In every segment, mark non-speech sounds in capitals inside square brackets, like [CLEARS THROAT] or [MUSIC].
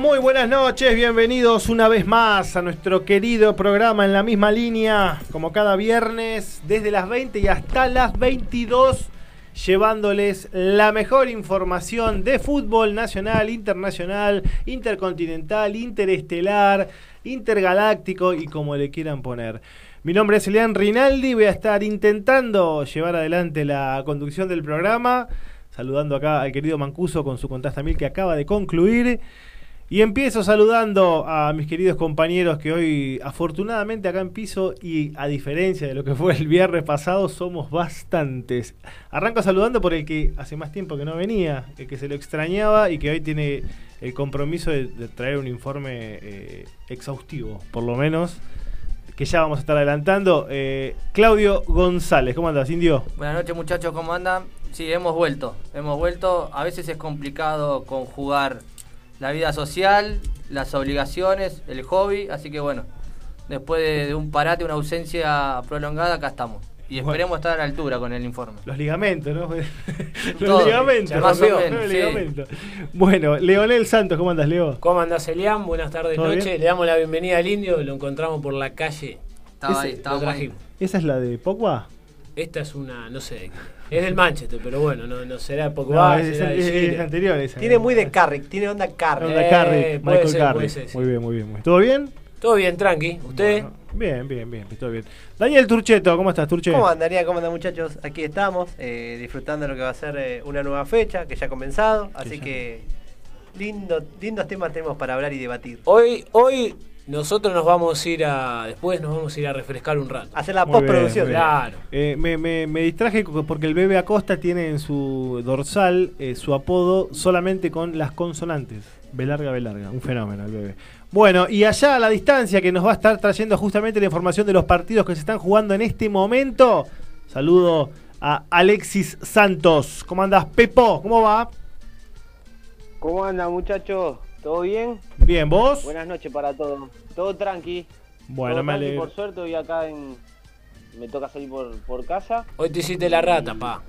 muy buenas noches, bienvenidos una vez más a nuestro querido programa en la misma línea, como cada viernes, desde las 20 y hasta las 22, llevándoles la mejor información de fútbol nacional, internacional, intercontinental, interestelar, intergaláctico y como le quieran poner. Mi nombre es Elian Rinaldi, voy a estar intentando llevar adelante la conducción del programa, saludando acá al querido Mancuso con su Mil que acaba de concluir. Y empiezo saludando a mis queridos compañeros que hoy, afortunadamente, acá en piso y a diferencia de lo que fue el viernes pasado, somos bastantes. Arranco saludando por el que hace más tiempo que no venía, el que se lo extrañaba y que hoy tiene el compromiso de, traer un informe eh, exhaustivo, por lo menos, que ya vamos a estar adelantando. Eh, Claudio González, ¿cómo andas, Indio? Buenas noches, muchachos, ¿cómo andan? Sí, hemos vuelto, hemos vuelto. A veces es complicado conjugar la vida social, las obligaciones, el hobby, así que bueno, después de, un parate, una ausencia prolongada, acá estamos. Y esperemos estar a la altura con el informe. Los ligamentos, ¿no? [LAUGHS] los ligamentos. Más Bueno, Leonel Santos, ¿cómo andas, Leo? ¿Cómo andas, Elian? Buenas tardes, noche. Le damos la bienvenida al indio, lo encontramos por la calle. Estaba ahí, estaba ahí. ¿Esa es la de Pogba? Esta es una, no sé, es del Manchester, pero bueno, no, no será Pogba. No, es, es, anterior esa. Tiene muy de Carrick, tiene onda Carrick. Onda Carrick, eh, Michael Carrick. Muy bien, muy bien. ¿Todo bien? Todo bien, tranqui. ¿Usted? bien, bien, bien, todo bien. Daniel Turcheto, ¿cómo estás, Turcheto? ¿Cómo andaría? ¿Cómo andan, muchachos? Aquí estamos, eh, disfrutando de lo que va a ser eh, una nueva fecha, que ya ha comenzado. Así que lindo, lindos temas tenemos para hablar y debatir. Hoy, hoy nosotros nos vamos a ir a. Después nos vamos a ir a refrescar un rato. Hacer la postproducción. Claro. Eh, me, me, me, distraje porque el bebé Acosta tiene en su dorsal eh, su apodo solamente con las consonantes. B larga, B larga. Un fenómeno el bebé. Bueno, y allá a la distancia que nos va a estar trayendo justamente la información de los partidos que se están jugando en este momento. Saludo a Alexis Santos. ¿Cómo andas, Pepo? ¿Cómo va? ¿Cómo anda, muchachos? ¿Todo bien? Bien, ¿vos? Buenas noches para todos. Todo tranqui. Bueno, me alegro. Por suerte, hoy acá en. Me toca salir por, por casa. Hoy te hiciste la rata, pa.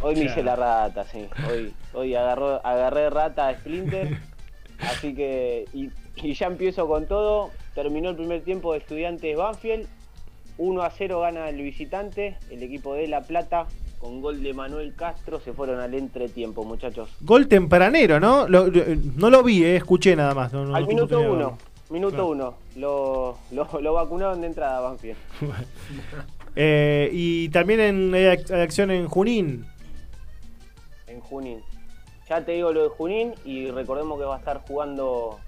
Hoy me hice la rata, sí. Hoy, hoy agarró, agarré rata a Splinter. [LAUGHS] así que. Y, y, ya empiezo con todo. Terminó el primer tiempo de Estudiantes Banfield. 1 a 0 gana el visitante, el equipo de La Plata con gol de Manuel Castro se fueron al entretiempo, muchachos. Gol tempranero, ¿no? no lo vi, eh, escuché nada más. al minuto uno, minuto uno. Lo, lo, vacunaron de entrada, Banfield. [LAUGHS] eh, y también en acción en Junín. En Junín. Ya te digo lo de Junín y recordemos que va a estar jugando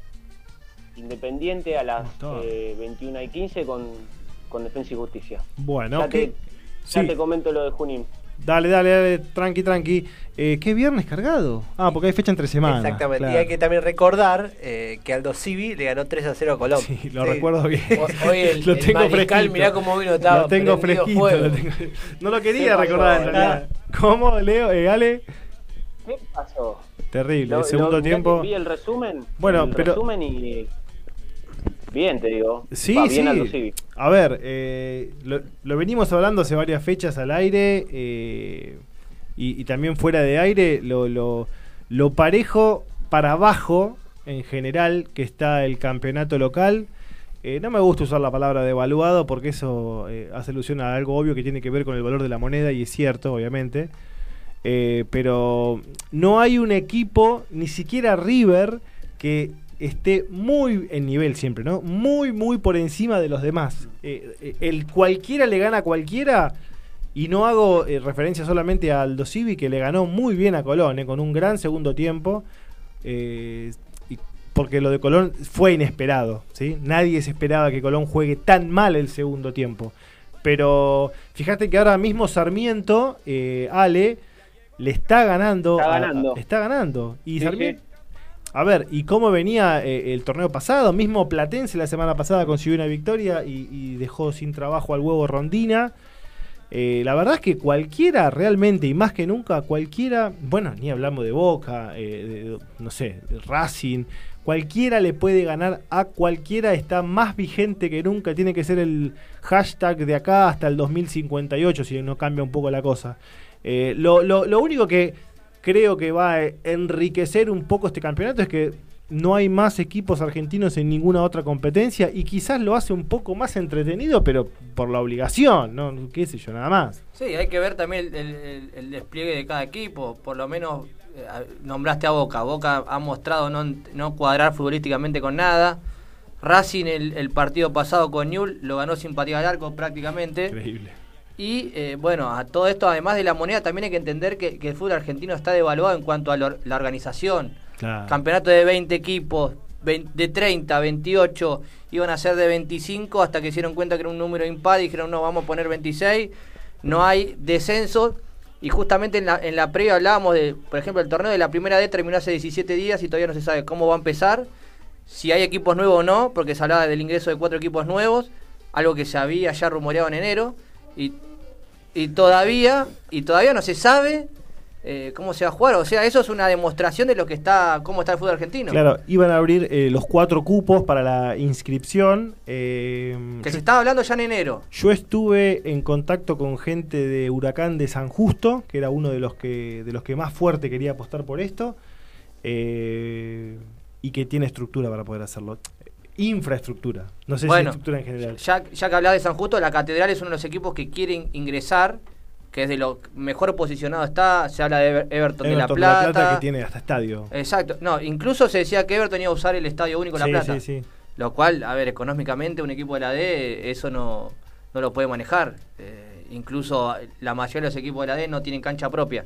Independiente a las 21 eh, y 15 con, con Defensa y Justicia. Bueno, ya, te, ya te comento lo de Junín. Dale, dale, dale, tranqui, tranqui. Eh, ¿Qué viernes cargado? Ah, porque hay fecha entre semanas. Exactamente. Y hay que también recordar eh, que Aldo Civi le ganó 3 a 0 a Colombia. Sí, lo recuerdo bien. Hoy el, [LAUGHS] lo tengo fresquito. mirá cómo vino Lo tengo fresquito. No lo quería recordar en realidad. ¿Cómo, Leo? Eh, Ale? ¿Qué pasó? Terrible. el segundo tiempo. Vi el resumen. Bueno, el pero. Resumen y Bien, te digo. Sí, sí. A ver, eh, lo, venimos hablando hace varias fechas al aire eh, y, también fuera de aire, lo, lo, parejo para abajo en general que está el campeonato local. Eh, no me gusta usar la palabra devaluado porque eso hace alusión a algo obvio que tiene que ver con el valor de la moneda y es cierto, obviamente. pero no hay un equipo, ni siquiera River, que esté muy en nivel siempre, ¿no? Muy, muy por encima de los demás. Eh, eh, el cualquiera le gana a cualquiera. Y no hago eh, referencia solamente al Aldo que le ganó muy bien a Colón, con un gran segundo tiempo. porque lo de Colón fue inesperado. ¿sí? Nadie se esperaba que Colón juegue tan mal el segundo tiempo. Pero fíjate que ahora mismo Sarmiento, Ale, le está ganando. Está ganando. está ganando. Y Sarmiento a ver, ¿y cómo venía eh, el torneo pasado? Mismo Platense la semana pasada consiguió una victoria y, dejó sin trabajo al huevo Rondina. Eh, la verdad es que cualquiera realmente, y más que nunca, cualquiera, bueno, ni hablamos de Boca, eh, no sé, Racing, cualquiera le puede ganar a cualquiera, está más vigente que nunca, tiene que ser el hashtag de acá hasta el 2058, si no cambia un poco la cosa. lo único que creo que va a enriquecer un poco este campeonato es que no hay más equipos argentinos en ninguna otra competencia y quizás lo hace un poco más entretenido, pero por la obligación, ¿no? ¿Qué sé yo, nada más? Sí, hay que ver también el, el- el despliegue de cada equipo. Por lo menos eh, nombraste a Boca. Boca ha mostrado no, no cuadrar futbolísticamente con nada. Racing el, el partido pasado con Newell lo ganó sin patear al arco prácticamente. Increíble. Y eh, bueno, a todo esto, además de la moneda, también hay que entender que, que el fútbol argentino está devaluado en cuanto a lo- la organización. Claro. Campeonato de 20 equipos, 20 de 30, 28, iban a ser de 25 hasta que se dieron cuenta que era un número impar y dijeron, no, vamos a poner 26. No hay descenso. Y justamente en la, en la previa hablábamos de, por ejemplo, el torneo de la primera D terminó hace 17 días y todavía no se sabe cómo va a empezar, si hay equipos nuevos o no, porque se hablaba del ingreso de cuatro equipos nuevos, algo que se había ya rumoreado en enero. Y, y todavía, y todavía no se sabe eh, cómo se va a jugar. O sea, eso es una demostración de lo que está, cómo está el fútbol argentino. Claro, iban a abrir eh, los cuatro cupos para la inscripción. eh, Que se estaba hablando ya en enero. yo estuve en contacto con gente de Huracán de San Justo, que era uno de los que, de los que más fuerte quería apostar por esto, eh, y que tiene estructura para poder hacerlo. Infraestructura, no sé Bueno, si estructura en general. Ya, ya que hablaba de San Justo, la Catedral es uno de los equipos que quieren ingresar, que es de lo mejor posicionado está. Se habla de Ever- Everton, de La Everton Plata. que tiene hasta estadio. Exacto. No, incluso se decía que Everton iba a usar el Estadio Único La Sí, Plata. sí, sí. Lo cual, a ver, económicamente un equipo de la D eso no, no lo puede manejar. Eh, incluso la mayoría de los equipos de la D no tienen cancha propia.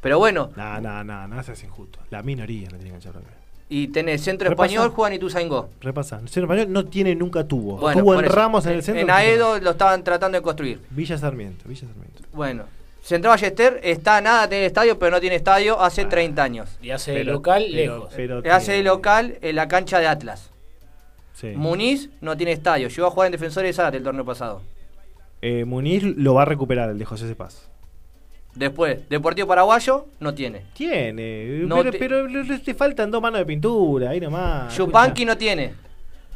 Pero bueno, No, no, no, no, eso es injusto. La minoría no tiene cancha propia. Y tenés Centro Repasa. Español, Juan y Tuzaingó. Repasa. El centro español no tiene, nunca tuvo. Bueno, tuvo en eso. Ramos en el centro. En tiene Aedo lo estaban tratando de construir. Villa Sarmiento, Villa Sarmiento. Bueno, Central Ballester está nada tener estadio, pero no tiene estadio hace Ah. 30 años. Y hace de Pero- local pero- lejos. pero Hace de tiene- local en la cancha de Atlas. Sí. Muniz no tiene estadio. Llegó a jugar en Defensores de Zárate el torneo pasado. Eh, Muniz lo va a recuperar, el de José Cepaz. Después, Deportivo Paraguayo no tiene. Tiene, No pero, te- pero le, te faltan dos manos de pintura, ahí nomás. Yupanqui no tiene.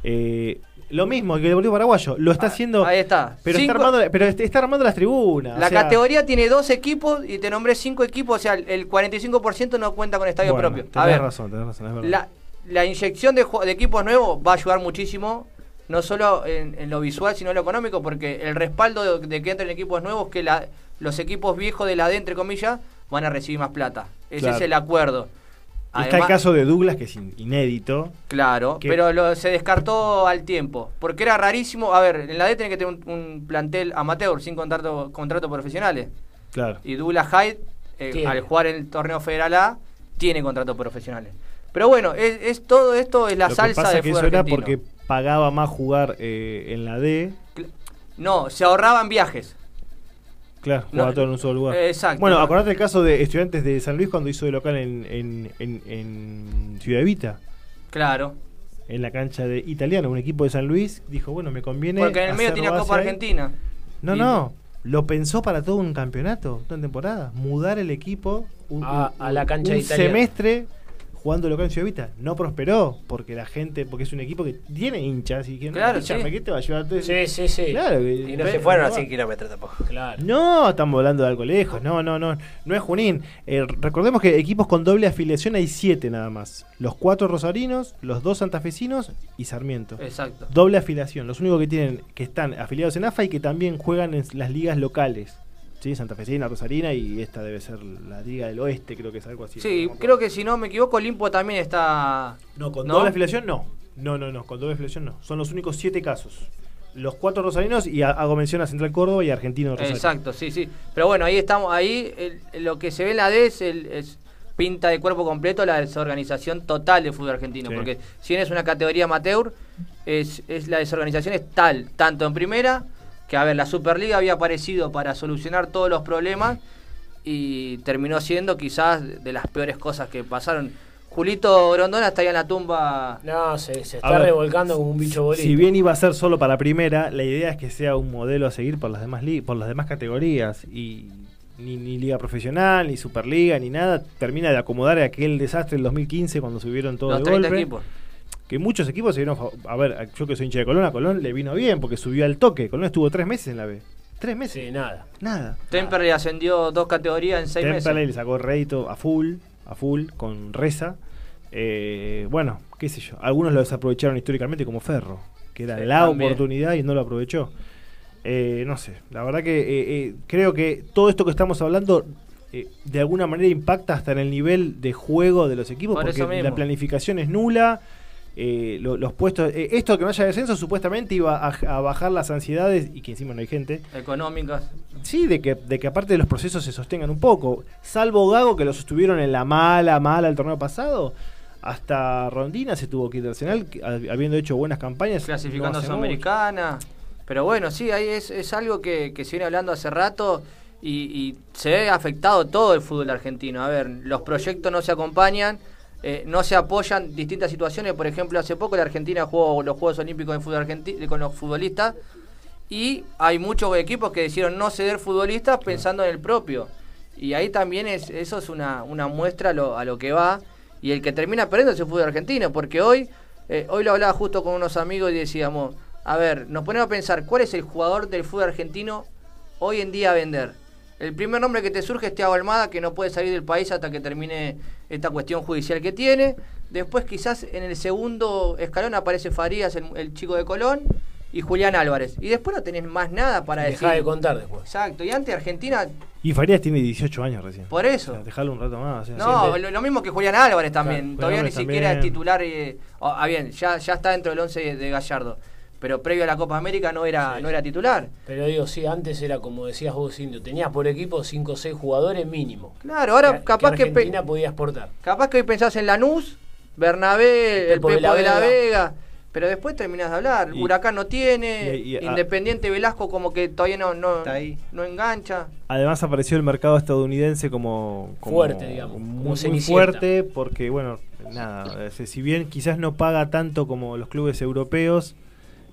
Eh, lo mismo que el Deportivo Paraguayo, lo está haciendo. Ahí está. Pero, Cinco- está armando, pero este- está armando las tribunas. La o sea, categoría tiene dos equipos y te nombré cinco equipos, o sea, el 45% no cuenta con estadio bueno, propio. Tenés A ver, razón, tenés razón, es verdad. la, la inyección de, equipos nuevos va a ayudar muchísimo, no solo en, en lo visual, sino en lo económico, porque el respaldo de, de que entren equipos nuevos, que la, los equipos viejos de la D, entre comillas, van a recibir más plata. Ese Claro. es el acuerdo. Y está el Además- caso de Douglas, que es in- inédito. Claro, que- pero lo- se descartó al tiempo. Porque era rarísimo. A ver, en la D tiene que tener un, un plantel amateur sin contrato, contrato profesionales. Claro. Y Douglas Hyde, eh, al jugar en el torneo federal A, tiene contratos profesionales. Pero bueno, es, es todo esto es la Lo que salsa pasa de que eso fútbol era argentino. porque pagaba más jugar eh, en la D. No, se ahorraban viajes. Claro, jugaba No, todo en un solo lugar. exacto. Bueno, No. acordate el caso de estudiantes de San Luis cuando hizo de local en, en, en, en Ciudad Evita, Claro. en la cancha de Italiano, un equipo de San Luis, dijo, bueno, me conviene. Porque en el medio tenía Copa ahí. Argentina. No, Y- no, lo pensó para todo un campeonato, toda una temporada. Mudar el equipo un, A- un- a la cancha un de semestre jugando local en Ciudad Evita. No prosperó porque la gente, porque es un equipo que tiene hinchas y dijeron, Claro, "Escuchame, sí. ¿qué te va a llevar? Sí, sí, sí. Claro, que- Y no ve- se fueron a va. 100 kilómetros tampoco. Claro. No, estamos hablando de algo lejos. No, no, no. No es Junín. Eh, recordemos que equipos con doble afiliación hay siete nada más. Los cuatro rosarinos, los dos santafesinos y Sarmiento. Exacto. Doble afiliación. Los únicos que tienen que están afiliados en AFA y que también juegan en las ligas locales. Sí, Santafesina, Rosarina y esta debe ser la Liga del Oeste, creo que es algo así. Sí, No creo que si no me equivoco, Olimpo también está. No, con ¿No? doble afiliación no. No, no, no, con doble afiliación no. Son los únicos siete casos. Los cuatro rosarinos y ha- hago mención a Central Córdoba y Argentino Rosario. Exacto, sí, sí. Pero bueno, ahí estamos, ahí el- lo que se ve en la D es, el, es pinta de cuerpo completo la desorganización total del fútbol argentino. Sí. Porque si bien es una categoría amateur, es, es la desorganización es tal, tanto en primera, que a ver, la Superliga había aparecido para solucionar todos los problemas y terminó siendo quizás de las peores cosas que pasaron. Julito Grondona está ahí en la tumba. No, se, está ver, revolcando como un bicho bolito. Si bien iba a ser solo para primera, la idea es que sea un modelo a seguir por las demás li- por las demás categorías y ni, ni liga profesional, ni superliga, ni nada termina de acomodar aquel desastre del 2015 cuando subieron todo los de 30 golpe. equipos. Que muchos equipos se vieron a ver, yo que soy hincha de Colón, a Colón le vino bien porque subió al toque. Colón estuvo tres meses en la B. Tres meses. Sí, nada. Nada. Temperley ascendió dos categorías en seis Temperley meses. le sacó rédito a full, a full, con Reza. Eh, bueno, qué sé yo, algunos lo desaprovecharon históricamente como Ferro, que era Sí, la también. oportunidad y no lo aprovechó. Eh, no sé, la verdad que eh, eh, creo que todo esto que estamos hablando eh, de alguna manera impacta hasta en el nivel de juego de los equipos, Por porque la planificación es nula. Eh, lo- los puestos, eh, esto que no haya descenso supuestamente iba a, a bajar las ansiedades y que encima no hay gente. Económicas. Sí, de que, de que aparte de los procesos se sostengan un poco. Salvo Gago, que lo sostuvieron en la mala, mala el torneo pasado. Hasta Rondina se tuvo que ir de Arsenal, habiendo hecho buenas campañas. clasificando no a Sudamericana. Pero bueno, sí, ahí es, es algo que, que se viene hablando hace rato y, y se ve afectado todo el fútbol argentino. A ver, los proyectos no se acompañan, eh, no se apoyan distintas situaciones. Por ejemplo, hace poco la Argentina jugó los Juegos Olímpicos de fútbol argentino con los futbolistas y hay muchos equipos que decidieron no ceder futbolistas pensando en el propio. Y ahí también es eso es una, una muestra a lo, a lo que va. Y el que termina perdiendo es el fútbol argentino. Porque hoy, eh, hoy lo hablaba justo con unos amigos y decíamos, a ver, nos ponemos a pensar, ¿cuál es el jugador del fútbol argentino hoy en día a vender? El primer nombre que te surge es Thiago Almada, que no puede salir del país hasta que termine esta cuestión judicial que tiene. Después quizás en el segundo escalón aparece Farías, el, el chico de Colón, y Julián Álvarez. Y después no tenés más nada para decir. Deja de contar después. Exacto, y antes Argentina, Y Farías tiene 18 años recién. por eso. O sea, dejarlo un rato más. o sea, No, siempre- lo, lo mismo que Julián Álvarez también. Claro, Todavía ni siquiera es titular. eh, oh, ah, bien, ya, ya está dentro del 11 de Gallardo. Pero previo a la Copa América no era, Sí, no era titular. Pero digo, sí, antes era como decías vos, Indio, tenías por equipo 5 o 6 jugadores mínimo. Claro, ahora Que- capaz que, Argentina podía exportar. capaz que hoy pensás en Lanús, Bernabé, el Pepo Pepo de de la Vega. Vega. Pero después terminás de hablar. Y- Huracán no tiene. y- y- a- Independiente Velasco como que todavía no, no, Está ahí. no engancha. Además apareció el mercado estadounidense como, como- Fuerte, digamos, como muy, fuerte porque bueno nada eh, si bien quizás no paga tanto como los clubes europeos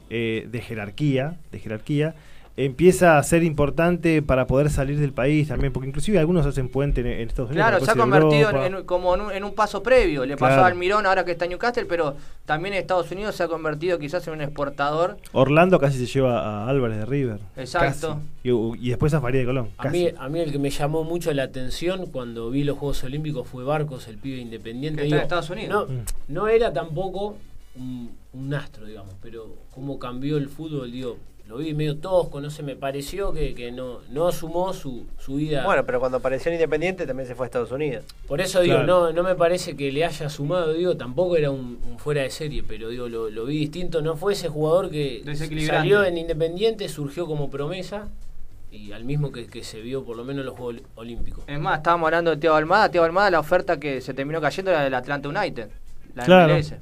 eh, de jerarquía de jerarquía empieza a ser importante para poder salir del país también porque inclusive algunos hacen puente en, en Estados Unidos Claro, se ha convertido en, como en un, en un paso previo. Le pasó Claro. a Almirón ahora que está en Newcastle, pero también en Estados Unidos se ha convertido quizás en un exportador. Orlando casi se lleva a Álvarez de River Exacto. Y, y después a Faría de Colón A mí, a mí el que me llamó mucho la atención cuando vi los Juegos Olímpicos fue Barcos, el pibe independiente. Que está en Estados Unidos. No, Mm. no era tampoco un, un astro, digamos, pero cómo cambió el fútbol, digo, lo vi medio tosco, no sé, me pareció que, que no, no sumó su, su vida. Bueno, pero cuando apareció en Independiente también se fue a Estados Unidos. Por eso digo, Claro. no, no me parece que le haya sumado, digo, tampoco era un, un fuera de serie, pero digo, lo, lo vi distinto, no fue ese jugador que salió en Independiente, surgió como promesa y al mismo que, que se vio por lo menos en los Juegos Olímpicos. Es más, estábamos hablando de Teo Almada. Teo Almada, la oferta que se terminó cayendo era del Atlanta United. La Claro. MLS.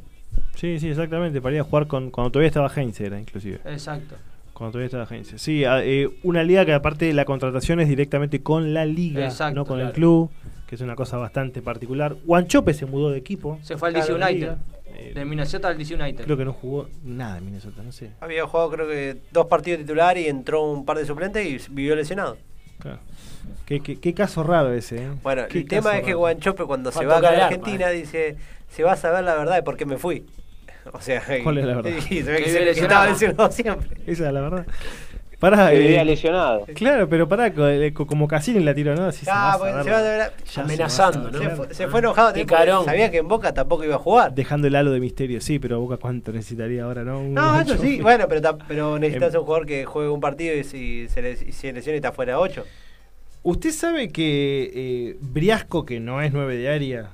Sí sí exactamente para ir a jugar con cuando todavía estaba Heinz era inclusive Exacto. Cuando todavía estaba agencia. Sí, a- eh, una liga que aparte la contratación es directamente con la liga, Exacto, no con el club, que es una cosa bastante particular. Guanchope se mudó de equipo. Se fue al DC United. liga. Eh, De Minnesota al DC United. creo que no jugó nada en Minnesota, no sé. Había jugado creo que dos partidos titular y entró un par de suplentes y vivió lesionado. Claro. Qué, qué- qué caso raro ese, ¿eh? Bueno, el tema es que raro. Guanchope cuando se va a Argentina dice, se va a saber la verdad de por qué me fui. [LAUGHS] O sea, ¿Cuál es la verdad? Y se ve Que se- estaba lesionado siempre. Esa es la verdad. Pará, Que eh, lesionado. claro, pero pará, eh, co- como Cassini la tiró, ¿no? Ah, se porque va a se va a saber, ver- ya se Amenazando, va a ¿no? se, fue, se fue enojado Picarón. sabía que en Boca tampoco iba a jugar. Dejando el halo de misterio, sí, pero Boca cuánto necesitaría ahora, ¿no? Un No, eso sí, bueno, pero, pero necesitas Em. un jugador que juegue un partido y si se, les- y se lesiona y está fuera 8. ¿Usted sabe que eh, Briasco, que no es 9 de área,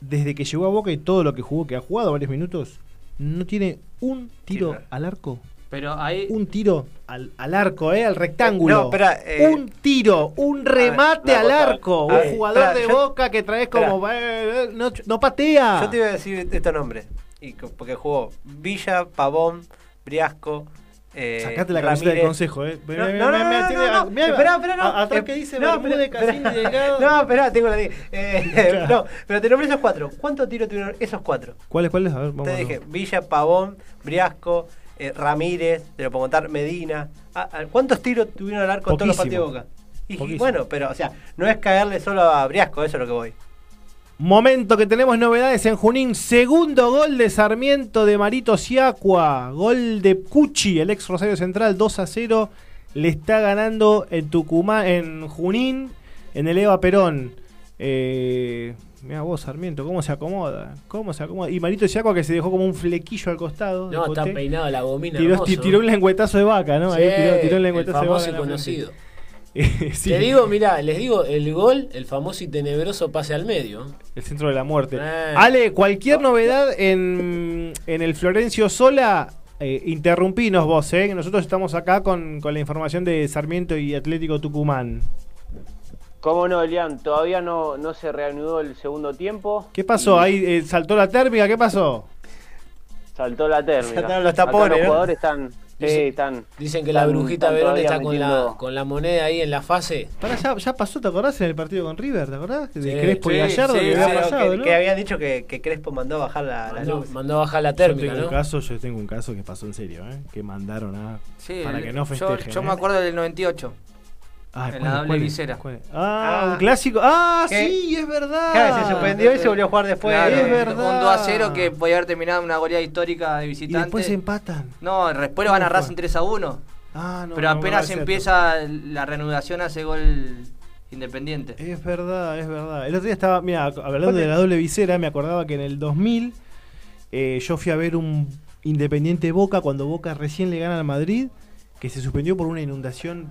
desde que llegó a Boca y todo lo que jugó, que ha jugado varios minutos, no tiene un tiro Sí, al arco? Pero ahí. Un tiro al, al arco, ¿eh? Al rectángulo. No, espera, eh, un tiro, un remate al arco. un ver, jugador espera, de yo- Boca que traes como... eh, eh, no, no patea. Yo te iba a decir estos nombres. Y, porque jugó Villa, Pavón, Briasco. Eh, Sacate la camiseta del consejo, ¿eh? No, no, no, no, no, no, no. Atrás que dice no, Bermúdez, espera, espera. Delgado. [LAUGHS] No, espera, tengo la. Eh. [LAUGHS] No, pero te nombré esos cuatro. ¿Cuántos tiros tuvieron esos cuatro? ¿Cuáles, cuáles? A ver, vamos Te dije Villa, Pavón, Briasco, eh, Ramírez, te lo puedo contar, Medina. Ah, ah, ¿Cuántos tiros tuvieron al arco en todos los partidos de Boca? Y- Y, Poquísimo. bueno, pero, o sea, no es caerle solo a Briasco, eso es lo que voy. Momento que tenemos novedades en Junín. Segundo gol de Sarmiento de Marito Siacua. Gol de Cuchi, el ex Rosario Central, 2 a 0. Le está ganando en Tucumán, en Junín, en el Eva Perón. Eh, Mira vos, Sarmiento, cómo se acomoda. Cómo se acomoda. Y Marito Siaco que se dejó como un flequillo al costado. No, de está peinado la gomina. Tiró, tiró un lengüetazo de vaca, ¿no? Ahí Sí, tiró, tiró un el lengüetazo de famoso vaca. y conocido. [LAUGHS] Sí, Te digo, mirá, les digo, el gol, el famoso y tenebroso pase al medio. El centro de la muerte. Eh. Ale, cualquier novedad en, en el Florencio Sola, eh, interrumpinos vos, ¿eh? que Nosotros estamos acá con, con la información de Sarmiento y Atlético Tucumán. ¿Cómo no, Elian? Todavía no, no se reanudó el segundo tiempo. ¿Qué pasó? Y Ahí eh, saltó la térmica, ¿qué pasó? Saltó la térmica. Saltaron los Acá tapones, ¿no? jugadores están. Sí, Dice- están. Dicen que la están- brujita Verón está con la, con la moneda ahí en la fase. Pará, ya, ya pasó, ¿te acordás en el partido con River? ¿Te acordás? De Sí, Crespo y Gallardo sí, que sí, había Claro, pasado, que, ¿no? que habían dicho que, que Crespo mandó a bajar la, la Mandó, luz. mandó a bajar la Yo térmica, tengo ¿no? un caso, yo tengo un caso que pasó en serio, ¿eh? Que mandaron a Sí, para el- que no yo- festejen. Yo, ¿eh? me acuerdo del 98. Ah, en ¿cuál- la doble cuál visera. Ah, Ah. un clásico. Ah, ¿Qué? sí, es verdad. Claro, se suspendió y se volvió a jugar después. Claro, es un- verdad. Un 2 a 0 que podía haber terminado una goleada histórica de Y visitante. después se empatan. No, después lo van a. Racing 3 a 1. Ah, no, pero apenas no, empieza la reanudación hace gol Independiente. Es verdad, es verdad. El otro día estaba, mira, hablando de la doble visera, me acordaba que en el 2000 eh, yo fui a ver un Independiente Boca cuando Boca recién le gana al Madrid, que se suspendió por una inundación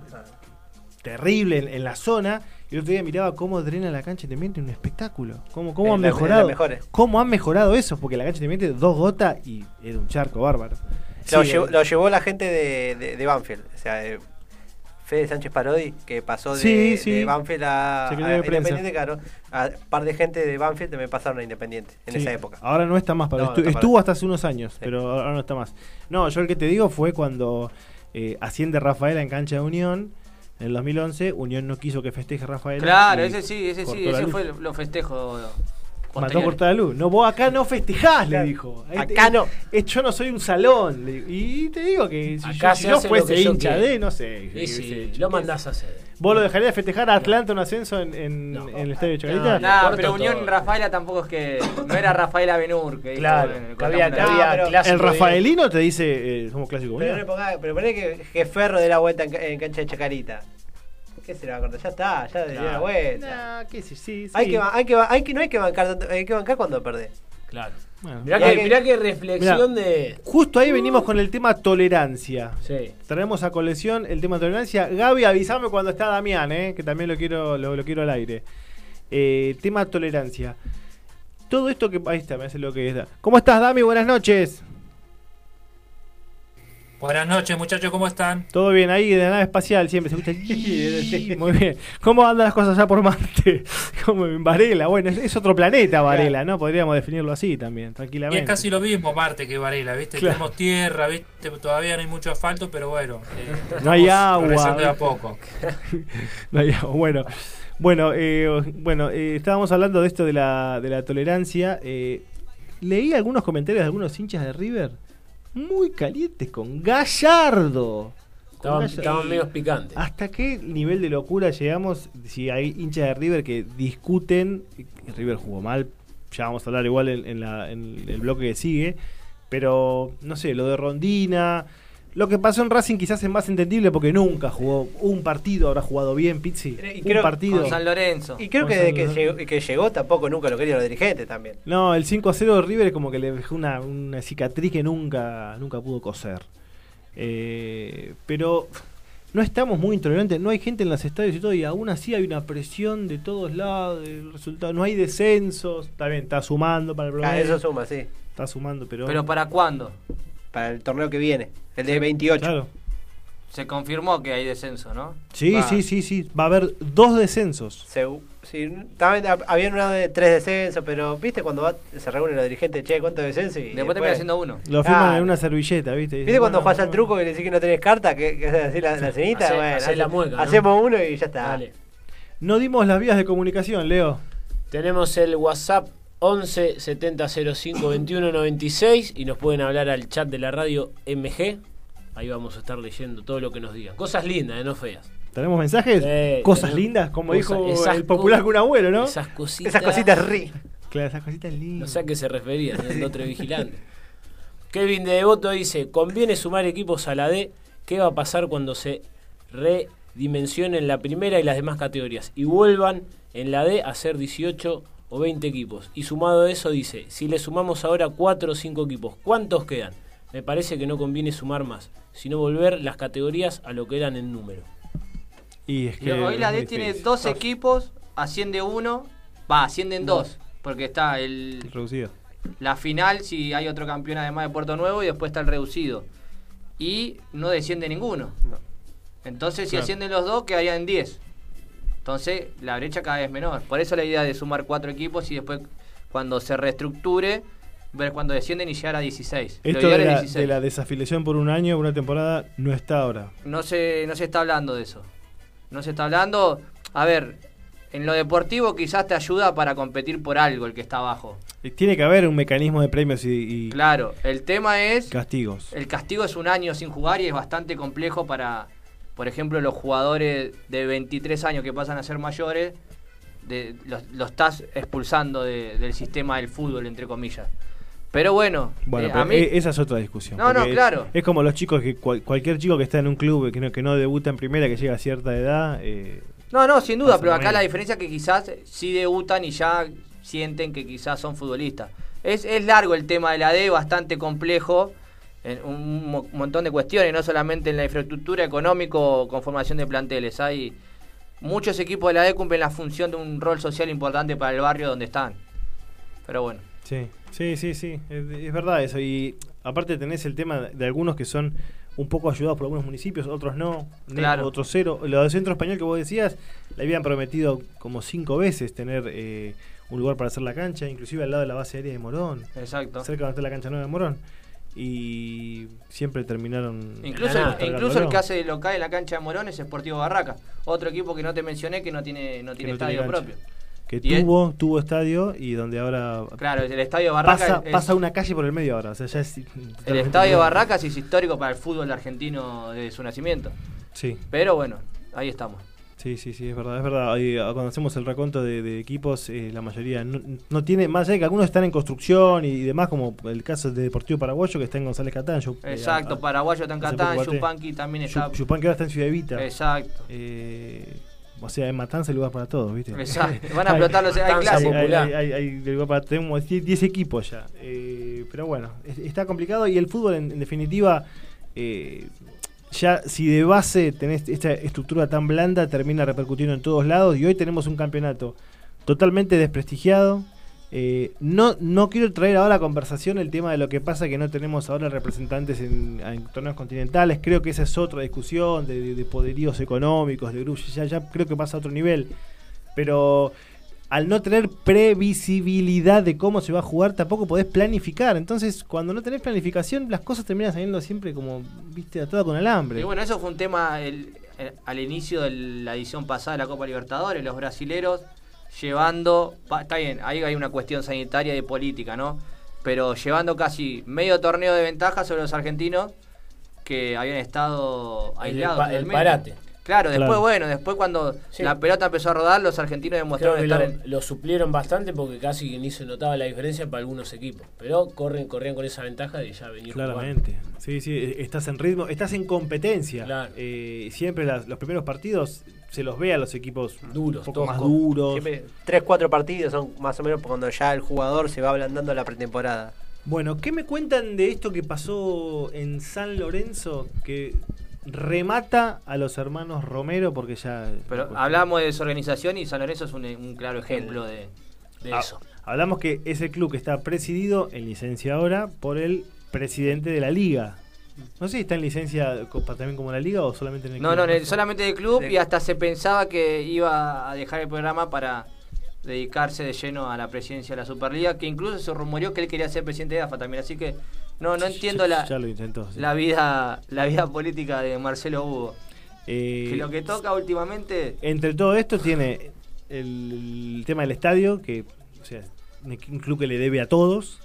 terrible en, en la zona. Y el otro día miraba cómo drena la cancha Independiente, un espectáculo. Cómo, cómo Es han la- mejorado. mejores. ¿Cómo han mejorado eso? Porque la cancha Independiente, dos gotas y era un charco bárbaro. Lo, Sí, llevó, eh, lo llevó la gente de, de, de Banfield. O sea, eh, Fede Sánchez Parodi, que pasó de, Sí, sí. de Banfield a. Independiente, claro. A un par de gente de Banfield también pasaron a Independiente en esa época. Ahora no está más. Para No, estu- no está para- estuvo hasta hace unos años, pero ahora no está más. No, yo el que te digo fue cuando eh, asciende Rafaela en cancha de Unión. En el 2011, Unión no quiso que festeje Rafaela. Claro, ese sí, ese sí, ese fue los festejos. Mandó a posteriores. cortar la luz. No, vos acá no festejás, le dijo. Ahí Acá no. eh, yo no soy un salón. Y te digo que si Acá yo, se si hace lo fuese hincha de, no sé. Sí, sé, lo mandás a hacer. ¿Vos lo dejarías festejar a Atlanta un ascenso en, en- No. en el estadio de Chacarita? No, corto pero Unión todo. Rafaela tampoco es que. No era Rafaela Benur. Que dijo, Claro, que había, que No, clásico El de- Rafaelino te dice, eh, somos clásico Pero, Unión. no ponga- pero poné que, que Ferro dé la vuelta en, ca- en cancha de Chacarita. ¿Qué se le va a cortar? Ya está, ya dio Claro. la vuelta. Nah, qué sé, sí, sí. Hay que, ba- hay que, ba- hay que, no hay que bancar, hay que bancar cuando perdés. Claro. Bueno. Mirá Mirá que, que- mirá qué reflexión de. Justo ahí venimos con el tema tolerancia. Sí. Traemos a colección el tema tolerancia. Gaby, avísame cuando está Damián, eh, que también lo quiero, lo, lo quiero al aire. Eh, tema tolerancia. Todo esto que. Ahí está, me hace lo que está. ¿Cómo estás, Dami? Buenas noches. Buenas noches, muchachos, ¿cómo están? Todo bien, ahí de la nave espacial siempre se escucha. [LAUGHS] Muy bien. ¿Cómo andan las cosas allá por Marte? [LAUGHS] Como en Varela. Bueno, es, es otro planeta Varela, ¿no? Podríamos definirlo así también, Y tranquilamente. es casi lo mismo Marte que Varela, ¿viste? Claro. Tenemos tierra, ¿viste? Todavía no hay mucho asfalto, pero bueno. eh, [LAUGHS] No hay agua. No, ya, bueno, bueno, eh, bueno eh, estábamos hablando de esto de la, de la tolerancia. eh, leí algunos comentarios de algunos hinchas de River muy calientes con Gallardo. Estaban, medio picantes. ¿Hasta qué nivel de locura llegamos si hay hinchas de River que discuten? River jugó mal, ya vamos a hablar igual en, en la- en el bloque que sigue. Pero, no sé, lo de Rondina. Lo que pasó en Racing quizás es más entendible porque nunca jugó un partido, habrá jugado bien Pizzi. Y un creo- partido. Con San Lorenzo. Y creo que desde que llegó, que llegó tampoco nunca lo querían los dirigentes también. No, el 5 a 0 de River es como que le dejó una, una cicatriz que nunca, nunca pudo coser. Eh, pero no estamos muy intolerantes, no hay gente en los estadios y todo, y aún así hay una presión de todos lados del resultado. No hay descensos, está bien, está sumando para el Ah, promedio, eso suma, sí. está sumando, pero. Pero ¿para cuándo? Para el torneo que viene, el de 28. claro. Se confirmó que hay descenso, ¿no? Sí, Va. sí, sí, sí. Va a haber dos descensos. Sí, también hab- habían una de tres descensos, pero viste cuando va- se reúnen los dirigentes, che, ¿cuánto descenso? Y Después termina siendo uno. Lo firman Ah. en una servilleta, ¿viste? ¿Viste cuando jugás al truco y le decís que no tenés carta? Que, que haces así la, la cenita. Hacé- bueno, hacé la mueca, ¿no? Hacemos uno y ya está. Dale. No dimos las vías de comunicación, Leo. Tenemos el WhatsApp 11 70 05 21 96 y nos pueden hablar al chat de la radio MG. Ahí vamos a estar leyendo todo lo que nos digan. Cosas lindas, eh, no feas. ¿Tenemos mensajes? Cosas tenemos lindas, como dijo el popular co- Kun Agüero, ¿no? Esas cositas. Esas cositas ri. Claro, esas cositas lindas. No sé a qué se refería, el otro vigilante. Kevin de Devoto dice: Conviene sumar equipos a la D. ¿Qué va a pasar cuando se redimensionen la primera y las demás categorías? Y vuelvan en la D a ser 18 o 20 equipos. Y sumado a eso dice, si le sumamos ahora 4 o 5 equipos, ¿cuántos quedan? Me parece que no conviene sumar más, sino volver las categorías a lo que eran en número. Y es que hoy la D tiene dos equipos, asciende uno, va, ascienden dos, porque está el, Reducido. la final si hay otro campeón además de Puerto Nuevo y después está el reducido. Y no desciende ninguno. Entonces si Claro. ascienden los dos quedarían 10. Entonces la brecha cada vez menor. Por eso la idea de sumar cuatro equipos y después cuando se reestructure ver cuando descienden y llegar a 16. Lo Esto de la, 16. de la desafiliación por un año, una temporada, no está ahora. No se, no se está hablando de eso. No se está hablando. A ver, en lo deportivo quizás te ayuda para competir por algo el que está abajo. Eh, Tiene que haber un mecanismo de premios y, y Claro, el tema es. castigos. El castigo es un año sin jugar y es bastante complejo para, por ejemplo, los jugadores de 23 años que pasan a ser mayores, de, los, los estás expulsando de- del sistema del fútbol, entre comillas. Pero bueno, Bueno, eh, pero a mí, e- esa es otra discusión. No, no, claro. Es como los chicos que cual- cualquier chico que está en un club que no, que no debuta en primera, que llega a cierta edad, eh, no, no, sin duda, pero acá la diferencia es que quizás sí debutan y ya sienten que quizás son futbolistas. Es, es largo el tema de la D, bastante complejo, un mo- montón de cuestiones, no solamente en la infraestructura económico o conformación de planteles. Hay muchos equipos de la D cumplen la función de un rol social importante para el barrio donde están. Pero bueno. Sí, sí, sí, sí, es, es verdad eso. Y aparte tenés el tema de algunos que son un poco ayudados por algunos municipios, otros no, Claro. otros cero. Lo del centro español que vos decías, le habían prometido como cinco veces tener eh, un lugar para hacer la cancha, inclusive al lado de la base aérea de Morón, Exacto. cerca donde está la cancha nueva de Morón. Y siempre terminaron... Incluso, el, incluso el que hace local en la cancha de Morón es Sportivo Barraca. Otro equipo que no te mencioné que no tiene, no tiene no estadio propio. que tuvo, tuvo estadio y donde ahora Claro, el estadio Barraca pasa, es- pasa una calle por el medio ahora. O sea, ya es El estadio. Barracas es histórico para el fútbol argentino desde su nacimiento. Sí. Pero bueno, ahí estamos. Sí, sí, sí, es verdad, es verdad. Ahí, ah, cuando hacemos el raconto de, de equipos, eh, la mayoría no, no tiene, más allá de que algunos están en construcción y demás, como el caso de Deportivo Paraguayo, que está en González Catán. Yo, eh, Exacto, a- Paraguayo Tancatán, poco baté. Yupanqui también está. Yu- Yupán que ahora está en Ciudad Evita. Exacto. Eh, o sea, en Matanza hay lugar para todos, ¿viste? Exacto. [LAUGHS] Van a explotar los. Hay Matanza, Hay, hay- lugar para tenemos 10 10 equipos ya. Eh, pero bueno, es- está complicado y el fútbol en, en definitiva, eh, ya si de base tenés esta estructura tan blanda, termina repercutiendo en todos lados y hoy tenemos un campeonato totalmente desprestigiado. Eh, no, no quiero traer ahora a conversación el tema de lo que pasa que no tenemos ahora representantes en, torneos continentales. Creo que esa es otra discusión de poderíos económicos, de grupos. Ya, ya creo que pasa a otro nivel. Pero al no tener previsibilidad de cómo se va a jugar, tampoco podés planificar. Entonces, cuando no tenés planificación, las cosas terminan saliendo siempre como, viste, atada con alambre. Y bueno, eso fue un tema el- el- al inicio de la edición pasada de la Copa Libertadores, los brasileros llevando, pa- está bien, ahí hay una cuestión sanitaria y política, ¿no? Pero llevando casi medio torneo de ventaja sobre los argentinos que habían estado El, aislados. pa- el parate. Claro, después, Claro. bueno, después cuando Sí. la pelota empezó a rodar, los argentinos Creo demostraron que estar lo, en... lo suplieron bastante porque casi ni se notaba la diferencia para algunos equipos. Pero corren, corrían con esa ventaja de ya venir jugando. Claramente. Sí, sí, eh, estás en ritmo, estás en competencia. Claro. Eh, siempre las- los primeros partidos se los ve a los equipos Duros, un poco más con- duros. Siempre 3, 4 partidos son más o menos cuando ya el jugador se va ablandando la pretemporada. Bueno, ¿qué me cuentan de esto que pasó en San Lorenzo? Que remata a los hermanos Romero porque ya... Pero hablamos de desorganización y San Lorenzo es un, un claro ejemplo de, de Ah, eso. Hablamos que es el club que está presidido en licencia ahora por el presidente de la liga. No sé si está en licencia también como la liga o solamente en el No, club. no, en el- solamente del club y hasta se pensaba que iba a dejar el programa para dedicarse de lleno a la presidencia de la Superliga, que incluso se rumoreó que él quería ser presidente de AFA también, así que no, no entiendo Ya- la, Ya lo intentó. sí. la vida la vida política de Marcelo Hugo. Eh, Que lo que toca últimamente, Entre todo esto tiene el, el tema del estadio, que o sea, un club que le debe a todos.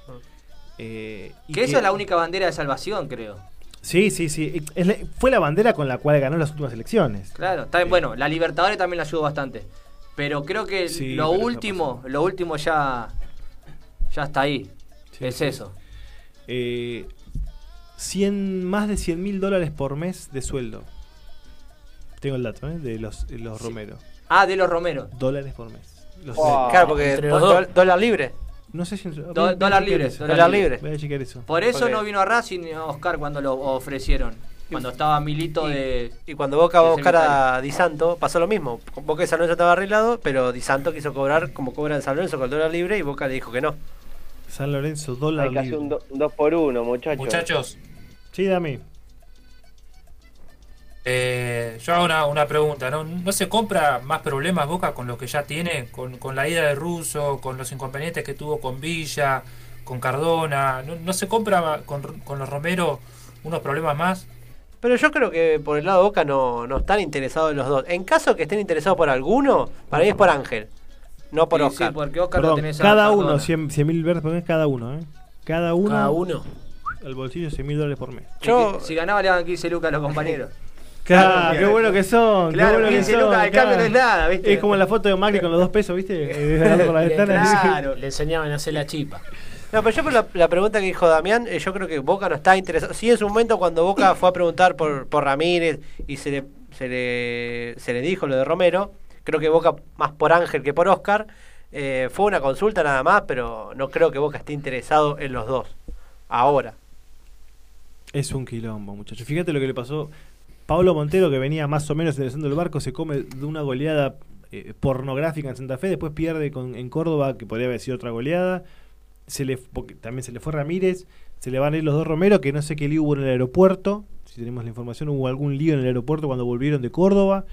eh, y que eso es la única bandera de salvación, creo. Sí, sí, sí. Es la- fue la bandera con la cual ganó las últimas elecciones. Claro, está bien, bueno, la Libertadores también la ayudó bastante. Pero creo que Sí, lo último, lo último ya ya está ahí. Sí, es sí. eso. Eh, 100, más de 100 mil dólares por mes de sueldo. Tengo el dato, ¿eh? De los, los Sí. Romero. Ah, de los Romero. Dólares por mes. Wow. Claro, porque do- dólar libre. No sé si. Do- voy dólar libre, dólar libre. libre. Voy a chequear eso. Por eso no vino a Racing ni a Oscar cuando lo ofrecieron. Cuando estaba Milito de. Y cuando Boca va a buscar a. Di Santo, pasó lo mismo. Boca de San Lorenzo estaba arreglado, pero Di Santo quiso cobrar como cobra en San Lorenzo con el dólar libre y Boca le dijo que no. San Lorenzo, dólar Hay que hacer un, do- un 2 por 1 muchachos. Muchachos, Sí, dame. eh, yo hago una, una pregunta. ¿no? ¿No se compra más problemas Boca con los que ya tiene? Con, con la ida de Russo, con los inconvenientes que tuvo con Villa, con Cardona. ¿No, no se compra con, con los Romero unos problemas más? Pero yo creo que por el lado de Boca no, no están interesados en los dos. En caso que estén interesados por alguno, para mí es por Ángel, no por Sí, Oscar. sí, porque Oscar lo Perdón, tenés a cada uno, 100 mil verdes por mes, cada uno, ¿eh? Cada uno, Cada uno. al bolsillo 100 mil dólares por mes. Yo- que Si ganaba le daban 15 lucas a los compañeros. [LAUGHS] Claro, qué bueno que son. qué Claro, bueno que 15 son, lucas, el cambio no es nada, ¿viste? Es como la foto de Macri con los dos pesos, ¿viste? [LAUGHS] Eh, por la Le- ventana. Claro. [LAUGHS] Le enseñaban a hacer la chipa. No, pero yo por la, la pregunta que dijo Damián, eh, yo creo que Boca no está interesado. Sí, en su momento cuando Boca fue a preguntar por, por Ramírez y se le, se, le, se le dijo lo de Romero, creo que Boca más por Ángel que por Oscar, eh, fue una consulta nada más, pero no creo que Boca esté interesado en los dos. Ahora. Es un quilombo, muchachos. Fíjate lo que le pasó. Pablo Montero, que venía más o menos enderezando el barco, se come de una goleada eh, pornográfica en Santa Fe, después pierde en Córdoba, que podría haber sido otra goleada. Se le, también se le fue Ramírez, se le van a ir los dos Romero, que no sé qué lío hubo en el aeropuerto. Si tenemos la información, hubo algún lío en el aeropuerto cuando volvieron de Córdoba.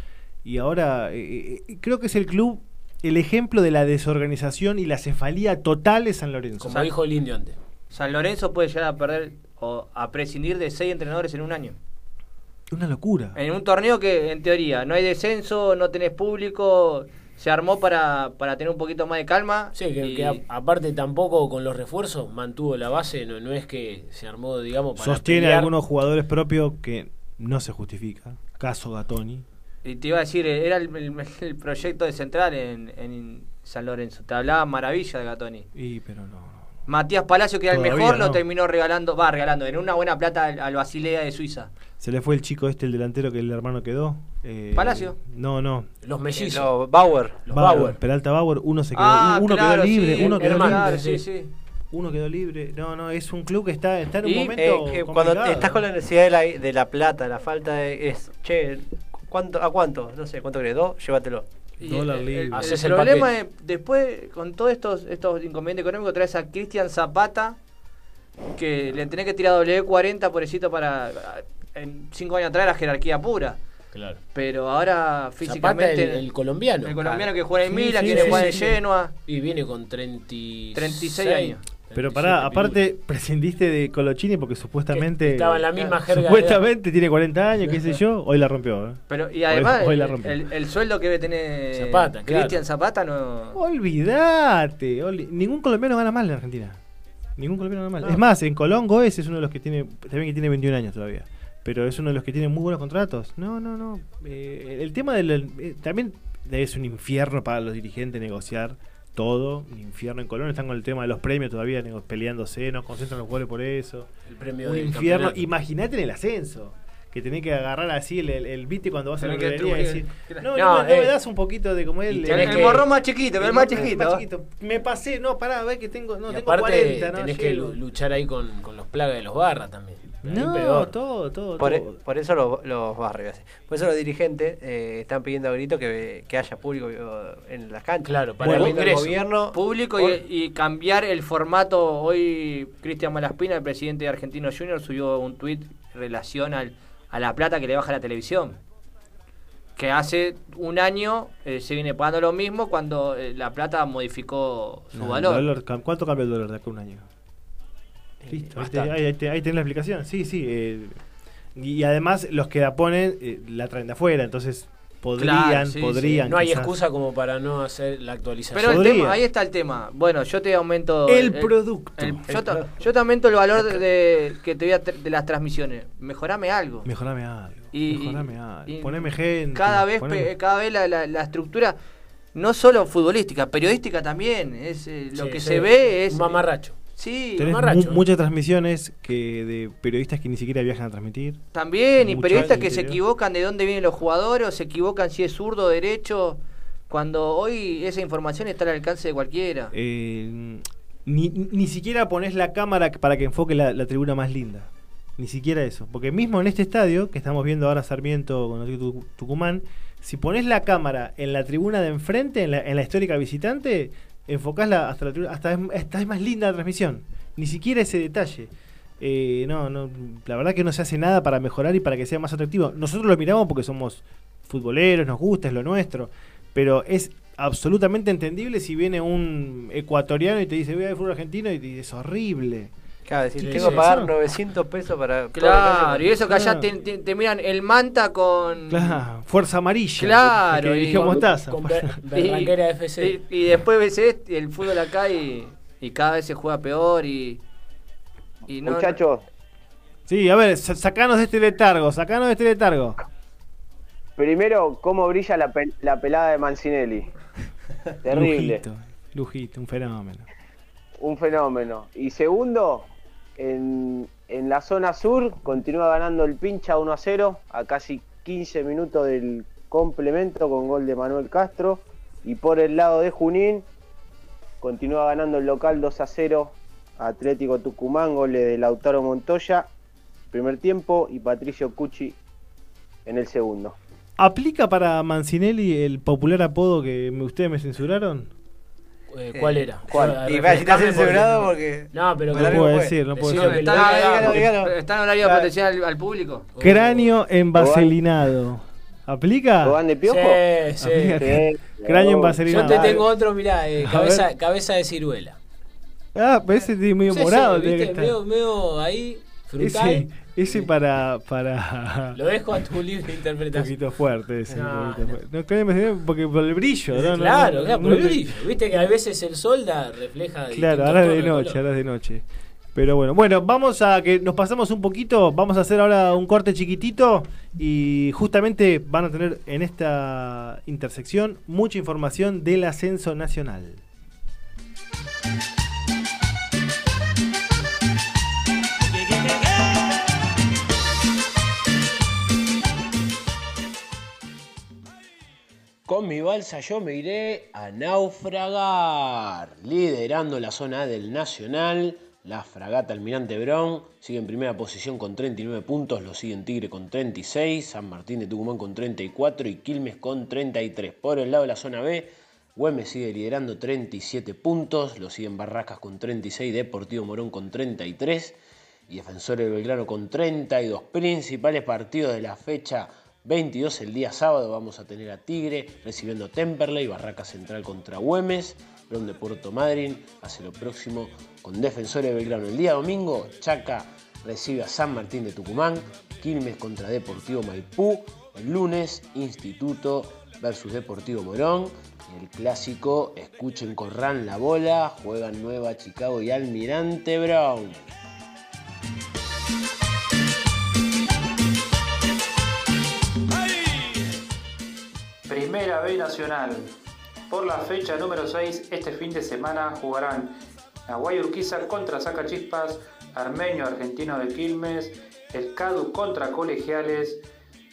Y ahora eh, eh, creo que es el club, el ejemplo de la desorganización y la cefalía total de San Lorenzo. Como dijo el indio antes. San Lorenzo puede llegar a perder o a prescindir de 6 entrenadores en un año. Una locura. En un torneo que, en teoría, no hay descenso, no tenés público, se armó para, para tener un poquito más de calma. Sí, que, y- que a- aparte tampoco con los refuerzos mantuvo la base, no, no es que se armó, digamos, para Sostiene pelear. algunos jugadores propios que no se justifica. Caso Gatoni. Y te iba a decir, era el, el- el proyecto de Central en, en San Lorenzo. Te hablaba maravilla de Gatoni. Y pero no. Matías Palacio, que era el mejor, no. lo terminó regalando, va regalando, en una buena plata al, al Basilea de Suiza. Se le fue el chico este, el delantero que el hermano quedó. Eh, ¿Palacio? No, no. Los mellizos. No, Bauer. Los Bauer, Bauer. Peralta Bauer, uno se quedó, Ah, uno claro, quedó libre, sí, uno quedó hermano, libre. sí, sí. Uno quedó libre. No, no, es un club que está, está en un Y, momento. Eh, eh, cuando estás con la necesidad de la, de la plata, la falta de... Es, che, ¿cuánto, ¿a cuánto? No sé, ¿cuánto crees? ¿Dos? Llévatelo. Y Dólar el- libre. el, el Haces el problema es, después, con todos estos, estos inconvenientes económicos, traes a Cristian Zapata, que le tenés que tirar W40, pobrecito, para. En cinco años atrás era jerarquía pura. Claro. Pero ahora Zapata, físicamente. el, el colombiano. el colombiano que juega en Sí, Milan, sí, quiere sí, jugar sí, en sí. Genoa. Y viene con 36, 36 años. Pero 37 pará, aparte prescindiste de Colochini porque supuestamente. Que estaba en la misma jerga. de- Supuestamente tiene 40 años, qué sé yo. Hoy la rompió. ¿eh? Pero, y además, hoy la el, rompió. el- el sueldo que debe tener Zapata, claro. Cristian Zapata no. Olvídate. Ningún colombiano gana mal en Argentina. Ningún colombiano gana mal. No. Es más, en Colón Goes es uno de los que tiene. También que tiene 21 años todavía. Pero es uno de los que tiene muy buenos contratos. No, no, no. Eh, el tema del. eh, también es un infierno para los dirigentes negociar todo. Infierno en Colón. Están con el tema de los premios todavía peleándose. No concentran los jugadores por eso. El premio un infierno. Imagínate en el ascenso. Que tenés que agarrar así el, el, el viste cuando vas a la librería y decir, no, No, no, me- no eh, me das un poquito de como El, el que- morrón más chiquito, el más chiquito. Me pasé, no, pará, ve que tengo, no, y tengo aparte 40, no tenés que llego. luchar ahí con, con los plagas de los barras también. No, peor. todo, todo, Por, e- todo. por eso los, los barrios. Por eso los dirigentes eh, están pidiendo a grito que, que haya público eh, en las canchas. Claro, para Bueno, el ingreso. gobierno. Público y, y cambiar el formato. Hoy Cristian Malaspina, el presidente de Argentino Junior, subió un tuit en relación al, a la plata que le baja la televisión. Que hace un año eh, se viene pagando lo mismo cuando eh, la plata modificó su No, valor. dólar ¿Cuánto cambia el dólar de acá a un año? Listo, ahí, te- ahí, ahí te- ahí tenés la explicación. Sí, sí. eh, y además los que la ponen eh, la traen de afuera, entonces podrían, Claro, sí, podrían. No hay quizás. excusa como para no hacer la actualización. Pero el tema, ahí está el tema. Bueno, yo te aumento. El producto. el- El yo, te, yo te aumento el valor de, de- que te voy a de las transmisiones. Mejorame algo. Mejorame algo. Y- mejorame y- algo. y poneme gente. cada vez poneme- pe- cada vez la, la- la estructura no solo futbolística periodística también es eh, lo Sí, que sí, se ve es un mamarracho. Sí Tenés mu- muchas transmisiones que de periodistas que ni siquiera viajan a transmitir. también y periodistas que se equivocan de dónde vienen los jugadores o se equivocan si es zurdo o derecho Cuando hoy esa información está al alcance de cualquiera. Eh, ni, ni siquiera pones la cámara para que enfoque la, la tribuna más linda. Ni siquiera eso. Porque mismo en este estadio, que estamos viendo ahora Sarmiento con Tu- Tucumán, si pones la cámara en la tribuna de enfrente, en la, en la histórica visitante, enfocás la, hasta la hasta es, hasta es más linda la transmisión. Ni siquiera ese detalle. Eh, no, no, la verdad que no se hace nada para mejorar y para que sea más atractivo. Nosotros lo miramos porque somos futboleros, nos gusta, es lo nuestro. Pero es absolutamente entendible si viene un ecuatoriano y te dice, voy a ver fútbol argentino y te dice, es horrible. Claro, decir, Sí, tengo sí, que pagar eso. 900 pesos para. Claro, y eso que allá Claro. te, te- te miran el manta con. Claro, fuerza amarilla. Claro, Que y dije con- mostaza. Con Ber- [LAUGHS] Berraquera FC. Y, y después ves este, el fútbol acá y, y cada vez se juega peor y. y no- Muchachos, Sí, a ver, sa- sacanos de este letargo, sacanos de este letargo. primero, cómo brilla la, pel- la pelada de Mancinelli. [LAUGHS] Terrible. Lujito, lujito, un fenómeno. un fenómeno. Y segundo, en, la zona sur continúa ganando el pincha 1 a 0 a casi 15 minutos del complemento con gol de Manuel Castro. Y por el lado de Junín continúa ganando el local 2 a 0 a Atlético Tucumán, goles de Lautaro Montoya, primer tiempo, y Patricio Cucci en el segundo. ¿Aplica para Mancinelli el popular apodo que ustedes me censuraron? Eh, ¿Cuál era? ¿Cuál? Y si está refrescame censurado porque. No, pero que- No puedo decir, no puedo decir. está, en horario de protección al, al público. Cráneo envaselinado. ¿Aplica? ¿Lo van de piojo? Sí, sí. Sí, Cráneo envaselinado. Yo te tengo otro, mirá, eh, cabeza, cabeza de ciruela. Ah, pero ese tiene medio Sí, sí, morado. que ¿viste? medio, medio ahí, frutal. Ese, ese para, para [LAUGHS] Lo dejo a tu libre [LAUGHS] un interpretación. poquito fuerte. Ese, un No, poquito no. fuerte. No, porque por el brillo. ¿no? Claro, claro, por el brillo. Viste que a veces el sol da, refleja. Claro, ahora es de noche, ahora es de noche. Pero bueno, bueno, vamos a que nos pasamos un poquito, vamos a hacer ahora un corte chiquitito y justamente van a tener en esta intersección mucha información del ascenso nacional. Con mi balsa yo me iré a naufragar. Liderando la zona A del Nacional, la fragata Almirante Brown sigue en primera posición con 39 puntos, lo siguen Tigre con 36, San Martín de Tucumán con 34 y Quilmes con 33. Por el lado de la zona B, Güemes sigue liderando 37 puntos, lo siguen Barracas con 36, Deportivo Morón con 33 y Defensores de Belgrano con 32. Principales partidos de la fecha 22 el día sábado vamos a tener a Tigre recibiendo a Temperley, Barraca Central contra Güemes, de Puerto Madryn hace lo próximo con Defensores de Belgrano. El día domingo Chaca recibe a San Martín de Tucumán, Quilmes contra Deportivo Maipú, el lunes Instituto versus Deportivo Morón el clásico Escuchen Corran la bola, juegan Nueva Chicago y Almirante Brown. Primera B Nacional. Por la fecha número 6, este fin de semana jugarán Aguay Urquiza contra Sacachispas, Armenio Argentino de Quilmes, el CADU contra Colegiales,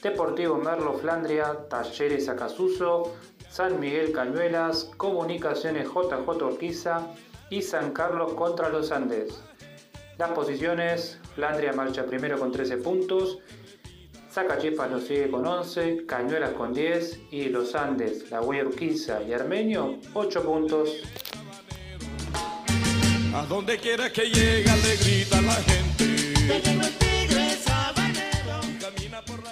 Deportivo Merlo Flandria, Talleres Acasuso, San Miguel Cañuelas, Comunicaciones JJ Urquiza y San Carlos contra los Andes. Las posiciones, Flandria marcha primero con 13 puntos, Sacachispas lo sigue con 11, Cañuelas con 10 y Los Andes, La Huella Urquiza y Armenio 8 puntos. A donde quiera que llega le grita la gente.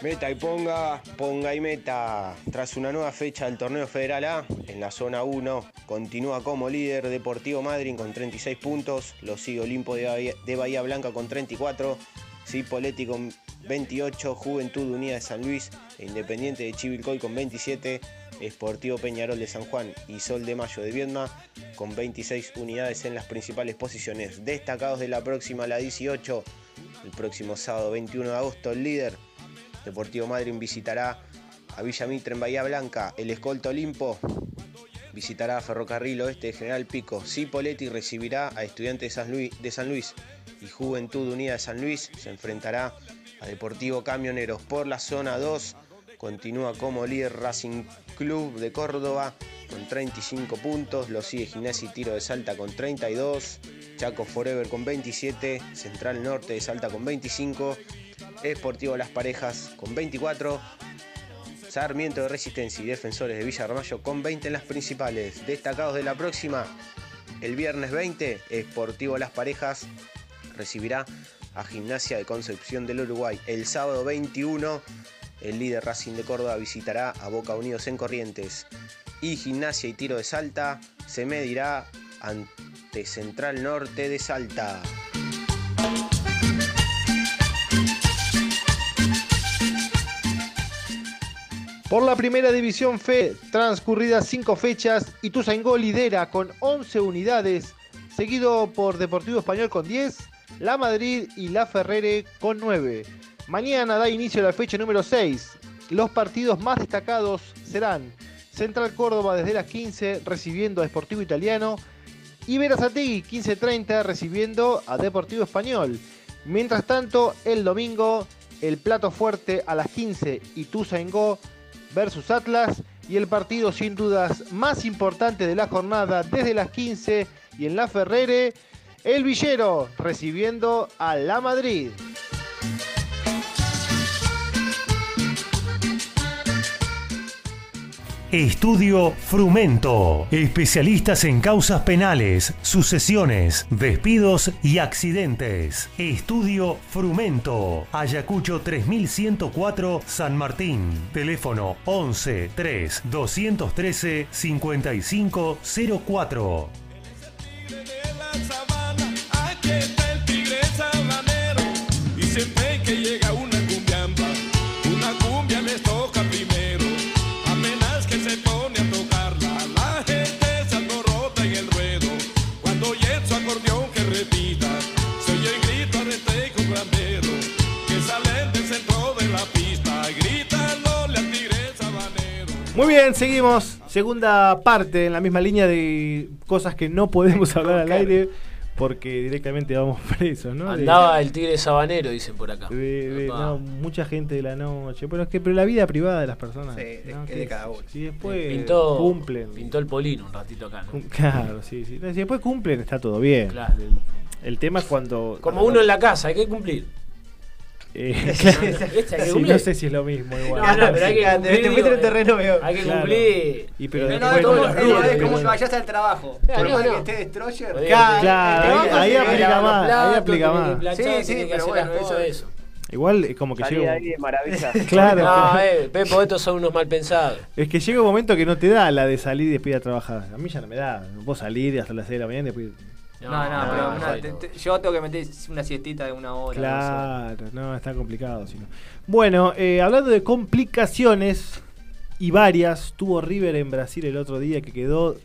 Meta y ponga, ponga y meta. Tras una nueva fecha del torneo Federal A, en la zona 1, continúa como líder Deportivo Madryn con 36 puntos, lo sigue Olimpo de Bahía, de Bahía Blanca con 34, Cipoletti con 28, Juventud Unida de San Luis Independiente de Chivilcoy con 27, Esportivo Peñarol de San Juan y Sol de Mayo de Viedma con 26 unidades en las principales posiciones. Destacados de la próxima, la 18, el próximo sábado 21 de agosto, el líder Deportivo Madryn visitará a Villa Mitre en Bahía Blanca. El escolta Olimpo visitará a Ferrocarril Oeste de General Pico. Cipoletti recibirá a Estudiantes de San Luis y Juventud Unida de San Luis se enfrentará Deportivo Camioneros por la zona 2. Continúa como líder Racing Club de Córdoba con 35 puntos, lo sigue Gimnasia y Tiro de Salta con 32, Chaco Forever con 27, Central Norte de Salta con 25, Esportivo Las Parejas con 24, Sarmiento de Resistencia y Defensores de Villa Ramallo con 20 en las principales. Destacados de la próxima, el viernes 20, Esportivo Las Parejas recibirá a Gimnasia de Concepción del Uruguay. El sábado 21, el líder Racing de Córdoba visitará a Boca Unidos en Corrientes. Y Gimnasia y Tiro de Salta se medirá ante Central Norte de Salta. Por la primera división FE, transcurridas 5 fechas, Ituzaingó lidera con 11 unidades, seguido por Deportivo Español con 10, La Madrid y La Ferrere con 9. Mañana da inicio la fecha número 6. Los partidos más destacados serán Central Córdoba desde las 15 recibiendo a Deportivo Italiano y Verazategui 15.30 recibiendo a Deportivo Español. Mientras tanto, el domingo, el plato fuerte a las 15 Ituzaingó versus Atlas y el partido sin dudas más importante de la jornada desde las 15 y en la Ferrere, el Villero recibiendo a la Madrid. Estudio Frumento. Especialistas en causas penales, sucesiones, despidos y accidentes. Estudio Frumento. Ayacucho 3104 San Martín. Teléfono 11 3 213 5504. Siempre que llega una cumbiamba, una cumbia les toca primero. Apenas que se pone a tocarla, la gente se alborota en el ruedo. Cuando oye su acordeón que repita, se oye el grito arrete con grandero, que salen del centro de la pista, gritándole al tigre sabanero. Muy bien, seguimos. Segunda parte en la misma línea de cosas que no podemos hablar al aire porque directamente vamos [LAUGHS] presos, ¿no? De- Andaba el tigre sabanero, dicen por acá. de- de- no, mucha gente de la noche. Pero es que pero la vida privada de las personas. Sí, es ¿no? que Que de cada uno. Si después pintó, cumplen. pintó el polino un ratito acá. ¿no? Claro, sí, sí. Si después cumplen, está todo bien. Claro. El, el tema es cuando. Como uno en la casa, hay que cumplir. Eh, [LAUGHS] claro. Sí, no sé si es lo mismo igual. No, no, pero hay que cumplir. te fuiste en un digo, terreno Hay que Claro. cumplir. Y pero No, no, después es como, es que vayas al trabajo. Claro, que esté destroyer. Olvídate. Claro, Claro, ahí- aplica más, ahí aplica tiene que más. Sí, sí, pero bueno, eso- Igual es como que Salí llega. ahí de maravilla. [LAUGHS] Claro. No, eh, Pepo, estos son unos mal pensados. Es que llega un momento que no te da la de salir y después ir a trabajar. A mí ya no me da. No puedo salir hasta las 6 de la mañana y después. No, no, pero no, una- no. te- te- yo tengo que meter una siestita de una hora. Claro, no, está complicado. si no. Bueno, eh, hablando de complicaciones y varias, tuvo River en Brasil el otro día que quedó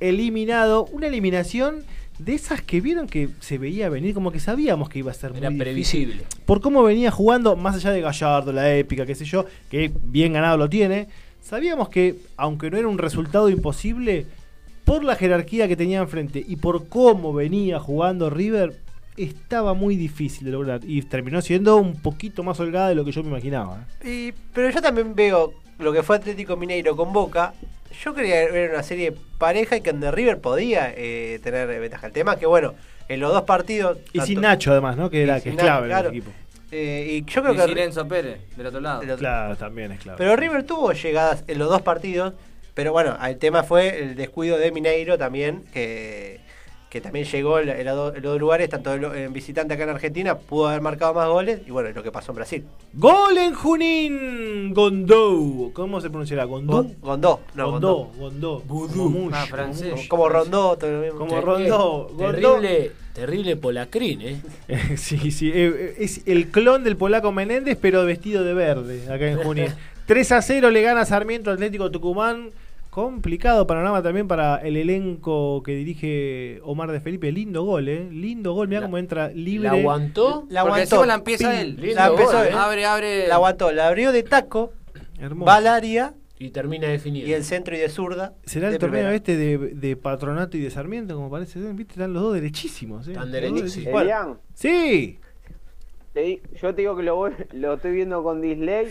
eliminado. Una eliminación de esas que vieron que se veía venir, como que sabíamos que iba a ser Era muy difícil. previsible. Por cómo venía jugando, más allá de Gallardo, la épica, qué sé yo, que bien ganado lo tiene. Sabíamos que, aunque no era un resultado imposible, por la jerarquía que tenía enfrente y por cómo venía jugando River, estaba muy difícil de lograr. Y terminó siendo un poquito más holgada de lo que yo me imaginaba. ¿eh? Y- pero yo también veo lo que fue Atlético Mineiro con Boca. Yo quería ver una serie pareja y que donde River podía eh, tener ventaja. El tema es que, bueno, en los dos partidos. Y tanto- sin Nacho, además, ¿no? Que, era, que es Nacho, clave en el equipo. eh, y yo creo Y que. Pérez, del otro lado. del otro- Claro, también es clave. Pero River tuvo llegadas en los dos partidos. Pero bueno, el tema fue el descuido de Mineiro también, que, que también llegó en, los dos- lugares, tanto en, visitante acá en Argentina, pudo haber marcado más goles. Y bueno, lo que pasó en Brasil. Gol en Junín, Gondou. ¿Cómo se pronunciará? Gondou. Gon- Gondó, no, Gondó, Gondó. Como mucho, Ah, francés. como Como Rondó, todo lo mismo. Como Rondó, Gondó. Terrible, terrible polacrín, ¿eh? [LAUGHS] sí, sí. eh, Es el clon del polaco Menéndez, pero vestido de verde, acá en Junín. [LAUGHS] 3 a 0 le gana Sarmiento Atlético Tucumán. Complicado panorama también para el elenco que dirige Omar de Felipe. Lindo gol, ¿eh? Lindo gol. Mira cómo entra libre. ¿La aguantó? La aguantó. la empieza Pin. él. Lindo La empezó gol, él. ¿eh? Abre, abre. La aguantó, la abrió de taco, Hermoso. va al área Y termina definiendo. y el centro y de zurda. ¿Será el torneo primera. este de, de Patronato y de Sarmiento, como parece? ser? ¿Viste? Están los dos derechísimos. ¿eh? Están derechísimos. Sí. te yo te digo que lo, voy- lo estoy viendo con Disley,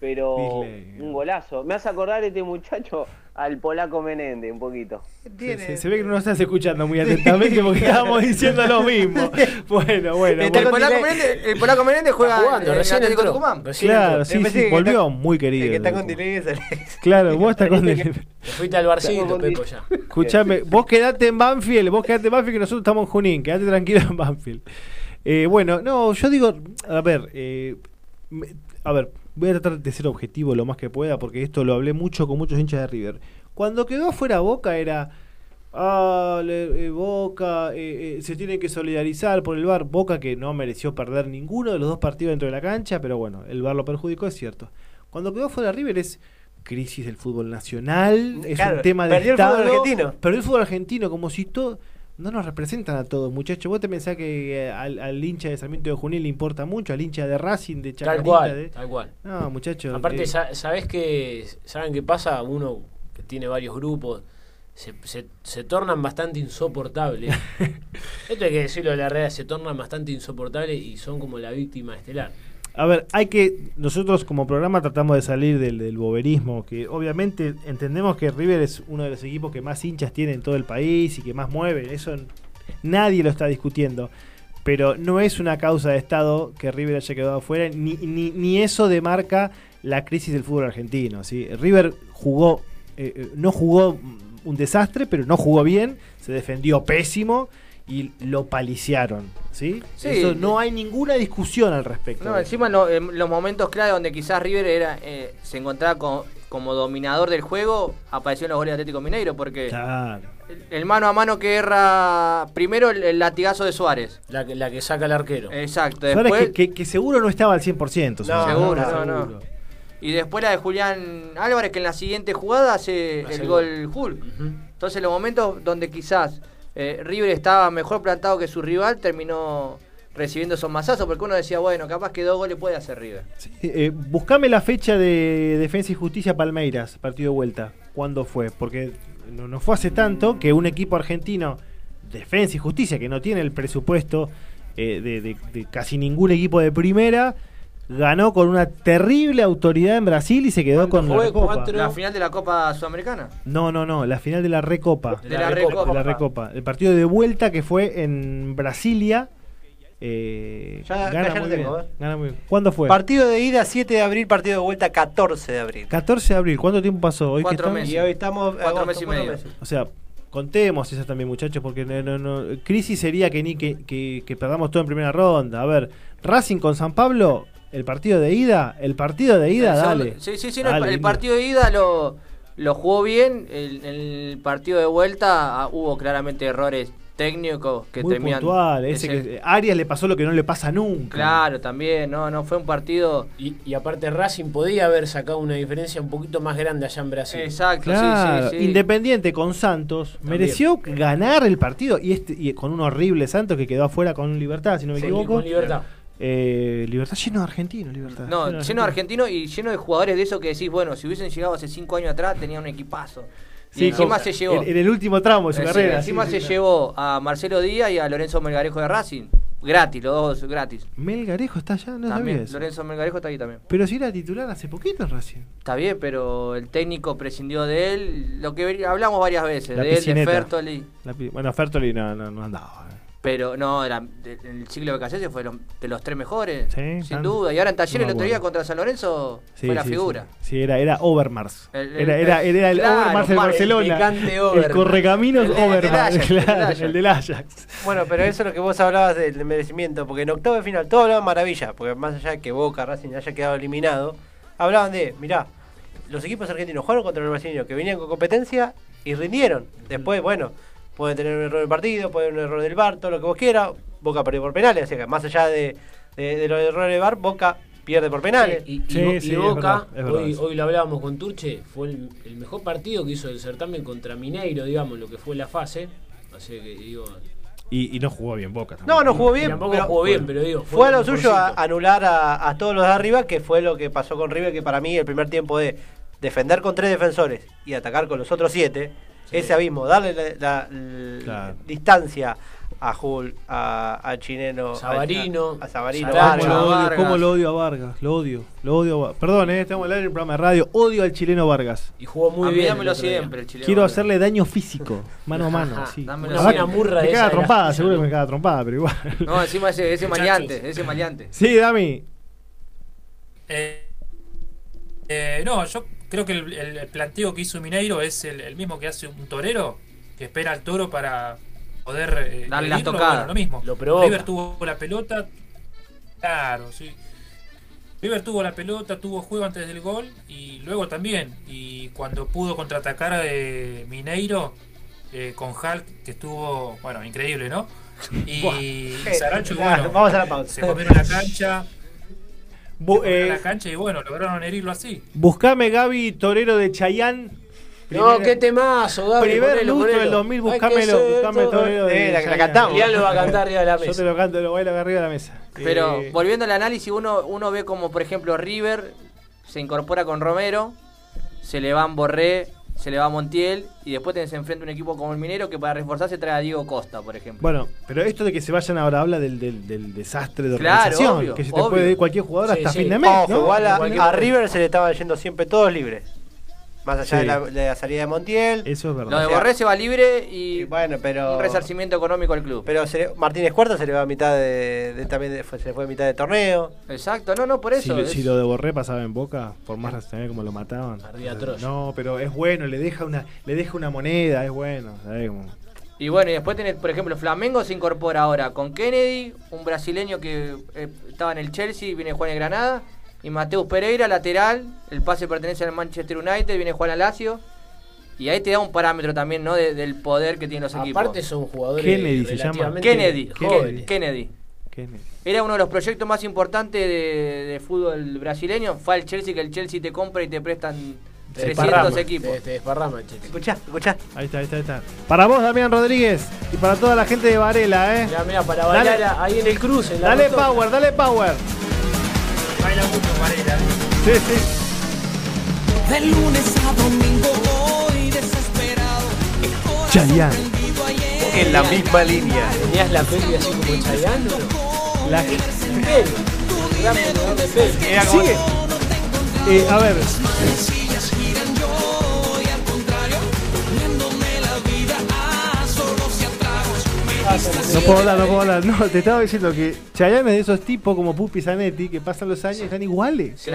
pero Disley, un golazo. Me hace acordar este muchacho al polaco Menéndez un poquito. Se, se- se ve que no nos estás escuchando muy [LAUGHS] atentamente porque estábamos diciendo lo mismo. [LAUGHS] Bueno, bueno. El bueno. polaco Menéndez, el polaco Menéndez juega Está jugando, en recién Atlético entró. Tucumán. Recién Claro, entró. sí, sí, volvió está- muy querido. El que está con Tucumán. delay es Alex. Claro, vos estás [LAUGHS] con el... Te fuiste al barcito, Pepo, ya. Escuchame, vos quedate en Banfield, vos quedate en Banfield que nosotros estamos en Junín, quedate tranquilo en Banfield. Eh, bueno, no, yo digo, a ver, eh, a ver, voy a tratar de ser objetivo lo más que pueda porque esto lo hablé mucho con muchos hinchas de River. Cuando quedó fuera Boca era, ah, le- eh, Boca, eh, eh, se tiene que solidarizar por el VAR. Boca que no mereció perder ninguno de los dos partidos dentro de la cancha, pero bueno, el VAR lo perjudicó, es cierto. Cuando quedó fuera River es crisis del fútbol nacional, es Claro, un tema de perdió el fútbol Estado, argentino. Perdió el fútbol argentino como si todo... No nos representan a todos, muchachos. ¿Vos te pensás que eh, al, al hincha de Sarmiento de Junín le importa mucho? ¿Al hincha de Racing, de Tal Chacarita? cual, de- tal cual. No, muchachos. Aparte, eh, sa- ¿sabés qué? ¿Saben qué pasa? Uno que tiene varios grupos, se, se, se tornan bastante insoportables. [LAUGHS] Esto hay que decirlo de la realidad, se tornan bastante insoportables y son como la víctima estelar. A ver, hay que. Nosotros como programa tratamos de salir del, boberismo, que obviamente entendemos que River es uno de los equipos que más hinchas tiene en todo el país y que más mueve. Eso nadie lo está discutiendo. Pero no es una causa de Estado que River haya quedado afuera, ni, ni, ni eso demarca la crisis del fútbol argentino. ¿sí? River jugó, eh, eh, no jugó un desastre, pero no jugó bien, se defendió pésimo y lo paliciaron. ¿sí? Sí. Eso no hay ninguna discusión al respecto. No, encima en lo- en los momentos clave donde quizás River era eh, se encontraba co- como dominador del juego, apareció en los goles de Atlético Mineiro, porque Claro. el, el mano a mano que erra primero el, el latigazo de Suárez. La que, la que saca el arquero. Exacto, Suárez después, que, que- que seguro no estaba al 100%. No, seguro, seguro. no, no. y después la de Julián Álvarez, que en la siguiente jugada hace Hace el gol Hull. Ujú. Entonces los momentos donde quizás eh, River estaba mejor plantado que su rival, terminó recibiendo esos mazazos, porque uno decía, bueno, capaz que dos goles puede hacer River. Eh, buscame la fecha de Defensa y Justicia Palmeiras, partido de vuelta. ¿Cuándo fue? Porque no, fue hace tanto que un equipo argentino, Defensa y Justicia, que no tiene el presupuesto eh, de casi ningún equipo de primera, ganó con una terrible autoridad en Brasil y se quedó ¿Cuánto con la final de la Copa Sudamericana. No, no, no, la final de la Recopa. De la Recopa. De la Recopa. El partido de vuelta que fue en Brasilia. eh, Ya- gana, ya muy tengo, bien, eh. gana muy bien. ¿Cuándo fue? Partido de ida 7 de abril, partido de vuelta 14 de abril. 14 de abril. ¿Cuánto tiempo pasó? Hoy Cuatro meses. Y hoy estamos. Cuatro agosto, meses y medio. meses. O sea, contemos eso también, muchachos, porque no, no, no- crisis sería que ni que, que- que perdamos todo en primera ronda. A ver, Racing con San Pablo, el partido de ida, el partido de ida, El dale. Sí, sí, sí. no, el- partido de ida lo, lo jugó bien. El, el partido de vuelta ah, hubo claramente errores técnicos que Muy terminan. puntual. Ese ese- que, Arias le pasó lo que no le pasa nunca. Claro, también. No, no fue un partido. Y, y aparte Racing podía haber sacado una diferencia un poquito más grande allá en Brasil. Exacto, Claro, sí, sí, sí. Independiente con Santos mereció ganar el partido y este y con un horrible Santos que quedó afuera con Libertad, si no me Sí, equivoco. con libertad. Eh, libertad lleno de argentinos, Libertad. No, lleno de argentinos y lleno de jugadores de esos que decís, bueno, si hubiesen llegado hace cinco años atrás, tenían un equipazo. Y Sí, encima con- se llevó. En, en el último tramo de su Eh, sí, carrera. encima sí, se llevó a Marcelo Díaz y a Lorenzo Melgarejo de Racing. Gratis, los dos gratis. Melgarejo está allá, no sabía también. eso. Lorenzo Melgarejo está ahí también. Pero si era titular hace poquito en Racing. Está bien, pero el técnico prescindió de él. Lo que hablamos varias veces, La de él, de piscineta. Fertoli. La bueno, Fertoli no, no, no andaba. Pero no, era, el ciclo de Casellas fue lo- de los tres mejores, Sí, sin tan- duda. Y ahora en no Talleres me el otro día contra San Lorenzo Sí, fue la sí, figura. Sí, Sí, era, era Overmars. El- el- era, era, era el claro, Overmars del el Barcelona. El Overmars. correcaminos El del Overmars. Ajax, el del claro, Ajax. el del Ajax. Bueno, pero eso es lo que vos hablabas del merecimiento, porque en octavo de final todos hablaban maravilla, porque más allá de que Boca Racing haya quedado eliminado, hablaban de, mirá, los equipos argentinos jugaron contra los brasileños que venían con competencia y rindieron. Después, bueno, pueden tener un error del partido, puede haber un error del bar, todo lo que vos quieras. Boca perdió por penales, así que más allá de, de, de los errores del bar, Boca pierde por penales. Y, y Sí, Bo- y sí, es Boca, verdad, es verdad hoy, hoy lo hablábamos con Turche, fue el, el mejor partido que hizo el certamen contra Mineiro, digamos, lo que fue la fase. Así que digo. Y, y no jugó bien Boca también. No, no jugó bien, tampoco pero jugó bien, pero digo. Fue a el lo suyo a anular a, a todos los de arriba, que fue lo que pasó con River, que para mí el primer tiempo de defender con tres defensores y atacar con los otros siete, ese abismo, darle la, la- la Claro. distancia a Jul, a, a Chileno, Sabarino, a, a Sabarino, ¿Cómo Vargas. lo, odio, cómo lo odio a Vargas? Lo odio. Lo odio a Vargas. Perdón, eh, estamos en un programa de radio. Odio al chileno Vargas. Y jugó muy a mí bien. dámelo el siempre, el chileno. Quiero Vargas. hacerle daño físico, mano a mano. Sí. dámelo que murra de me esa caga trompada, la- seguro que me caga trompada, pero igual. No, encima ese, ese maleante, ese maleante. Sí, Dami. Eh, eh, no, yo creo que el, el planteo que hizo Mineiro es el, el mismo que hace un torero que espera al toro para poder eh, Darle las tocadas. bueno, lo mismo. Lo. River tuvo la pelota, claro, sí. River tuvo la pelota, tuvo juego antes del gol y luego también. Y cuando pudo contraatacar eh, Mineiro eh, con Hulk, que estuvo, bueno, increíble, ¿no? [LAUGHS] Y Saracho, bueno, [LAUGHS] Vamos a la pausa. se comieron la cancha, Bu- eh, la cancha y bueno, lograron herirlo así. buscame Gaby Torero de Chayán. No, qué temazo, Gaby. Primer ponelo, lustro ponelo. del 2000, Hay que buscámelo, buscame Torero de Eh, la- la Chayanne. cantamos. Elian lo va a cantar arriba de la Yo te mesa. lo canto, lo bailo arriba de la mesa. Pero Eh, volviendo al análisis, uno, uno ve como, por ejemplo, River se incorpora con Romero, se le va a Borré, se le va a Montiel, y después tenés enfrente un equipo como el Minero que para reforzarse trae a Diego Costa, por ejemplo. Bueno, pero esto de que se vayan ahora habla del, del, del desastre de Claro, organización. obvio, que se te obvio. puede ir cualquier jugador Sí, hasta sí. fin de mes. Ojo, ¿no? igual a, a River se le estaban yendo siempre todos libres. Más allá Sí. de, la, de la salida de Montiel. Eso es Lo verdad. de o sea, Borré se va libre y Y bueno, pero. un resarcimiento económico al club. Pero se le- Martínez Cuarta se le va a mitad de, de- también de- fue- se le fue a mitad de torneo. Exacto, no, no, por Si, eso. lo- es- si lo de Borré pasaba en Boca, por más también como lo mataban. No, pero es bueno, le deja una, le deja una moneda, es bueno. Y bueno, y después tenés, por ejemplo, Flamengo se incorpora ahora con Kennedy, un brasileño que eh, estaba en el Chelsea, viene a jugar en Granada, y Mateus Pereira, lateral, el pase pertenece al Manchester United, viene a jugar al Lazio. Y ahí te da un parámetro también, ¿no? De- del poder que tienen los equipos. Aparte son jugadores Kennedy se llama. Kennedy, jóvenes. Kennedy. Kennedy. Era uno de los proyectos más importantes de, de fútbol brasileño. Fue al Chelsea que el Chelsea te compra y te prestan Te 300 desparrama, equipos. Te, te desparrama, Chelsea. Escuchá, escuchá. Ahí está, ahí está, ahí está. Para vos, Damián Rodríguez, y para toda la gente de Varela, ¿eh? Mirá, mirá, para bailar ahí en el cruce. en la Dale rotonda. power, dale power. Baila mucho Varela. Sí, sí. De lunes a domingo voy desesperado. Chayanne. En la misma línea. ¿Tenías la peli así como Chayanne no? La- Peli. Era como- Sigue. Eh, a ver, no puedo hablar, no puedo hablar. No, te estaba diciendo que Chayanne es de esos tipos como Pupi Zanetti que pasan los años y están iguales.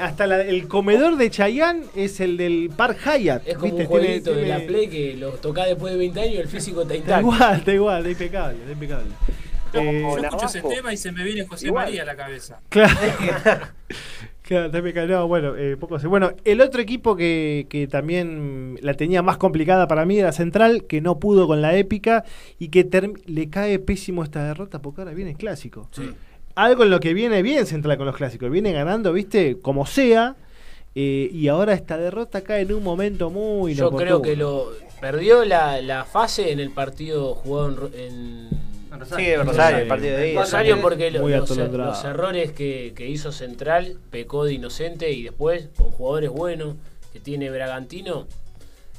Hasta la- el comedor de Chayanne es el del Park Hyatt. Es como ¿viste? un jueguito Tiene- de la Play que lo tocás después de 20 años y el físico Está intacto. igual, está igual, está impecable, está impecable. Eh, Yo escucho ese tema y se me viene José María a la cabeza. Claro. [LAUGHS] Claro. No, bueno, eh, poco sé. Bueno, el otro equipo que, que también la tenía más complicada para mí era Central, que no pudo con la épica y que term- le cae pésimo esta derrota porque ahora viene el clásico. Algo en lo que viene bien Central con los clásicos. Viene ganando, viste, como sea. eh, y ahora esta derrota cae en un momento muy Yo creo que lo perdió la, la fase en el partido jugado en, Ro- en Sí, de Rosario, el partido de ida. Rosario porque lo- Muy los, errores que, que hizo Central pecó de inocente y después con jugadores buenos que tiene Bragantino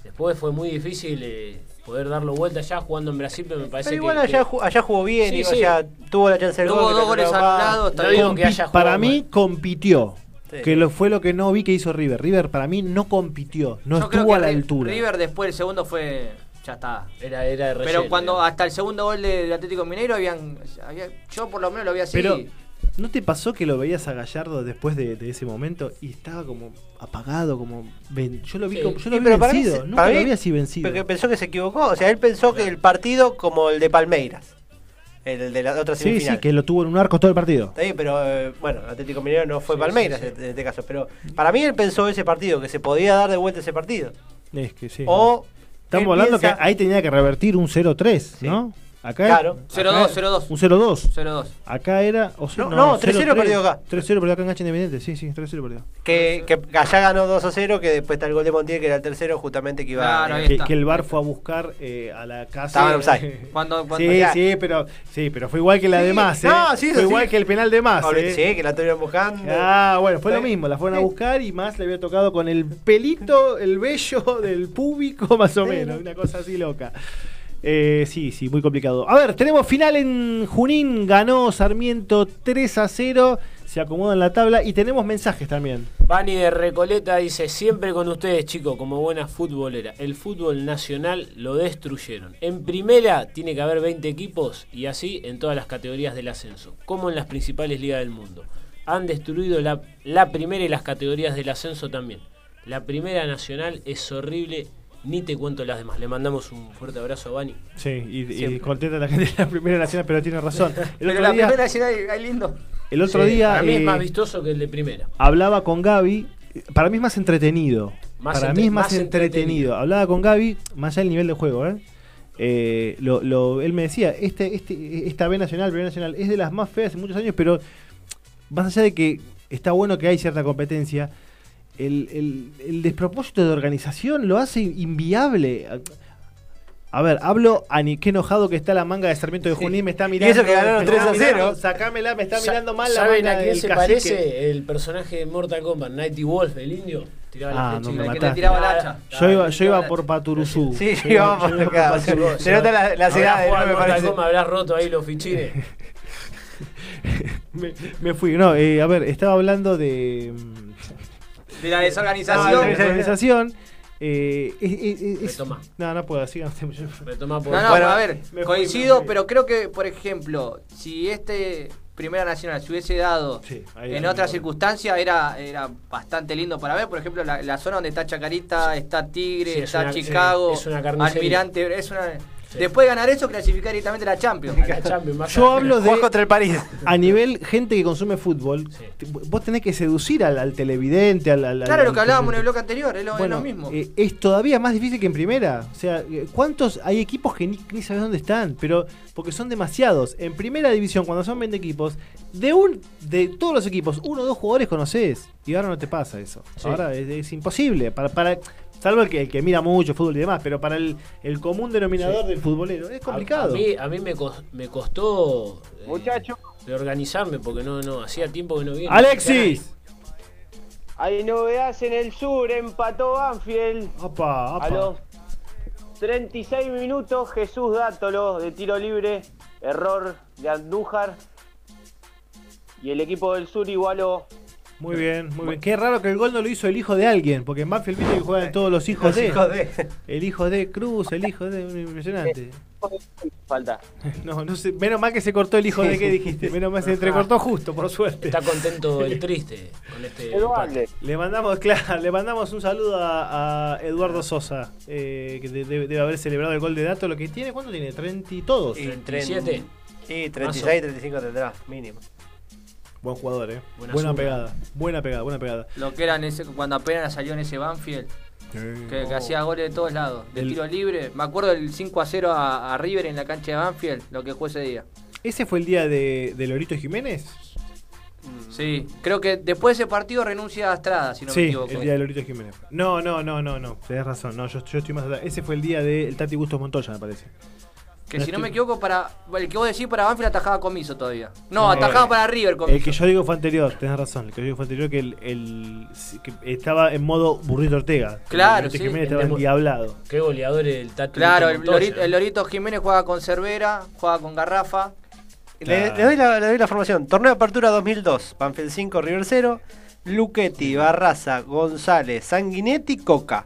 después fue muy difícil eh, poder darlo vuelta ya jugando en Brasil pero me parece Pero que, igual allá, que- allá jugó bien, Sí, y sí. allá tuvo la chance del Tuvo gol. dos que goles anulados, está No digo que haya Compi- para jugado mí mal. compitió. Sí. Que lo, fue lo que no vi que hizo River. River para mí no compitió, no Yo creo estuvo que a la altura. River después el segundo fue. Ya está. era, era de Pero relleno, cuando era. hasta el segundo gol de- del Atlético Mineiro habían, había- yo por lo menos lo había Pero, seguido. ¿no te pasó que lo veías a Gallardo después de, de ese momento y estaba como apagado, como ven- yo lo vi Sí. como, yo lo Sí, vi pero para mí vencido, se- nunca para lo mí- vi así vencido. Porque pensó que se equivocó. O sea, él pensó que el partido como el de Palmeiras. El de la otra sí, semifinal. sí, que lo tuvo en un arco todo el partido. Bien, pero eh, bueno, Atlético Mineiro no fue Sí, Palmeiras sí, sí. En, en este caso. Pero para mí él pensó ese partido, que se podía dar de vuelta ese partido. Es que sí. O. Estamos hablando piensa- que ahí tenía que revertir un 0-3, Sí. ¿no? Acá Claro. 0-2, acá- 0-2. Un 0-2. 0-2. Acá era. o No, no, 3-0 perdió acá. 3-0 perdió acá en Gacha Independiente. Sí, sí, 3-0 perdió. Que, que allá ganó 2 a 0, que después está el gol de Montiel, que era el tercero, justamente que iba Claro, eh, Que, que el bar fue a buscar eh, a la casa. Estaba. [LAUGHS] Cuando, cuando Sí, ya- sí, pero, sí, pero fue igual que la Sí, de más, ¿eh? no, sí, fue sí. igual que el penal de más, ¿eh? Sí, que la estuvieron buscando. Ah, bueno, fue lo mismo, la fueron a buscar y más le había tocado con el pelito, el vello del público, [LAUGHS] más o menos, una cosa así loca. Eh, sí, sí, muy complicado. A ver, tenemos final en Junín, ganó Sarmiento 3 a 0, se acomoda en la tabla y tenemos mensajes también. Bani de Recoleta dice, siempre con ustedes chicos, como buena futbolera. El fútbol nacional lo destruyeron. En primera tiene que haber 20 equipos y así en todas las categorías del ascenso, como en las principales ligas del mundo. Han destruido la primera y las categorías del ascenso también. La primera nacional es horrible, ni te cuento las demás. Le mandamos un fuerte abrazo a Bani. Sí, y, y contenta la gente de la Primera Nacional, pero tiene razón. [LAUGHS] El Pero otro la día, primera nacional, ay, lindo. el otro Sí, día para mí es eh, más vistoso que el de primera. hablaba con Gaby. Para mí es más entretenido. Más Para entre- mí es más, más entretenido. entretenido. Hablaba con Gaby, más allá del nivel de juego, ¿eh? Eh, lo, lo- él me decía, este, este, esta B Nacional, B Nacional, es de las más feas hace muchos años, pero más allá de que está bueno que hay cierta competencia, el, el- el despropósito de organización lo hace inviable. A ver, hablo a ni qué enojado que está la manga de Sarmiento de Junín, me está mirando. eso que ganaron me está 3 a 0. mirando, Sacámela, me está Sa- mirando mal la ¿Saben manga a quién se cacique. parece el personaje de Mortal Kombat? Nighty Wolf, el indio. Tiraba Ah, la no flecha y me la- que le tiraba la hacha. Yo iba, yo iba por Paturuzú. Sí, Yo sí, yo por iba acá. Se nota la, la jugado no me Mortal parece. Kombat, habrás roto ahí los fichines. [LAUGHS] me, me fui. No, eh, a ver, estaba hablando de. De la de desorganización. organización. Eh, es- es- es- Retoma. no, no puedo, sigan. Retoma por No, no, Bueno, a ver, coincido, pero creo que, por ejemplo, si este Primera Nacional se hubiese dado Sí, en otra un- circunstancia, era, era bastante lindo para ver. Por ejemplo, la, la zona donde está Chacarita, está Tigre, Sí, es está una- Chicago, sí, es una carnicería. Almirante. Es una, Después de ganar eso, clasificar directamente a la Champions. A la Champions, más Yo hablo de. Contra el París. A nivel gente que consume fútbol, Sí. vos tenés que seducir al, al televidente, al, al- Claro, al- lo que hablábamos en el bloque anterior, es lo, es Bueno, lo mismo. eh, es todavía más difícil que en primera. O sea, eh, ¿cuántos hay equipos que ni, ni sabes dónde están? Pero porque son demasiados. En primera división, cuando son 20 equipos, de un de todos los equipos, uno o dos jugadores conoces. Y ahora no te pasa eso. Sí. Ahora es, es imposible. Para, para, salvo el que, el que mira mucho fútbol y demás, pero para el, el común denominador del futbolero es A- complicado. A, mí, a mí me, cos- me costó eh, Muchacho, de organizarme porque no, no, hacía tiempo que no vi. Alexis. hay novedades en el sur, empató Banfield. Opa, opa. A los 36 minutos, Jesús Dátolo de tiro libre, error de Andújar. Y el equipo del sur igualó. Muy bien, muy bien. Qué raro que el gol no lo hizo el hijo de alguien, porque en Banfield viste que juegan todos los hijos Los de. hijos de. El hijo de Cruz, el hijo de. Impresionante. Falta. No, no sé. Menos mal que se cortó el hijo de que dijiste. Menos mal se entrecortó justo, por suerte. Está contento el triste con este Eduardo. Le mandamos, claro, le mandamos un saludo a, a Eduardo Sosa, eh, que de- debe, debe haber celebrado el gol de dato. Lo que tiene, ¿cuánto tiene? 30 y todos. Y 37. Sí, 36, 35 tendrá, mínimo. Buen jugador, eh. Buena pegada. Buena pegada, buena pegada. Lo que era en ese, cuando apenas salió en ese Banfield, que, que hacía goles de todos lados, de El- tiro libre. Me acuerdo del 5 a 0 a, a River en la cancha de Banfield, lo que fue ese día. ¿Ese fue el día de, de Lorito Jiménez? Sí, creo que después de ese partido renuncia a Estrada, si no me sí, equivoco. el día de Lorito Jiménez. No, no, no, no, no. Tenés razón. No, yo, yo estoy más atrás. Ese fue el día del Tati Bustos Montoya, me parece. Que si no me equivoco, para el que vos decís para Banfield atajaba Comiso todavía. No, No, atajaba eh, para River Comiso. El que yo digo fue anterior, tenés razón. El que yo digo fue anterior que, el, el- que estaba en modo burrito Ortega. Claro, Lorito sí. Jiménez estaba endiablado. Qué goleador el Tati. Claro, el. Lorito, el Lorito Jiménez juega con Cervera, juega con Garrafa. Claro. le doy la, le doy la formación. Torneo de Apertura 2002. Banfield 5, River 0. Luchetti, Barraza, González, Sanguinetti, Coca.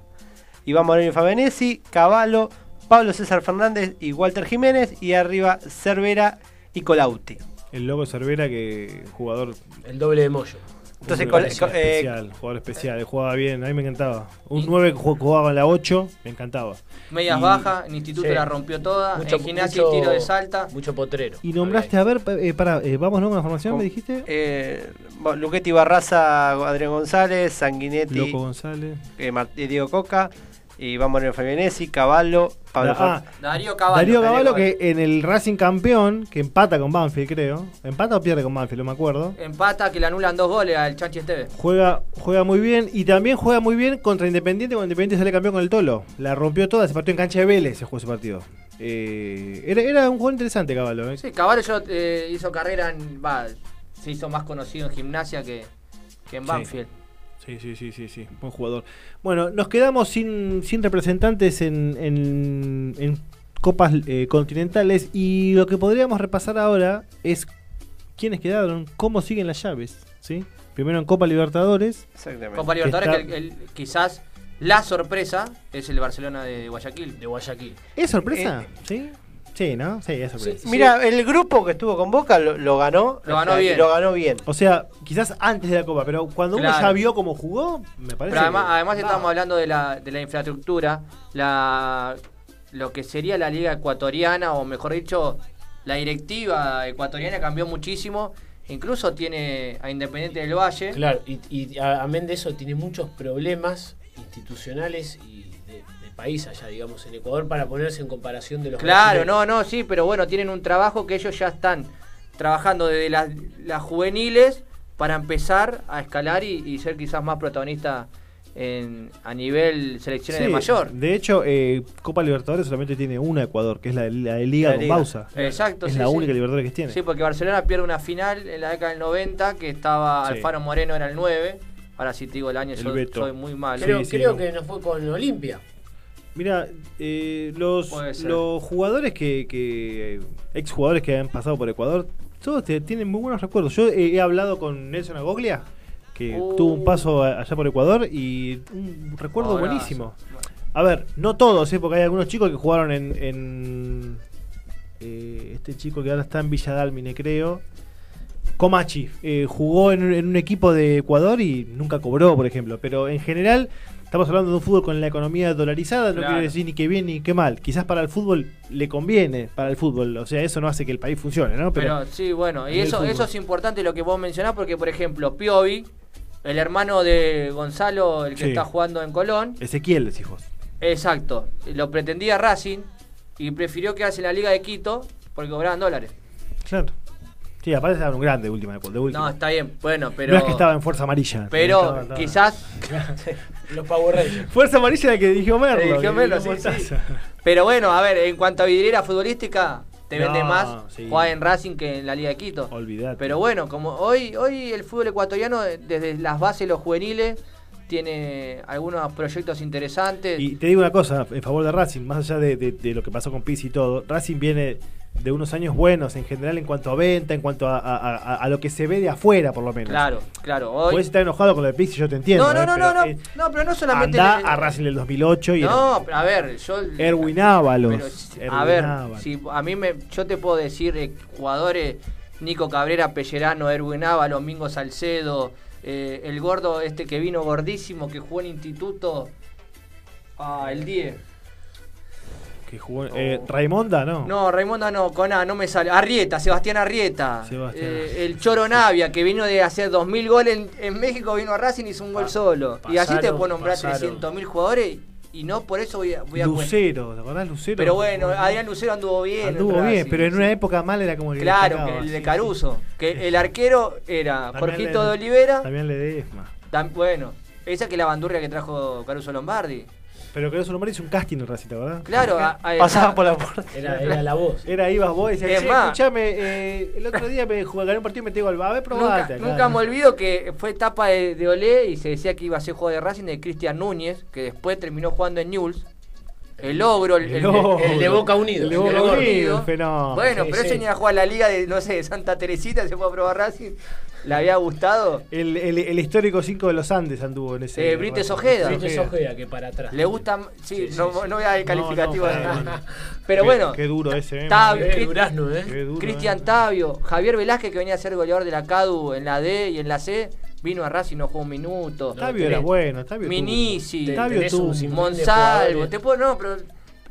Iván Moreno y Fabenesi, Cavallo, Pablo César Fernández y Walter Jiménez. Y arriba Cervera y Colauti. El loco Cervera, que jugador El doble de Moyo. Entonces, eh, especial, jugador especial, jugaba bien, a mí me encantaba. Un 9 que jug- jugaba en la 8, me encantaba. Medias bajas, en instituto sí. la rompió toda. Mucho- en gimnasia mucho- y tiro de salta. Mucho potrero. Y nombraste, a ver, eh, para, eh, vamos ¿no? con la formación, con- me dijiste. eh, Luchetti, Barraza, Adrián González, Sanguinetti, Loco González. eh, eh, Diego Coca. Y vamos a Fabianesi, Caballo, Pablo Ah, Darío Caballo. Darío Caballo que en el Racing campeón, que empata con Banfield creo, empata o pierde con Banfield, no me acuerdo. Empata que le anulan dos goles al Chanchi Esteve. Juega, juega muy bien y también juega muy bien contra Independiente cuando Independiente sale campeón con el Tolo. La rompió toda, se partió en cancha de Vélez, se jugó ese partido. Eh, era, era un juego interesante, Caballo. ¿eh? Sí, Caballo eh, hizo carrera en. Va, se hizo más conocido en gimnasia que, que en. Banfield. Sí, sí, sí, sí, sí, buen jugador. Bueno, nos quedamos sin, sin representantes en, en- en copas eh, continentales y lo que podríamos repasar ahora es quiénes quedaron, cómo siguen las llaves, ¿sí? Primero en Copa Libertadores. Exactamente. Copa Libertadores, Está- que el- el- quizás la sorpresa es el Barcelona de Guayaquil. De Guayaquil. ¿Es sorpresa? Eh, ¿Sí? Sí, ¿no? Sí, es sorpresa. Mira, el grupo que estuvo con Boca lo, lo ganó. Lo ganó o sea, bien. Lo ganó bien. O sea, quizás antes de la Copa, pero cuando uno ya vio cómo jugó, me parece Pero además, que- además estamos hablando de la, de la infraestructura, la, lo que sería la liga ecuatoriana, o mejor dicho, la directiva ecuatoriana cambió muchísimo. Incluso tiene a Independiente del Valle. Claro, y, y a- amén de eso, tiene muchos problemas institucionales y país allá, digamos, en Ecuador, para ponerse en comparación de los Claro, brasileños. no, no, sí, pero bueno, tienen un trabajo que ellos ya están trabajando desde las, las juveniles para empezar a escalar y, y ser quizás más protagonista en, a nivel selecciones Sí, de mayor. De hecho, eh, Copa Libertadores solamente tiene una Ecuador, que es la de, la de Liga La con Liga. Bausa. Exacto, Es sí, la sí. única Libertadores que tiene. Sí, porque Barcelona pierde una final en la década del 90 que estaba Sí. Alfaro Moreno era el 9. Ahora sí te digo el año, El yo Beto. soy muy malo. Creo, Sí, sí, creo no. que no fue con Olimpia. Mira, eh, los, los jugadores que, que exjugadores que han pasado por Ecuador, todos te- tienen muy buenos recuerdos. Yo he, he hablado con Nelson Agoglia, que Uh. tuvo un paso allá por Ecuador y un recuerdo buenísimo. A ver, no todos, ¿eh? porque hay algunos chicos que jugaron en, en, eh, este chico que ahora está en Villa Dálmine, creo. Comachi eh, jugó en un equipo de Ecuador y nunca cobró, por ejemplo. Pero en general, estamos hablando de un fútbol con la economía dolarizada, no Claro. quiere decir ni que bien ni que mal. Quizás para el fútbol le conviene, para el fútbol. O sea, eso no hace que el país funcione, ¿no? Pero sí, bueno, y eso, eso es importante lo que vos mencionás porque, por ejemplo, Piovi, el hermano de Gonzalo, el que Sí. está jugando en Colón, Ezequiel, vos. exacto, lo pretendía Racing y prefirió quedarse en la Liga de Quito porque cobraban dólares. Claro. Sí, aparte estaba un grande de última. De última. No, está bien, bueno, pero... No es que estaba en Fuerza Amarilla. Pero Estaba- estaba- quizás [LAUGHS] Los Power Rangers. Fuerza Amarilla la que dirigió Merlo. Dirigió que Merlo, dirigió sí, sí. Mostaza. Pero bueno, a ver, en cuanto a vidriera futbolística, te No, vende más sí. jugar en Racing que en la Liga de Quito. Olvidate. Pero bueno, como hoy, hoy el fútbol ecuatoriano, eh, desde las bases, los juveniles, tiene algunos proyectos interesantes. Y te digo una cosa, en favor de Racing, más allá de, de- de lo que pasó con Pizzi y todo, Racing viene de unos años buenos en general en cuanto a venta, en cuanto a, a- a- a lo que se ve de afuera, por lo menos. Claro, claro. Hoy... Puedes estar enojado con lo de Pizzi, yo te entiendo. no, no, ¿eh? no, pero, no, no, eh, no, pero no solamente... Andá el- a Racing del 2008 y No, pero a ver, yo... Erwin Ábalos. A ver, Ábalos. si a mí me, yo te puedo decir eh, jugadores Nico Cabrera, Pellerano, Erwin Ábalos, Mingo Salcedo, eh, el gordo este que vino gordísimo, que jugó en instituto, ah, el 10. Que jugó, eh, Raimonda, ¿no? No, Raimonda no, con A, no me sale. Arrieta, Sebastián Arrieta. Sebastián Eh, el Choro Navia, que vino de hacer 2.000 goles en, en México, vino a Racing y hizo un gol solo. y así te puedo nombrar pasaron. 300.000 jugadores y no por eso voy a, voy a Lucero, ¿te acordás Lucero? Pero bueno, Adrián Lucero anduvo bien. en Anduvo bien, Racing, pero en una época mal era como que Claro, destacaba, que el de sí, Caruso. Que [LAUGHS] el arquero era También Jorgito le- de Olivera. También le desma. Tam- bueno, esa que es la bandurria que trajo Caruso Lombardi. Pero que eso nombre hizo un casting en Racing, ¿verdad? Claro, a- a- Pasaba por la puerta. Era, era la voz. Era, ibas vos y decías, Es "Che, más- escuchame, eh, el otro día me jugué, gané un partido y me tengo al a ver, Nunca, probate. acá". nunca me olvido que fue etapa de, de Olé y se decía que iba a ser juego de Racing de Cristian Núñez, que después terminó jugando en Newell's. El ogro, el, el- ogro. El de Boca Unidos. El de Boca fenómeno. Bueno, Sí, pero sí. ese ni a jugar la liga de, no sé, de Santa Teresita, se fue a probar Racing. ¿Le había gustado? El, el, el histórico 5 de los Andes anduvo en ese. Eh, Brites Ojeda. Brito Ojeda, que para atrás. Le gusta, sí, Sí, sí, no, sí. no voy a dar el calificativo. No, no, de- no. [LAUGHS] Pero Qué- bueno, Qué duro ese, eh. Tabio, Eh, Durazno, ¿eh? Cristian eh. Tabio, Javier Velázquez, que venía a ser goleador de la CADU en la D y en la C, vino a Racing, no jugó un minuto. Tabio era bueno, Tabio. Minisi, Tabio Monsalvo, te puedo, no, pero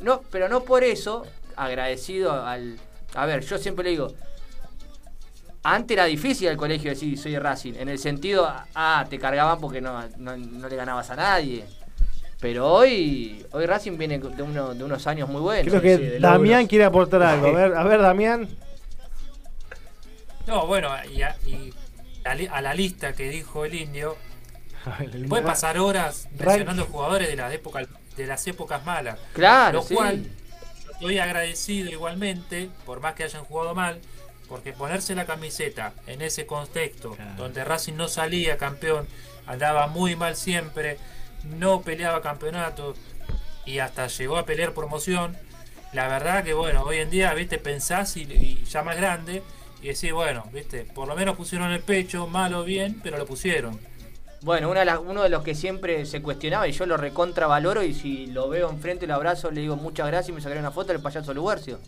no, pero no por eso, agradecido al. A ver, yo siempre le digo. Antes era difícil el colegio decir soy Racing, en el sentido, ah, te cargaban porque no, no, no le ganabas a nadie. Pero hoy, hoy Racing viene de, uno- de unos años muy buenos. Creo que sí, Damián quiere aportar algo. A ver, a ver Damián. No, bueno, y a la lista que dijo el indio, [LAUGHS] El- puede pasar horas mencionando jugadores de las épocas de las épocas malas. Claro, Lo sí. cual estoy agradecido igualmente, por más que hayan jugado mal, porque ponerse la camiseta en ese contexto, donde Racing no salía campeón, andaba muy mal siempre, no peleaba campeonatos y hasta llegó a pelear promoción. La verdad que bueno, hoy en día, viste, pensás y, y ya más grande y decís, bueno, viste, por lo menos pusieron el pecho, mal o bien, pero lo pusieron. Bueno, una de las- uno de los que siempre se cuestionaba y yo lo recontravaloro y si lo veo enfrente lo abrazo, le digo muchas gracias y me sacaré una foto del payaso Lugarcio.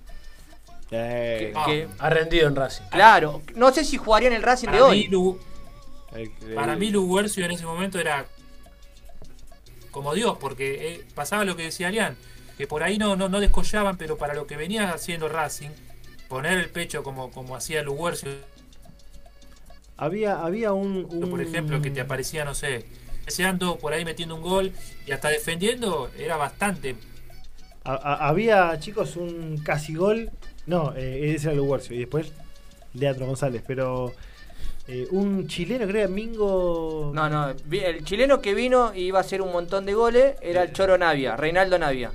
Eh, Ah. Que- Ha rendido en Racing. claro, no sé si jugaría en el Racing de Para mí, hoy. Lu- Para mí Luguercio en ese momento era como Dios, porque eh, pasaba lo que decía Alián, que por ahí no, no, no descollaban, pero para lo que venía haciendo Racing, poner el pecho como, como hacía Luguercio, había, había un, un- por ejemplo, que te aparecía, no sé, deseando por ahí metiendo un gol y hasta defendiendo, era bastante. a- a- había, chicos, un casi gol. No, eh, ese era Luguercio. Y después Leandro González. Pero eh, un chileno, creo, Mingo. No, no, el chileno que vino y iba a hacer un montón de goles era el Choro Navia, Reinaldo Navia,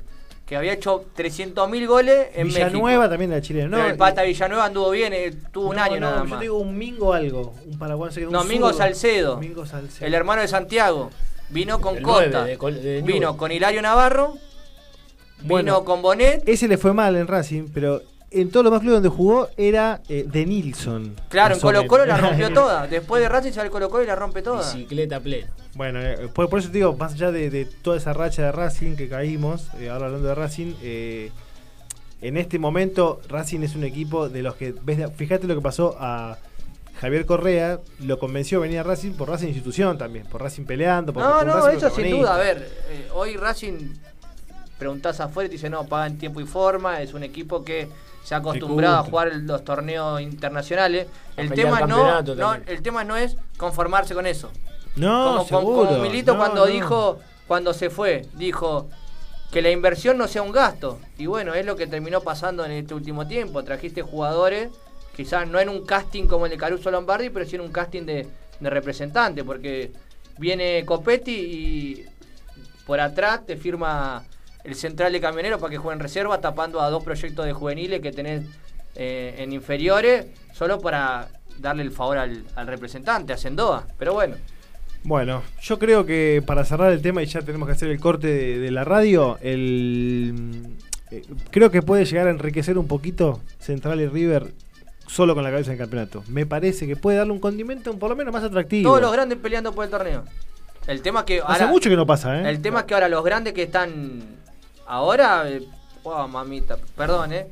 que había hecho 300.000 goles en Villanueva México. también era chileno. Pero No, el Pata Villanueva anduvo bien, eh, tuvo un año no, nada Yo más. te digo un Mingo algo. Un paraguayo. un No, Mingo zurdo. Salcedo. Mingo Salcedo. El hermano de Santiago. Vino con El Costa. de de vino con Hilario Navarro. Bueno. vino con Bonet. Ese le fue mal en Racing, pero en todos los más clubes donde jugó era eh, de Nilsson. Claro, en Colo Colo la rompió toda. [LAUGHS] Después de Racing sale el Colo Colo y la rompe toda. Bicicleta plena. Bueno, eh, por, por eso te digo, más allá de, de toda esa racha de Racing que caímos, eh, ahora hablando de Racing, eh, en este momento Racing es un equipo de los que, ves, fíjate lo que pasó a Javier Correa, lo convenció a venir a Racing por Racing institución también, por Racing peleando, por, No, por no, Racing eso sin duda. A ver, eh, hoy Racing, preguntás afuera y te dice, no, paga en tiempo y forma. Es un equipo que se ha acostumbrado a jugar los torneos internacionales. A El tema, no, el tema no es conformarse con eso. No, como, como- seguro. como Milito No, cuando no. dijo, cuando se fue, dijo que la inversión no sea un gasto. Y bueno, es lo que terminó pasando en este último tiempo. Trajiste jugadores, quizás no en un casting como el de Caruso Lombardi, pero sí en un casting de, de representante, porque viene Copetti y por atrás te firma el central de camionero para que juegue en reserva, tapando a dos proyectos de juveniles que tenés eh, en inferiores, solo para darle el favor al, al representante, a Sendoa. Pero bueno. Bueno, yo creo que para cerrar el tema y ya tenemos que hacer el corte de, de la radio, el, eh, creo que puede llegar a enriquecer un poquito Central y River solo con la cabeza del campeonato. Me parece que puede darle un condimento por lo menos más atractivo. Todos los grandes peleando por el torneo. El tema que Hace ahora, mucho que no pasa, ¿eh? el tema es que ahora los grandes que están ahora, eh, oh, mamita, perdón, eh,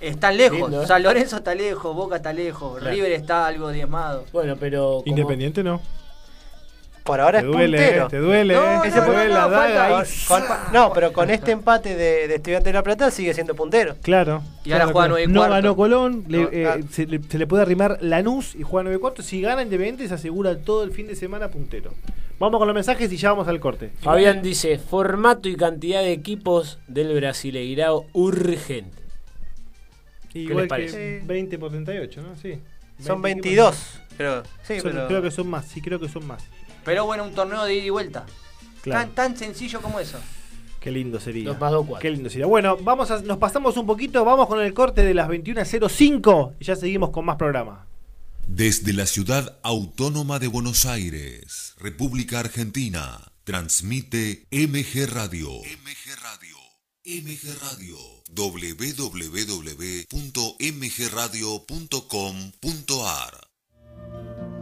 están lejos. Lindo, ¿eh? San Lorenzo está lejos, Boca está lejos, Claro. River está algo diezmado. Bueno, pero. como- Independiente no. Por ahora Te es duele, puntero. eh, te duele, No, eh, no, duele no, la daga falta- ahí. Con- con- no, pero con este empate de, de Estudiante de La Plata sigue siendo puntero. Claro. Y ahora juega claro. nueve y No cuarto. ganó Colón, le- No, eh, se, le, se le puede arrimar Lanús y juega 9 cuartos. Si gana Independiente se asegura todo el fin de semana puntero. Vamos con los mensajes y ya vamos al corte. Fabián dice: formato y cantidad de equipos del Brasileirao urgente. Igual les que parece? 20 por 38, ¿no? Sí. Son 20 22, creo. Sí, Son- pero. Creo que son más, sí, creo que son más. Pero bueno, un torneo de ida y vuelta. Claro. Tan, tan sencillo como eso. Qué lindo sería. Dos más dos, cuatro. Qué lindo sería. Bueno, vamos a, nos pasamos un poquito, vamos con el corte de las 21.05 y ya seguimos con más programa. Desde la ciudad autónoma de Buenos Aires, República Argentina, transmite MG Radio. MG Radio. MG Radio. www.mgradio.com.ar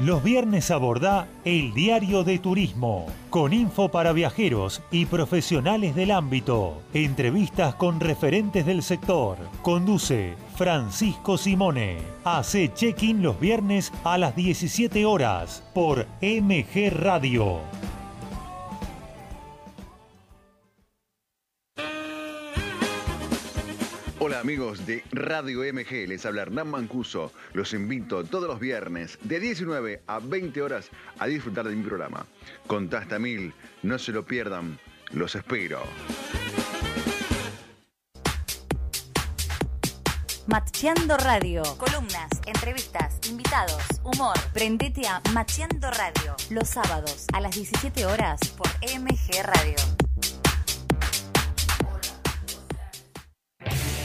Los viernes abordá El Diario de Turismo, con info para viajeros y profesionales del ámbito. Entrevistas con referentes del sector. Conduce Francisco Simone. Hace check-in los viernes a las 17 horas por MG Radio. Hola amigos de Radio MG, les habla Hernán Mancuso. Los invito todos los viernes de 19 a 20 horas a disfrutar de mi programa. Contasta mil, no se lo pierdan, los espero. Macheando Radio. Columnas, entrevistas, invitados, humor. Prendete a Macheando Radio. Los sábados a las 17 horas por MG Radio.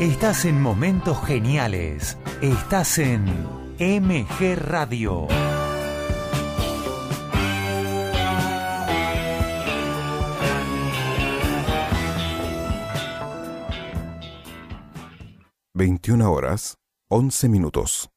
Estás en momentos geniales. Estás en MG Radio. Veintiuna horas, once minutos.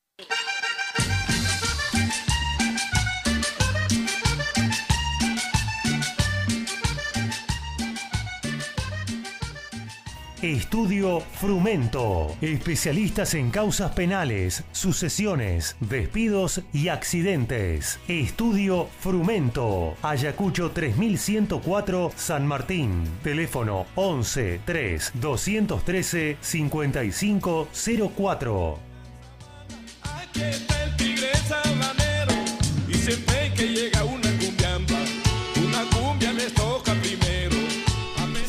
Estudio Frumento. Especialistas en causas penales, sucesiones, despidos y accidentes. Estudio Frumento. Ayacucho 3104 San Martín. Teléfono 11 3 213 5504. el tigre sabanero y siempre que llega una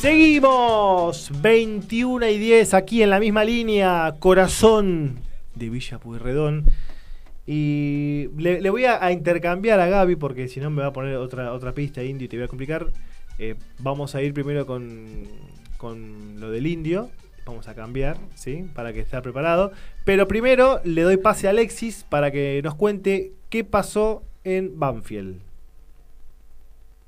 Seguimos 21 y 10 aquí en la misma línea, corazón de Villa Pueyrredón. Y le, voy a, a intercambiar a Gaby porque si no me va a poner otra, otra pista indio y te voy a complicar. Eh, vamos a ir primero con, con lo del indio. Vamos a cambiar, ¿sí? Para que esté preparado. Pero primero le doy pase a Alexis para que nos cuente qué pasó en Banfield.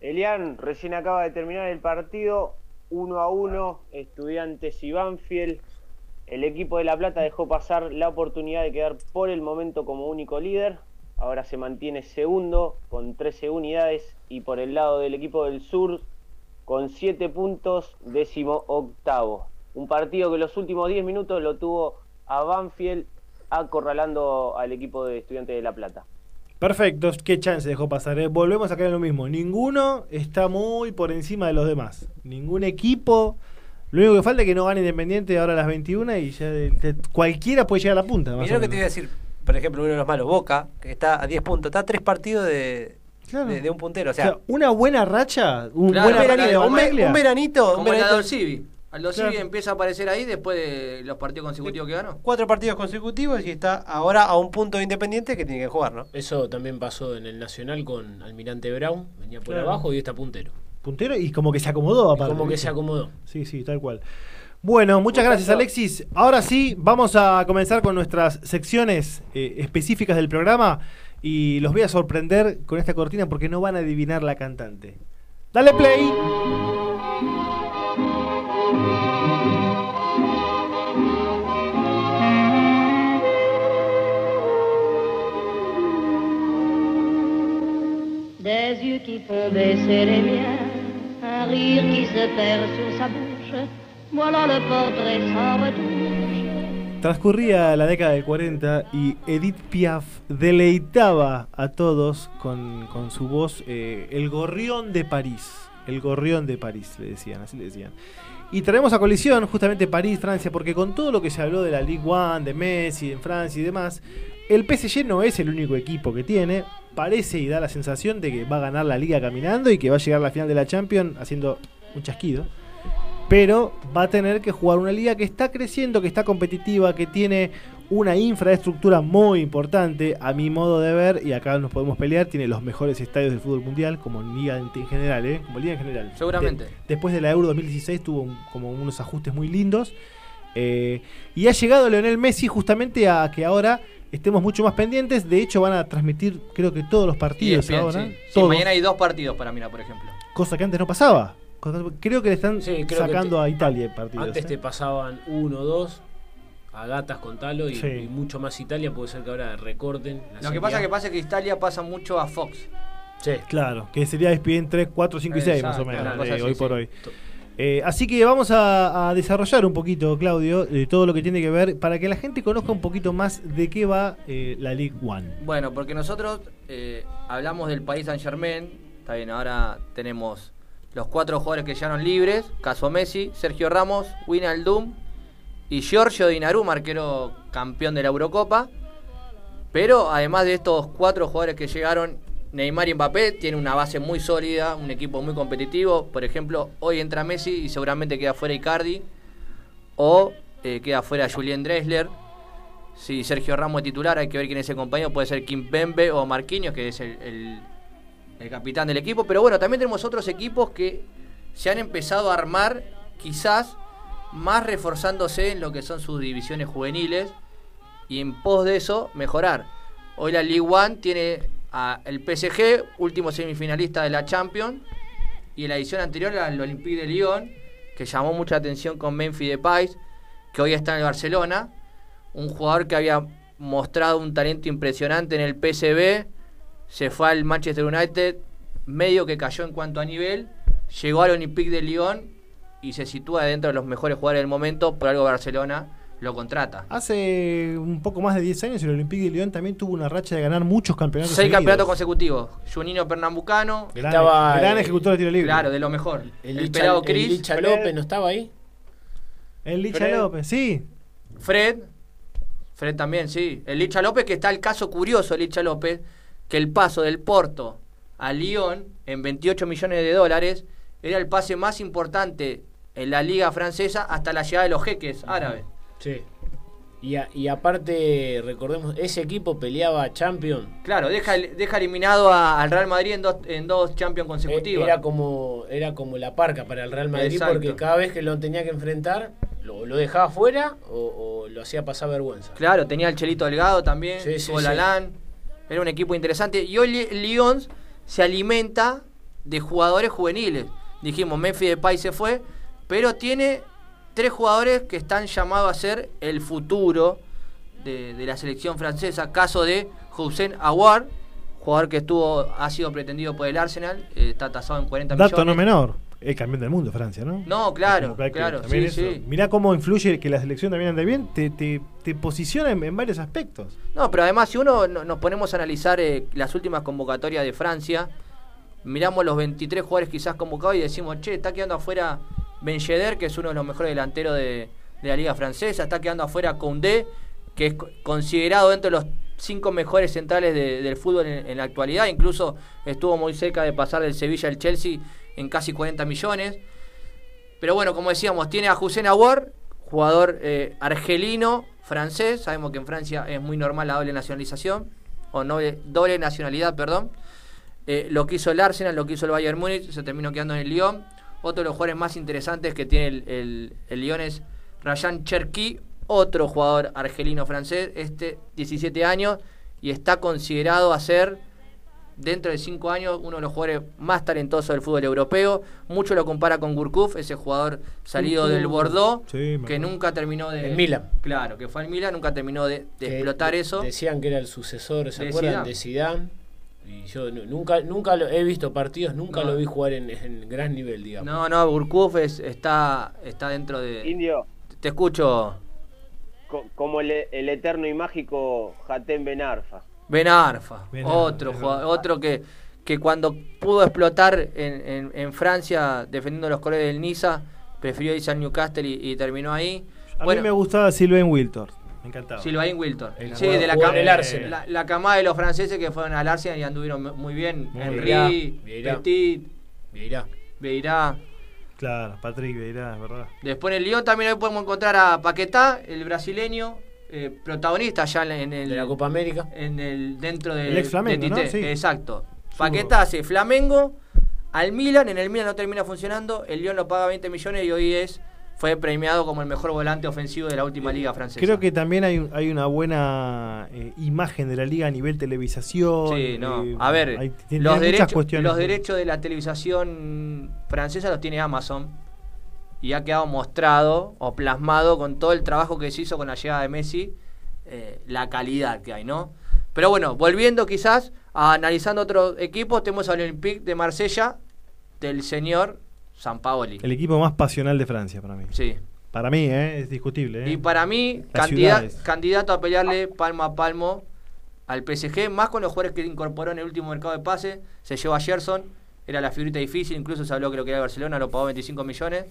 Elian, recién acaba de terminar el partido 1 a 1, Estudiantes y Banfield. El equipo de La Plata dejó pasar la oportunidad de quedar por el momento como único líder. Ahora se mantiene segundo con 13 unidades y por el lado del equipo del sur con 7 puntos, décimo octavo. Un partido que los últimos 10 minutos lo tuvo a Banfield acorralando al equipo de Estudiantes de La Plata. Perfecto, qué chance dejó pasar. eh? Volvemos a caer en lo mismo. Ninguno está muy por encima de los demás. Ningún equipo. Lo único que falta es que no gane Independiente ahora a las 21 y ya de- de- cualquiera puede llegar a la punta. Mirá lo que te iba a decir, por ejemplo, uno de los malos, Boca, que está a 10 puntos, está a 3 partidos de, de, de un puntero. O O sea, una buena racha, un Claro, buen un veranito, un ve- un veranito, un Como la veranito. Dolcivi. Lo Claro. empieza a aparecer ahí después de los partidos consecutivos que ganó. Cuatro partidos consecutivos y está ahora a un punto de Independiente que tiene que jugar, ¿no? Eso también pasó en el Nacional con Almirante Brown, venía por Claro. abajo y está puntero. Puntero y como que se acomodó aparte. como que se acomodó. Sí, sí, tal cual. Bueno, muchas gracias Alexis. Ahora sí, vamos a comenzar con nuestras secciones eh, específicas del programa y los voy a sorprender con esta cortina porque no van a adivinar la cantante. Dale play. Des la década del 40 y Edith Piaf deleitaba a todos con, con su voz eh, el gorrión de París. El gorrión de París, le decían, así le decían. Y traemos a colisión justamente París, Francia, porque con todo lo que se habló de la Ligue 1, de Messi en Francia y demás, el PSG no es el único equipo que tiene. Parece y da la sensación de que va a ganar la liga caminando y que va a llegar a la final de la Champions haciendo un chasquido pero va a tener que jugar una liga que está creciendo, que está competitiva, que tiene una infraestructura muy importante, a mi modo de ver, y acá nos podemos pelear, tiene los mejores estadios del fútbol mundial, como liga en, en general, ¿eh? como liga en general. Seguramente. De- después de la Euro 2016 tuvo un- como unos ajustes muy lindos, eh, y ha llegado Leonel Messi justamente a que ahora estemos mucho más pendientes, de hecho van a transmitir creo que todos los partidos ESPN, ahora, sí. Sí, mañana hay dos partidos para mirar, por ejemplo. cosa que antes no pasaba. Creo que le están sacando te- a Italia partidos. Antes ¿eh? te pasaban uno, dos, a gatas con talo y, Sí. y mucho más Italia. Puede ser que ahora recorten. la Lo que pasa que pasa es que Italia pasa mucho a Fox. Sí. Claro, que sería ESPN 3, 4, 5 y 6 más o menos, cosa eh, así, hoy sí. por hoy. Eh, así que vamos a, desarrollar un poquito, Claudio, eh, todo lo que tiene que ver para que la gente conozca un poquito más de qué va eh, la League One. Bueno, porque nosotros eh, hablamos del país Saint Germain. Está bien, ahora tenemos los cuatro jugadores que llegaron libres: caso Messi, Sergio Ramos, Wijnaldum y Giorgio Dinarum, arquero campeón de la Eurocopa. Pero además de estos cuatro jugadores que llegaron, Neymar y Mbappé tienen una base muy sólida, un equipo muy competitivo. Por ejemplo, hoy entra Messi y seguramente queda fuera Icardi o eh, queda fuera Julien Dressler. Si Sergio Ramos es titular, hay que ver quién es el compañero. Puede ser Kim Pembe o Marquinhos, que es el, el- el capitán del equipo. Pero bueno, también tenemos otros equipos que se han empezado a armar, quizás más reforzándose en lo que son sus divisiones juveniles y en pos de eso mejorar. Hoy la League One tiene a el PSG, último semifinalista de la Champions, y en la edición anterior al Olympique de Lyon, que llamó mucha atención con Memphis Depay, que hoy está en el Barcelona, un jugador que había mostrado un talento impresionante en el PSV, se fue al Manchester United, medio que cayó en cuanto a nivel, llegó al Olympique de Lyon y se sitúa dentro de los mejores jugadores del momento, por algo Barcelona lo contrata. Hace un poco más de 10 años el Olympique de Lyon también tuvo una racha de ganar muchos campeonatos. Seis seguidos. campeonatos consecutivos. Juninho Pernambucano. Gran- Estaba, gran eh, ejecutor de tiro libre. Claro, de lo mejor. El, El, pelado el Cris. Licha López no estaba ahí. El Licha Fred. López, sí. Fred. Fred también, sí. El Licha López, que está el caso curioso, el Licha López, que el paso del Porto a Lyon en 28 millones de dólares era el pase más importante en la liga francesa hasta la llegada de los jeques árabes. Sí. Y, a- y aparte, recordemos, ese equipo peleaba Champions. Claro, deja, deja eliminado a- al Real Madrid en dos, en dos Champions consecutivas. Eh, Era como, era como la parca para el Real Madrid Exacto. porque cada vez que lo tenía que enfrentar, lo, lo dejaba fuera o, o lo hacía pasar vergüenza. Claro, tenía el Chelito Delgado también, Sí. Era un equipo interesante. Y hoy Lyon se alimenta de jugadores juveniles. Dijimos, Memphis Depay se fue, pero tiene tres jugadores que están llamados a ser el futuro de, de la selección francesa. Caso de Hussein Aouar, jugador que estuvo ha sido pretendido por el Arsenal, eh, está tasado en 40 Dato millones. no menor. El campeón del mundo, Francia, ¿no? No, claro, claro, sí. Mirá cómo influye que la selección también ande bien, te, te, te posiciona en, en varios aspectos. No, pero además, si uno no- nos ponemos a analizar eh, las últimas convocatorias de Francia, miramos los 23 jugadores quizás convocados y decimos, che, está quedando afuera Ben que es uno de los mejores delanteros de, la liga francesa, está quedando afuera Koundé, que es co- considerado dentro de los cinco mejores centrales de- del fútbol en, en la actualidad, incluso estuvo muy cerca de pasar del Sevilla al Chelsea en casi 40 millones. Pero bueno, como decíamos, tiene a Hussein Awar, jugador eh, argelino, francés. Sabemos que en Francia es muy normal la doble nacionalización, o doble, doble nacionalidad, perdón. Eh, lo que hizo el Arsenal, lo que hizo el Bayern Múnich, se terminó quedando en el Lyon. Otro de los jugadores más interesantes que tiene el, el, el Lyon es Rayan Cherki, otro jugador argelino-francés, este 17 años, y está considerado a ser, dentro de 5 años, uno de los jugadores más talentosos del fútbol europeo. Mucho lo compara con Gurkuf, ese jugador salido del Bordeaux, Sí, que nunca terminó de... El Milan. Claro, que fue al Milan, nunca terminó de, explotar eso. Decían que era el sucesor, ¿se De acuerdan? Zidane. De Zidane. Y yo nu- nunca, nunca lo, he visto partidos, nunca No. lo vi jugar en, en gran nivel, digamos. No, no, Gurkuf es- está, está dentro de... Indio, Te escucho, co- como el, el eterno y mágico Hatem Ben Arfa. Ben otro jugador- otro que, que cuando pudo explotar en, en- en Francia defendiendo los colores del Niza, prefirió irse al Newcastle y, y terminó ahí. A bueno, mí me gustaba Sylvain Wiltor. Me encantaba. Silvain Wilton. El Sí, de la, cam- en el Arsenal. la, la camada de los franceses que fueron al Arsenal y anduvieron mu- muy bien. Muy Henry. Vieira. Petit, Vieira. Beirá. Claro, Patrick Vieira, es verdad. Después en el Lyon también hoy podemos encontrar a Paquetá, el brasileño, eh, protagonista ya en el, De la Copa América. en el dentro de, El ex Flamengo, de ¿no? Tite. Sí. Exacto. Paquetá hace Flamengo al Milan, en el Milan no termina funcionando, el Lyon lo paga 20 millones y hoy es fue premiado como el mejor volante ofensivo de la última liga francesa. Creo que también hay, un- hay una buena eh, imagen de la liga a nivel televisación. Sí, no. eh, A ver, hay- tiene los, derechos, cuestiones. los derechos de la televisación francesa los tiene Amazon y ha quedado mostrado o plasmado con todo el trabajo que se hizo con la llegada de Messi, eh, la calidad que hay, ¿no? Pero bueno, volviendo quizás a analizando otros equipos, tenemos al Olympique de Marsella del señor Sampaoli. El equipo más pasional de Francia para mí. Sí. Para mí, eh, es discutible. eh. Y para mí, candidato a pelearle palmo a palmo al PSG, más con los jugadores que incorporó en el último mercado de pase. Se llevó a Gerson, era la figurita difícil, incluso se habló que lo quería Barcelona, lo pagó 25 millones.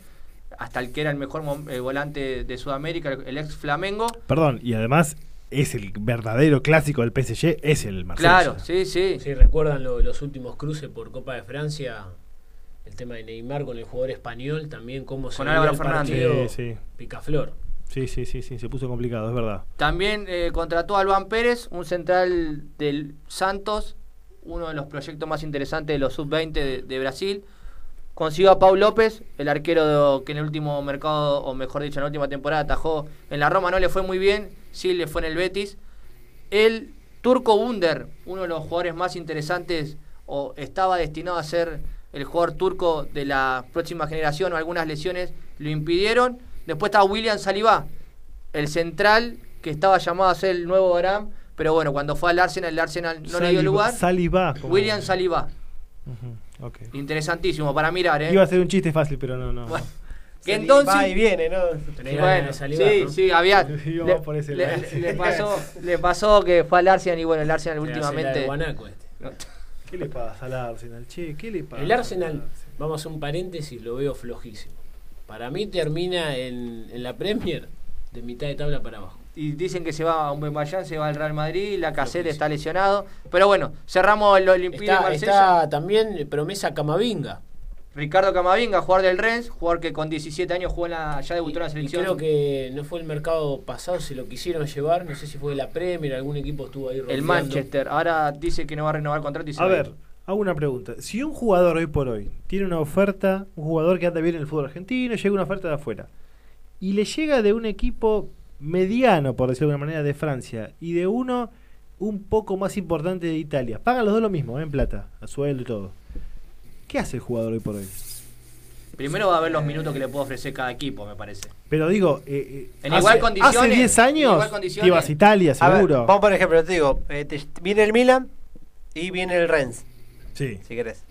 Hasta el que era el mejor eh, volante de Sudamérica, el, el ex Flamengo. Perdón, y además es el verdadero clásico del PSG, es el Marsella. Claro, sí, sí. Sí, recuerdan lo- los últimos cruces por Copa de Francia, el tema de Neymar con el jugador español, también cómo se Con Álvaro el Fernández. partido Sí, sí. picaflor. Sí, sí, sí, sí, se puso complicado, es verdad. También eh, contrató a Albán Pérez, un central del Santos, uno de los proyectos más interesantes de los sub-20 de, de Brasil. Consiguió a Pau López, el arquero de- que en el último mercado, o mejor dicho, en la última temporada atajó en la Roma, no le fue muy bien, sí le fue en el Betis. El turco Wunder, uno de los jugadores más interesantes, o estaba destinado a ser el jugador turco de la próxima generación, o algunas lesiones lo impidieron. Después está William Saliba, el central que estaba llamado a ser el nuevo Aram, pero bueno, cuando fue al Arsenal, el Arsenal no le dio Saliba- lugar. Saliba, como- William Saliba, interesantísimo para mirar, ¿eh? Iba a ser un chiste fácil, pero no, no. Que entonces. Va y viene, ¿no? Sí, bueno, sí, sí, había. [LAUGHS] Le, por ese le- lado. le pasó, le pasó que fue al Arsenal y bueno, el Arsenal últimamente. de guanaco este. ¿Qué le pasa al Arsenal? Che, ¿qué le pasa? El Arsenal, vamos a hacer un paréntesis, lo veo flojísimo. Para mí termina en, en la Premier de mitad de tabla para abajo. Y dicen que se va a un Bayern, se va al Real Madrid, la Cassette está lesionado. Pero bueno, cerramos el Olympique de Marsella. está también promesa Camavinga. Ricardo Camavinga, jugador del Rennes, jugador que con 17 años jugó en la, ya debutó en la Y selección. creo que no fue el mercado pasado, se lo quisieron llevar, no sé si fue la Premier, algún equipo estuvo ahí el rodeando. Manchester. Ahora dice que no va a renovar el contrato y se A va ver, hago una pregunta. Si un jugador hoy por hoy tiene una oferta, un jugador que anda bien en el fútbol argentino, llega una oferta de afuera, y le llega de un equipo mediano, por decirlo de alguna manera, de Francia, y de uno un poco más importante de Italia, pagan los dos lo mismo, ¿eh? en plata, a sueldo y todo. ¿Qué hace el jugador hoy por hoy? Primero va a ver los minutos que le puede ofrecer cada equipo, me parece. Pero digo, eh, eh, En hace, igual condiciones, hace 10 en años te ibas a Italia, A ver, seguro. vamos por ejemplo, te digo, eh, te- viene el Milan y viene el Rennes, Sí, si querés.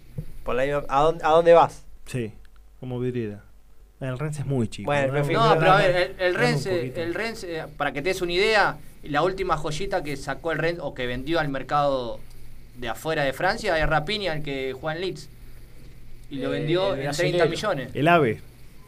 Por la misma- ¿a, dónde, ¿A dónde vas? sí, como vidriera. El Rennes es muy chico. Bueno, pero No, pero a ver, el, el Rennes, eh, el Rennes, eh, para que te des una idea, la última joyita que sacó el Rennes o que vendió al mercado de afuera de Francia es Rapiña, el que juega en Leeds. Y lo vendió el en brasilero. 30 millones. El ave.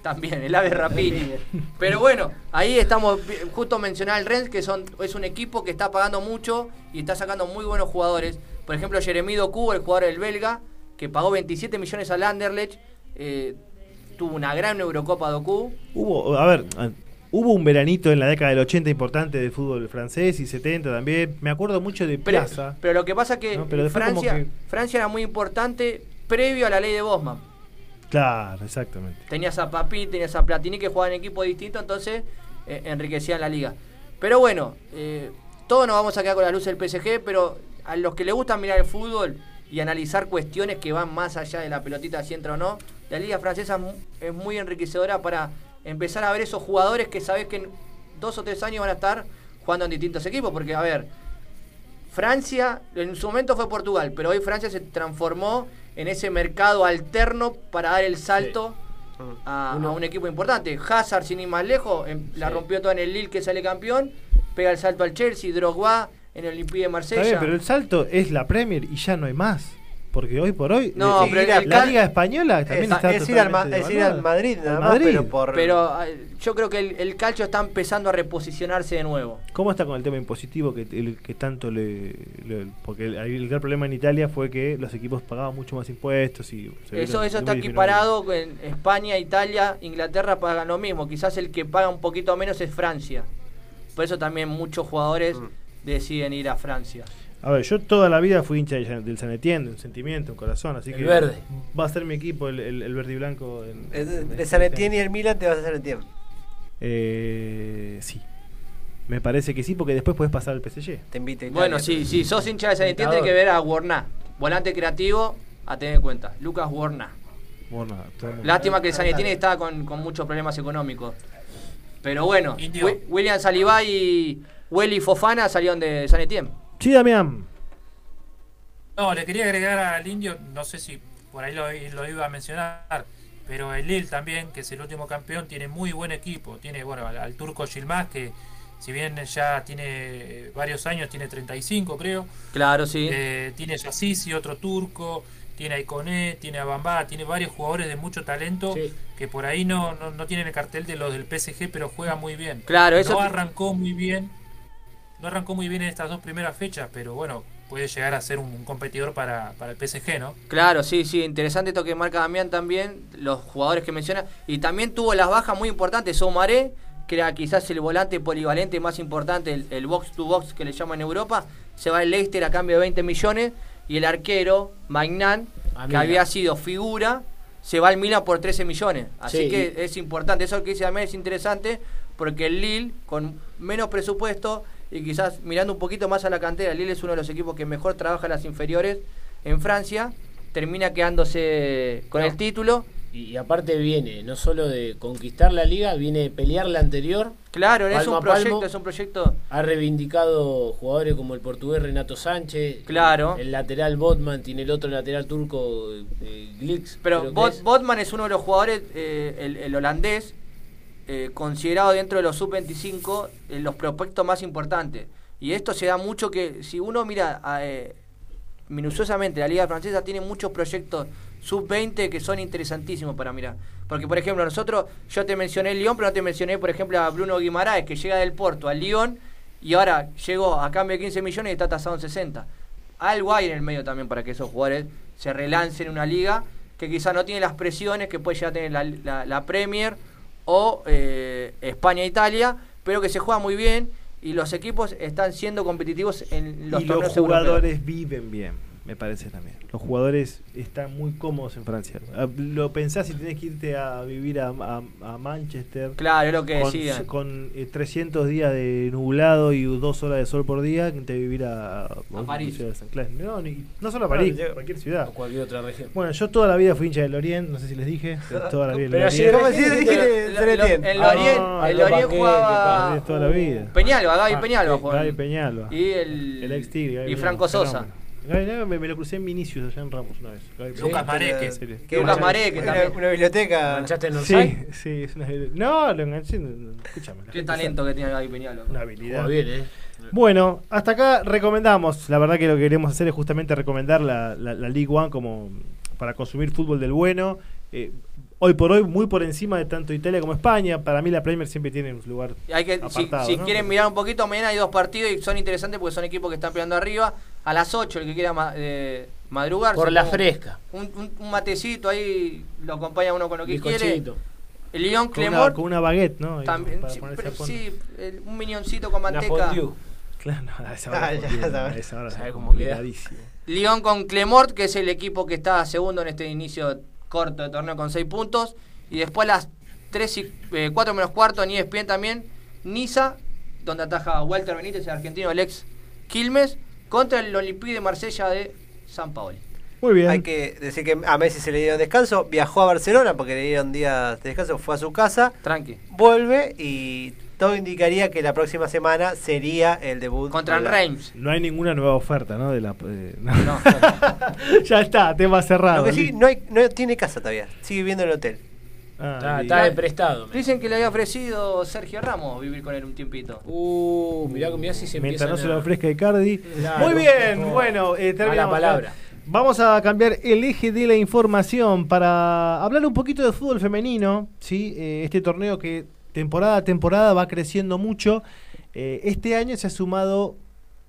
También, el ave Rapiña. [LAUGHS] Pero bueno, ahí estamos, justo mencionar el Rennes, que son, es un equipo que está pagando mucho y está sacando muy buenos jugadores. Por ejemplo, Jeremy Doku, el jugador del belga, que pagó 27 millones al Anderlecht. eh, tuvo una gran Eurocopa Doku. Hubo, a ver, hubo un veranito en la década del 80 importante del fútbol francés y 70 también. Me acuerdo mucho de Pero, Plaza. pero lo que pasa es que No, pero Francia, que- Francia era muy importante previo a la ley de Bosman. Claro, exactamente. Tenías a Papi, tenías a Platini que jugaban en equipos distintos, entonces eh, enriquecían la liga. Pero bueno, eh, todos nos vamos a quedar con la luz del PSG, pero a los que les gusta mirar el fútbol y analizar cuestiones que van más allá de la pelotita si entra o no, la liga francesa es mu- es muy enriquecedora para empezar a ver esos jugadores que sabes que en dos o tres años van a estar jugando en distintos equipos, porque a ver, Francia, en su momento fue Portugal, pero hoy Francia se transformó en ese mercado alterno para dar el salto a, a un equipo importante. Hazard, sin ir más lejos, em- la rompió toda en el Lille que sale campeón, pega el salto al Chelsea, Drogba en el Olympique de Está Marsella. bien, pero el salto es la Premier y ya no hay más. Porque hoy por hoy, No, eh, pero la, la Liga Española también está es ir al Ma- totalmente es ir al. Madrid nada más, Madrid. pero por- Pero eh, yo creo que el, el calcio está empezando a reposicionarse de nuevo. ¿Cómo está con el tema impositivo que, el, que tanto le, le- Porque el, el gran problema en Italia fue que los equipos pagaban mucho más impuestos y... se Eso, eso está 2019. equiparado en España, Italia, Inglaterra pagan lo mismo. Quizás el que paga un poquito menos es Francia. Por eso también muchos jugadores Mm. deciden ir a Francia. A ver, yo toda la vida fui hincha del San Etienne, un sentimiento, un corazón, así El que verde. va a ser mi equipo el, el, el verde y blanco. en- Eh, De, en este San Etienne y el Milan te vas a San Etienne. Eh, sí. Me parece que sí, porque después puedes pasar al PSG. Te invito a Bueno, si, si sos hincha de San Etienne, tenés que ver a Warna. Volante creativo, a tener en cuenta. Lucas Warna. Bueno, todo el mundo- Lástima que el San Etienne estaba con, con muchos problemas económicos. Pero bueno, William Saliba y Welly Fofana salieron de San Etienne. Sí, Damián. No, le quería agregar al indio, no sé si por ahí lo, lo iba a mencionar, pero el Lille también, que es el último campeón, tiene muy buen equipo. Tiene, bueno, al, al turco Gilmás, que si bien ya tiene varios años, tiene 35 creo. Claro, sí. Eh, tiene Yassisi, otro turco, tiene a Iconé, tiene a Bamba, tiene varios jugadores de mucho talento que por ahí no, no, no tienen el cartel de los del PSG, pero juegan muy bien. Claro, eso No arrancó muy bien, no arrancó muy bien en estas dos primeras fechas, pero bueno, puede llegar a ser un, un competidor para, para el PSG, ¿no? Claro, sí, sí, interesante esto que marca Damián también, los jugadores que menciona. Y también tuvo las bajas muy importantes. Soumaré, que era quizás el volante polivalente más importante, el, el box to box que le llaman en Europa, se va el Leicester a cambio de 20 millones. Y el arquero, Magnan, Ah, que había sido figura, se va al Milan por 13 millones. Así Sí, que es importante. Eso que dice Damián es interesante, porque el Lille, con menos presupuesto y quizás mirando un poquito más a la cantera, Lille es uno de los equipos que mejor trabaja las inferiores en Francia, termina quedándose con No. el título. Y, y aparte viene no solo de conquistar la liga, viene de pelear la anterior. Claro, es un palmo. proyecto, es un proyecto. Ha reivindicado jugadores como el portugués Renato Sánchez. Claro. El, lateral Botman, tiene el otro lateral turco eh, Glix. Pero Bot- es. Botman es uno de los jugadores, eh, el, el holandés, eh, considerado dentro de los sub-25 en los prospectos más importantes. Y esto se da mucho que, si uno mira eh, minuciosamente, la Liga Francesa tiene muchos proyectos sub-20 que son interesantísimos para mirar. Porque, por ejemplo, nosotros, yo te mencioné el Lyon, pero no te mencioné, por ejemplo, a Bruno Guimaraes, que llega del Porto al Lyon y ahora llegó a cambio de 15 millones y está tasado en 60. Algo hay en el medio también para que esos jugadores se relancen en una liga que quizá no tiene las presiones que puede ya tener la Premier o eh, España-Italia, pero que se juega muy bien y los equipos están siendo competitivos en los y torneos los europeos. jugadores viven bien, me parece también. Los jugadores están muy cómodos en Francia. Ah, Lo pensás si tenés que irte a vivir a, a- a Manchester. Claro, es lo que con, decían. Con eh, 300 días de nublado y dos horas de sol por día, que te vivir a, a, París. ciudad de San Clair. No, ni- no solo a París, cualquier ciudad. o cualquier otra región. Bueno, yo toda la vida fui hincha del Orient, no sé si les dije. [LAUGHS] Toda la vida Pero Orient. Etienne. el Ah, el no, Lorient ¿pa' qué? jugaba. Toda la vida. Peñalba, Gaby Ah, Peñalba. Gaby Peñalba. Y el, El ex y Franco Sosa. Me, me lo crucé en Vinicius allá en Ramos una vez. Gaby Lucas. Mareque. Que Lucas Mareque Una, también. una biblioteca. ¿Manchaste en Sí, Orsay? sí, es una No, lo enganché. Escúchame. Qué talento que tiene Gaby sabe. Una habilidad. Juega bien, ¿eh? Bueno, hasta acá recomendamos. La verdad que lo que queremos hacer es justamente recomendar la, la, la League One como para consumir fútbol del bueno. Eh, hoy por hoy, muy por encima de tanto Italia como España. Para mí la Premier siempre tiene un lugar Hay que, si apartado. si ¿no? quieren mirar un poquito, mañana hay dos partidos y son interesantes porque son equipos que están peleando arriba. a las 8 el que quiera eh, madrugar. Por la fresca. Un, un- un matecito ahí lo acompaña uno con lo que quiere. El una, Clemort con una baguette, ¿no? También, para sí, ponerse pero sí, el- un minioncito con manteca. Claro, no, a esa hora Ah, ya a esa hora Sabe cómo. Lyon con Clemort, que es el equipo que está segundo en este inicio corto de torneo con 6 puntos. Y después las 3 y, eh, 4 menos cuarto en ESPN también. Niza, donde ataja Walter Benítez, el argentino, el ex Quilmes, contra el Olympique de Marsella de San Paoli. Muy bien. Hay que decir que a Messi se le dieron descanso, viajó a Barcelona porque le dieron días de descanso, fue a su casa, Tranqui. vuelve y todo indicaría que la próxima semana sería el debut Contra de la- Reims. No hay ninguna nueva oferta, ¿no? De la, eh, no. [LAUGHS] ya está, tema cerrado. Lo que sí, no, hay, no tiene casa todavía, sigue viviendo en el hotel. Ah, Está- está de prestado. Dicen que le había ofrecido Sergio Ramos vivir con él un tiempito. Uh, mirá, mirá si se Mientras no se lo a- ofrezca Icardi. Claro. Muy bien, No. bueno, eh, terminamos. Mala palabra. Vamos a cambiar el eje de la información para hablar un poquito de fútbol femenino. ¿sí? Eh, este torneo que temporada a temporada va creciendo mucho. Eh, este año se ha sumado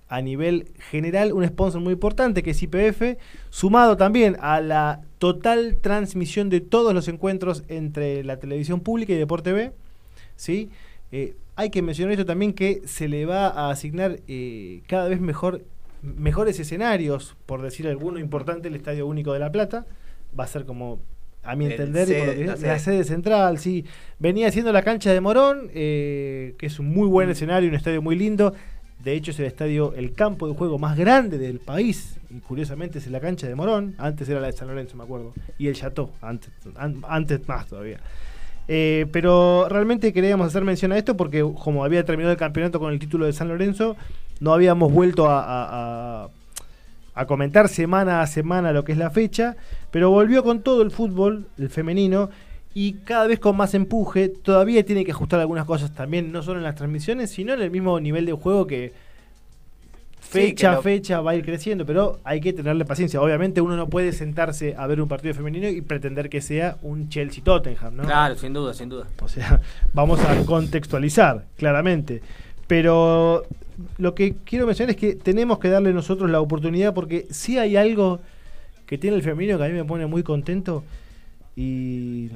a nivel general un sponsor muy importante que es IPF, sumado también a la total transmisión de todos los encuentros entre la televisión pública y Deporte B. ¿sí? Eh, hay que mencionar esto también que se le va a asignar eh, cada vez mejor mejores escenarios, por decir alguno importante, el Estadio Único de La Plata. Va a ser como, a mi El entender, y por lo sede, que- la la, sede. sede central, sí. Venía siendo la cancha de Morón, eh, que es un muy buen escenario, un estadio muy lindo. De hecho, es el estadio, el campo de juego más grande del país. Y curiosamente es la cancha de Morón. Antes era la de San Lorenzo, me acuerdo. Y el Chateau, antes, an- antes más todavía. Eh, pero realmente queríamos hacer mención a esto porque como había terminado el campeonato con el título de San Lorenzo, no habíamos vuelto a, a- a- a comentar semana a semana lo que es la fecha, pero volvió con todo el fútbol, el femenino, y cada vez con más empuje, todavía tiene que ajustar algunas cosas también, no solo en las transmisiones, sino en el mismo nivel de juego que fecha a lo- fecha va a ir creciendo, pero hay que tenerle paciencia. Obviamente uno no puede sentarse a ver un partido femenino y pretender que sea un Chelsea-Tottenham, ¿no? Claro, sin duda, sin duda. O sea, vamos a contextualizar, claramente. Pero lo que quiero mencionar es que tenemos que darle nosotros la oportunidad porque si hay algo que tiene el femenino que a mí me pone muy contento y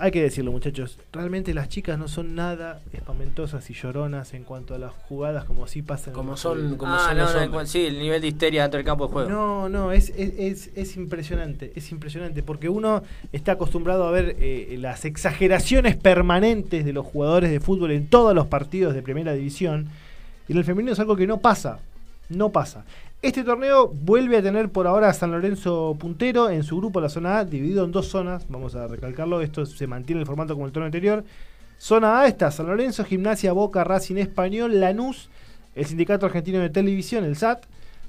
hay que decirlo muchachos, realmente las chicas no son nada espamentosas y lloronas en cuanto a las jugadas como así pasa en el Como son- como ah, son no, los no, hombres. sí, el nivel de histeria dentro del campo de juego. No, no, es, es, es, es impresionante, es impresionante, porque uno está acostumbrado a ver eh, las exageraciones permanentes de los jugadores de fútbol en todos los partidos de primera división, y en el femenino es algo que no pasa, no pasa. Este torneo vuelve a tener por ahora a San Lorenzo puntero en su grupo, la zona A, dividido en dos zonas, vamos a recalcarlo, esto se mantiene el formato como el torneo anterior. Zona A está San Lorenzo, Gimnasia, Boca, Racing Español, Lanús, el Sindicato Argentino de Televisión, el SAT,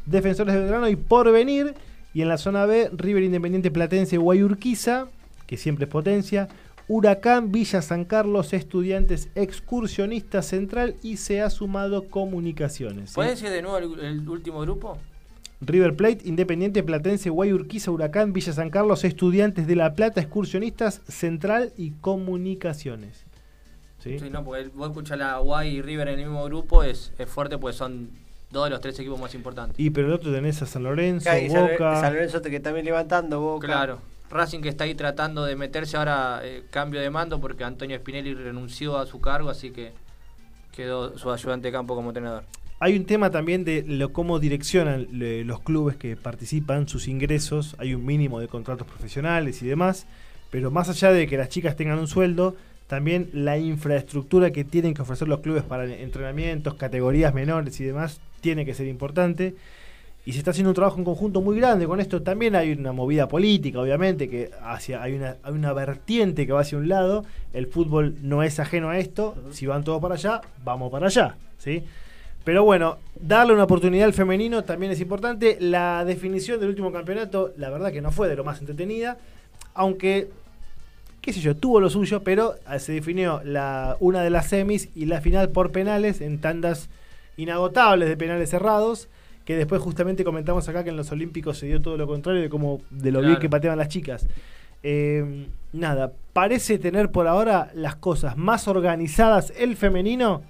Defensores de Belgrano y Porvenir. Y en la zona B, River Independiente Platense, Guayurquiza, que siempre es potencia. Huracán, Villa San Carlos, Estudiantes, Excursionista Central y se ha sumado Comunicaciones. ¿sí? ¿Puedes decir de nuevo el, el último grupo? River Plate, Independiente Platense, Guayurquiza, Huracán, Villa San Carlos, Estudiantes de La Plata, Excursionistas Central y Comunicaciones. ¿Sí? Sí, no, porque vos escuchás la Guay y River en el mismo grupo, es, es fuerte porque son dos de los tres equipos más importantes. Y pero el otro tenés a San Lorenzo, Y San, Boca. San Lorenzo que también levantando Boca. Claro. Racing que está ahí tratando de meterse ahora eh, cambio de mando porque Antonio Spinelli renunció a su cargo, así que quedó su ayudante de campo como entrenador. Hay un tema también de lo cómo direccionan los clubes que participan, sus ingresos. Hay un mínimo de contratos profesionales y demás. Pero más allá de que las chicas tengan un sueldo, también la infraestructura que tienen que ofrecer los clubes para entrenamientos, categorías menores y demás, tiene que ser importante. Y se está haciendo un trabajo en conjunto muy grande con esto. También hay una movida política, obviamente, que hacia, hay, una, hay una vertiente que va hacia un lado. El fútbol no es ajeno a esto. Si van todos para allá, vamos para allá. ¿sí? Pero bueno, darle una oportunidad al femenino también es importante. La definición del último campeonato, la verdad que no fue de lo más entretenida. Aunque, qué sé yo, tuvo lo suyo, pero eh, se definió la, una de las semis y la final por penales en tandas inagotables de penales cerrados. Que después justamente comentamos acá que en los Olímpicos se dio todo lo contrario de cómo de lo bien que pateaban las chicas. Eh, nada, parece tener por ahora las cosas más organizadas el femenino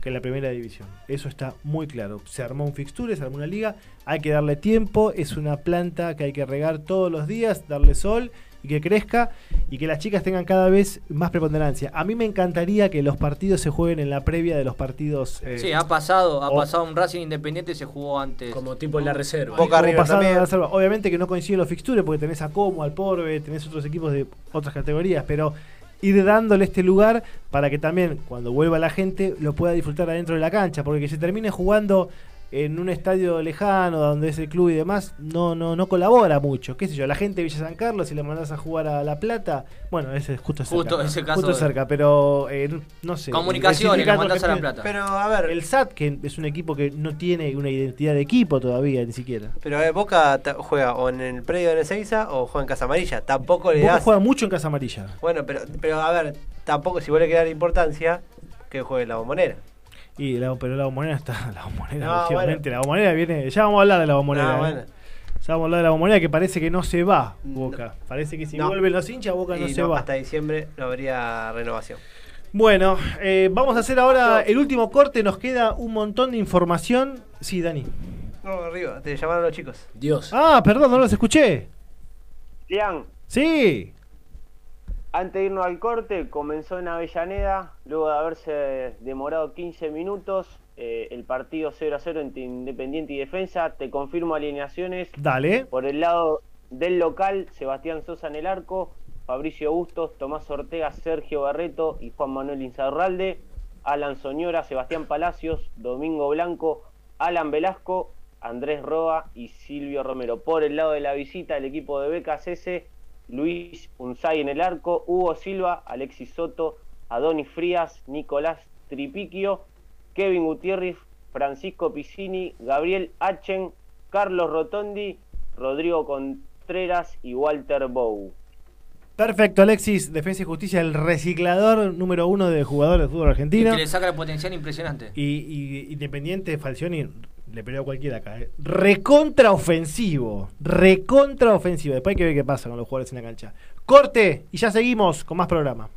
que en la primera división. Eso está muy claro. Se armó un fixture, se armó una liga, hay que darle tiempo, es una planta que hay que regar todos los días, darle sol y que crezca y que las chicas tengan cada vez más preponderancia. A mí me encantaría que los partidos se jueguen en la previa de los partidos. eh, Sí, ha pasado, ha o- pasado un Racing Independiente y se jugó antes. Como tipo en la reserva. Como pasando a la reserva. Obviamente que no coinciden los fixtures porque tenés a Como, al Porbe, tenés otros equipos de otras categorías, pero ir dándole este lugar para que también cuando vuelva la gente lo pueda disfrutar adentro de la cancha, porque que se termine jugando en un estadio lejano donde es el club y demás, no, no, no colabora mucho. ¿Qué sé yo? La gente de Villa San Carlos, si le mandás a jugar a La Plata, bueno, ese es justo cerca. Justo ese caso Justo de- cerca, pero eh, no sé. Comunicaciones, lo mandás a La Plata. Pero a ver. El SAT, que es un equipo que no tiene una identidad de equipo todavía, ni siquiera. Pero eh, Boca juega o en el predio de Ezeiza o juega en Casa Amarilla. Tampoco le Boca das. juega mucho en Casa Amarilla. Bueno, pero, pero a ver, tampoco si vos le querés dar importancia, que juegue en la bombonera. Y la, pero la bombonera está. [LAUGHS] La bombonera, No, últimamente. La bombonera viene. Ya vamos a hablar de la bombonera. No, ¿eh? bueno. Ya vamos a hablar de la bombonera que parece que no se va Boca. Parece que si No. vuelven los hinchas, Boca no se no, va. Hasta diciembre no habría renovación. Bueno, eh, vamos a hacer ahora el último corte. Nos queda un montón de información. Sí, Dani. No, arriba, te llamaron los chicos. Dios. Ah, perdón, no los escuché. Lian, Sí. Antes de irnos al corte, comenzó en Avellaneda, luego de haberse demorado 15 minutos, eh, el partido 0 a 0 entre Independiente y Defensa. Te confirmo alineaciones. Dale. Por el lado del local, Sebastián Sosa en el arco, Fabricio Bustos, Tomás Ortega, Sergio Barreto y Juan Manuel Insaurralde, Alan Soñora, Sebastián Palacios, Domingo Blanco, Alan Velasco, Andrés Roa y Silvio Romero. Por el lado de la visita, el equipo de Becas S, Luis Unzay en el arco, Hugo Silva, Alexis Soto, Adonis Frías, Nicolás Tripiquio, Kevin Gutiérrez, Francisco Piscini, Gabriel Achen, Carlos Rotondi, Rodrigo Contreras y Walter Bow. Perfecto, Alexis. Defensa y Justicia, el reciclador número uno de jugadores de fútbol Y argentino. que le saca el potencial impresionante. Y, y Independiente, Falcioni, le peleó a cualquiera acá. ¿eh? Recontra ofensivo. Recontra ofensivo. Después hay que ver qué pasa con los jugadores en la cancha. Corte y ya seguimos con más programa.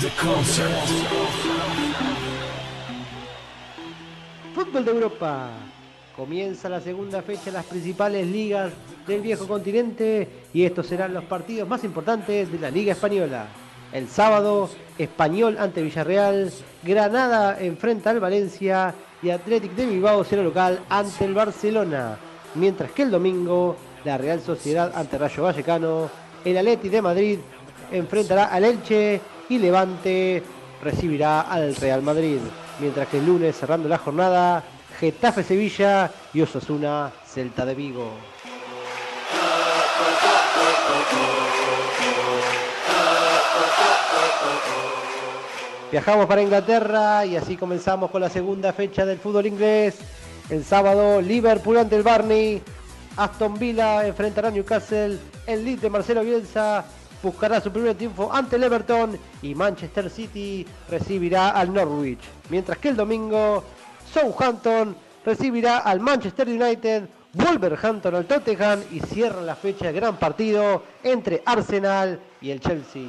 The concert. Fútbol de Europa. Comienza la segunda fecha de las principales ligas del viejo continente y estos serán los partidos más importantes de la Liga Española. El sábado, Español ante Villarreal, Granada enfrenta al Valencia y Athletic de Bilbao será local ante el Barcelona. Mientras que el domingo, la Real Sociedad ante Rayo Vallecano, el Atleti de Madrid enfrentará al Elche y Levante recibirá al Real Madrid. Mientras que el lunes, cerrando la jornada, Getafe Sevilla y Osasuna Celta de Vigo. Viajamos para Inglaterra y así comenzamos con la segunda fecha del fútbol inglés. El sábado, Liverpool ante el Barney. Aston Villa enfrentará a Newcastle. El Leeds de Marcelo Bielsa buscará su primer triunfo ante el Everton. Y Manchester City recibirá al Norwich. Mientras que el domingo, Southampton recibirá al Manchester United. Wolverhampton al Tottenham y cierra la fecha de gran partido entre Arsenal y el Chelsea.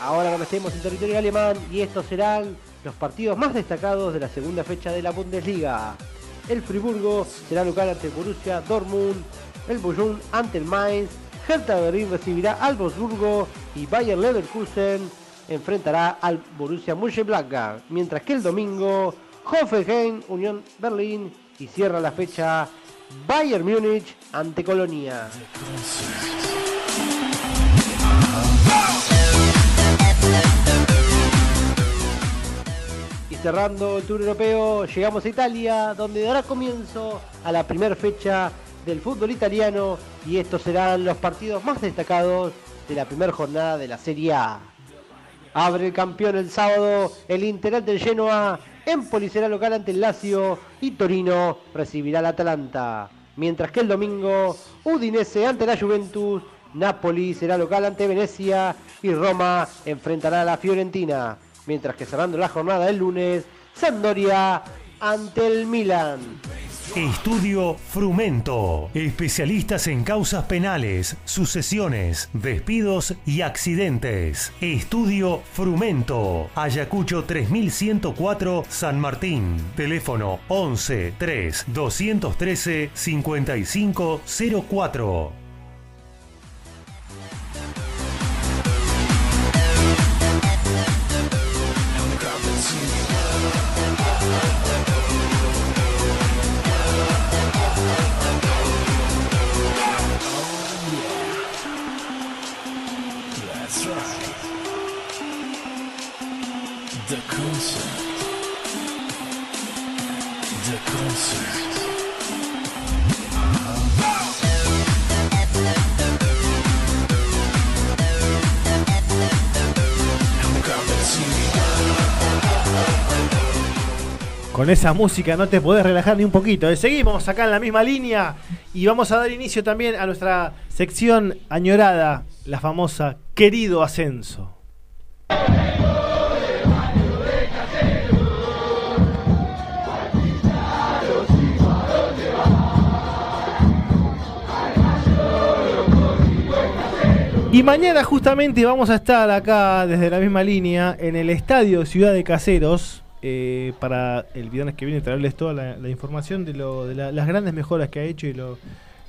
Ahora nos metemos en territorio alemán y estos serán los partidos más destacados de la segunda fecha de la Bundesliga. El Friburgo será local ante Borussia Dortmund, el Bochum ante el Mainz, Hertha Berlín recibirá al Wolfsburgo y Bayer Leverkusen enfrentará al Borussia Mönchengladbach, mientras que el domingo Hoffenheim, Unión Berlín y cierra la fecha Bayern Múnich ante Colonia. Y cerrando el Tour Europeo, llegamos a Italia, donde dará comienzo a la primera fecha del fútbol italiano y estos serán los partidos más destacados de la primera jornada de la Serie A. Abre el campeón el sábado el Inter del Genoa, Empoli será local ante el Lazio y Torino recibirá al Atalanta. Mientras que el domingo, Udinese ante la Juventus, Napoli será local ante Venecia y Roma enfrentará a la Fiorentina. Mientras que cerrando la jornada el lunes, Sampdoria ante el Milan. Estudio Frumento. Especialistas en causas penales, sucesiones, despidos y accidentes. Estudio Frumento. Ayacucho 3104 San Martín. Teléfono 11 3 213 5504. The concert. The concert. Con esa música no te podés relajar ni un poquito. ¿eh? Seguimos acá en la misma línea y vamos a dar inicio también a nuestra sección añorada, la famosa Querido Ascenso. Y mañana justamente vamos a estar acá desde la misma línea en el estadio Ciudad de Caseros eh, para el viernes que viene traerles toda la, la información de, lo- de la- las grandes mejoras que ha hecho y lo,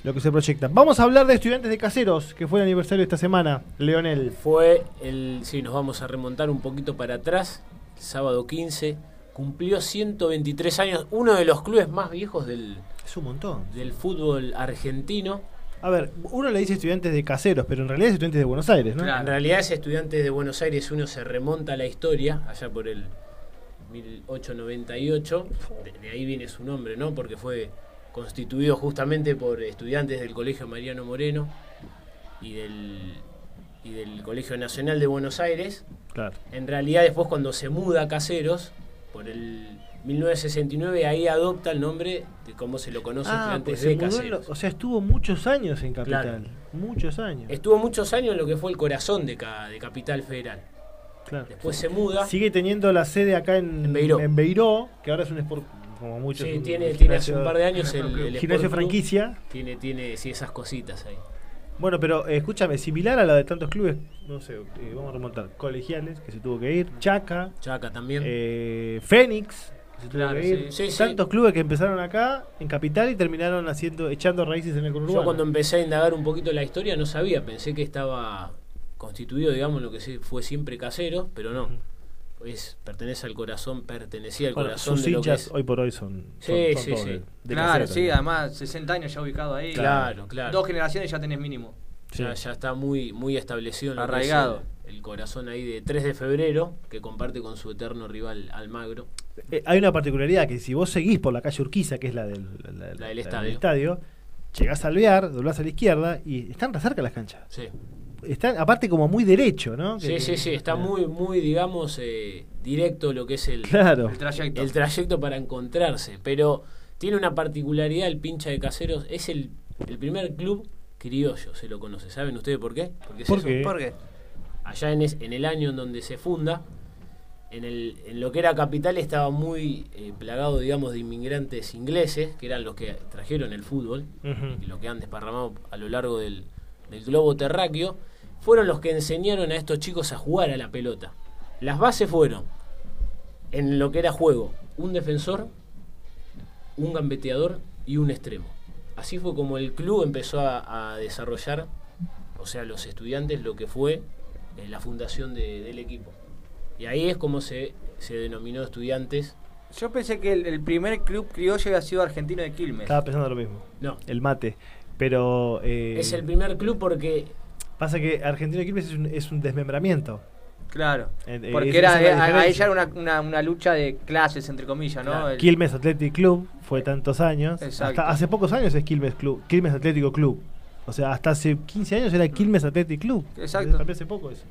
lo que se proyecta. Vamos a hablar de estudiantes de Caseros, que fue el aniversario esta semana. Leonel. Fue el. Sí, nos vamos a remontar un poquito para atrás. El sábado 15. Cumplió 123 años. Uno de los clubes más viejos del. Es un montón. Del fútbol argentino. A ver, uno le dice estudiantes de Caseros, pero en realidad es estudiantes de Buenos Aires, ¿no? En realidad es estudiantes de Buenos Aires, uno se remonta a la historia, allá por el 1898, de, de ahí viene su nombre, ¿no? Porque fue constituido justamente por estudiantes del Colegio Mariano Moreno y del, y del Colegio Nacional de Buenos Aires. Claro. En realidad después cuando se muda a Caseros, por el 1969, ahí adopta el nombre de cómo se lo conoce Ah, se de Caseros. lo- o sea, estuvo muchos años en Capital. Claro. Muchos años. Estuvo muchos años en lo que fue el corazón de, de Capital Federal. Claro. Después se muda. Sigue teniendo la sede acá en, En Beiró. en Beiró, que ahora es un sport como muchos. Sí, tiene, tiene hace un par de años el, [LAUGHS] el gimnasio Club. franquicia. Tiene, tiene sí, esas cositas ahí. Bueno, pero eh, escúchame, similar a la de tantos clubes, no sé, eh, vamos a remontar, colegiales, que se tuvo que ir, Chaca, Chaca también. eh, Fénix, que se tuvo Claro, que ir, sí, sí, sí. tantos clubes que empezaron acá en Capital y terminaron haciendo, echando raíces en el Yo conurbano. cuando empecé a indagar un poquito la historia no sabía, pensé que estaba constituido, digamos, lo que fue siempre casero, pero no. Pues pertenece al corazón, pertenecía al Bueno, corazón sus de lo que hinchas es. hoy por hoy son, son, Sí, son sí, sí. de- de claro, sí, además 60 años ya ubicado ahí. Claro, claro. Dos generaciones ya tenés mínimo. Ya, ya está muy, muy establecido en lo que es Arraigado. el, el corazón ahí de 3 de febrero, que comparte con su eterno rival Almagro. Eh, hay una particularidad que si vos seguís por la calle Urquiza, que es la del, la- La del la estadio. estadio, llegás al Alvear, doblás a la izquierda y están re cerca las canchas. Sí. Están aparte como muy derecho, ¿no? Sí, Que- sí, sí, está muy, muy, digamos, eh, directo lo que es el, Claro. El trayecto. el trayecto para encontrarse. Pero tiene una particularidad el pincha de caseros, es el, el primer club criollo, se lo conoce. ¿Saben ustedes por qué? Porque ¿Por qué? ¿Por qué? Allá en, es- en el año en donde se funda, en, el, en lo que era capital estaba muy eh, plagado, digamos, de inmigrantes ingleses, que eran los que trajeron el fútbol, y lo que han desparramado a lo largo del, del globo terráqueo, fueron los que enseñaron a estos chicos a jugar a la pelota. Las bases fueron, en lo que era juego, un defensor, un gambeteador y un extremo. Así fue como el club empezó a, a desarrollar, o sea, los estudiantes, lo que fue eh, la fundación de- del equipo. Y ahí es como se, se denominó estudiantes. Yo pensé que el, el primer club criollo había sido argentino de Quilmes. Estaba pensando lo mismo. No. El mate. Pero. eh, Es el primer club porque Pasa que Argentino Quilmes es un, es un desmembramiento. Claro. Eh, Porque era, es la eh, era una, una, una lucha de clases, entre comillas, ¿no? Claro. El- Quilmes Athletic Club fue tantos años. Exacto. Hasta hace pocos años es Quilmes Club, Quilmes Atlético Club. O sea, hasta hace 15 años era Quilmes Athletic Club. Exacto. Cambió hace poco eso.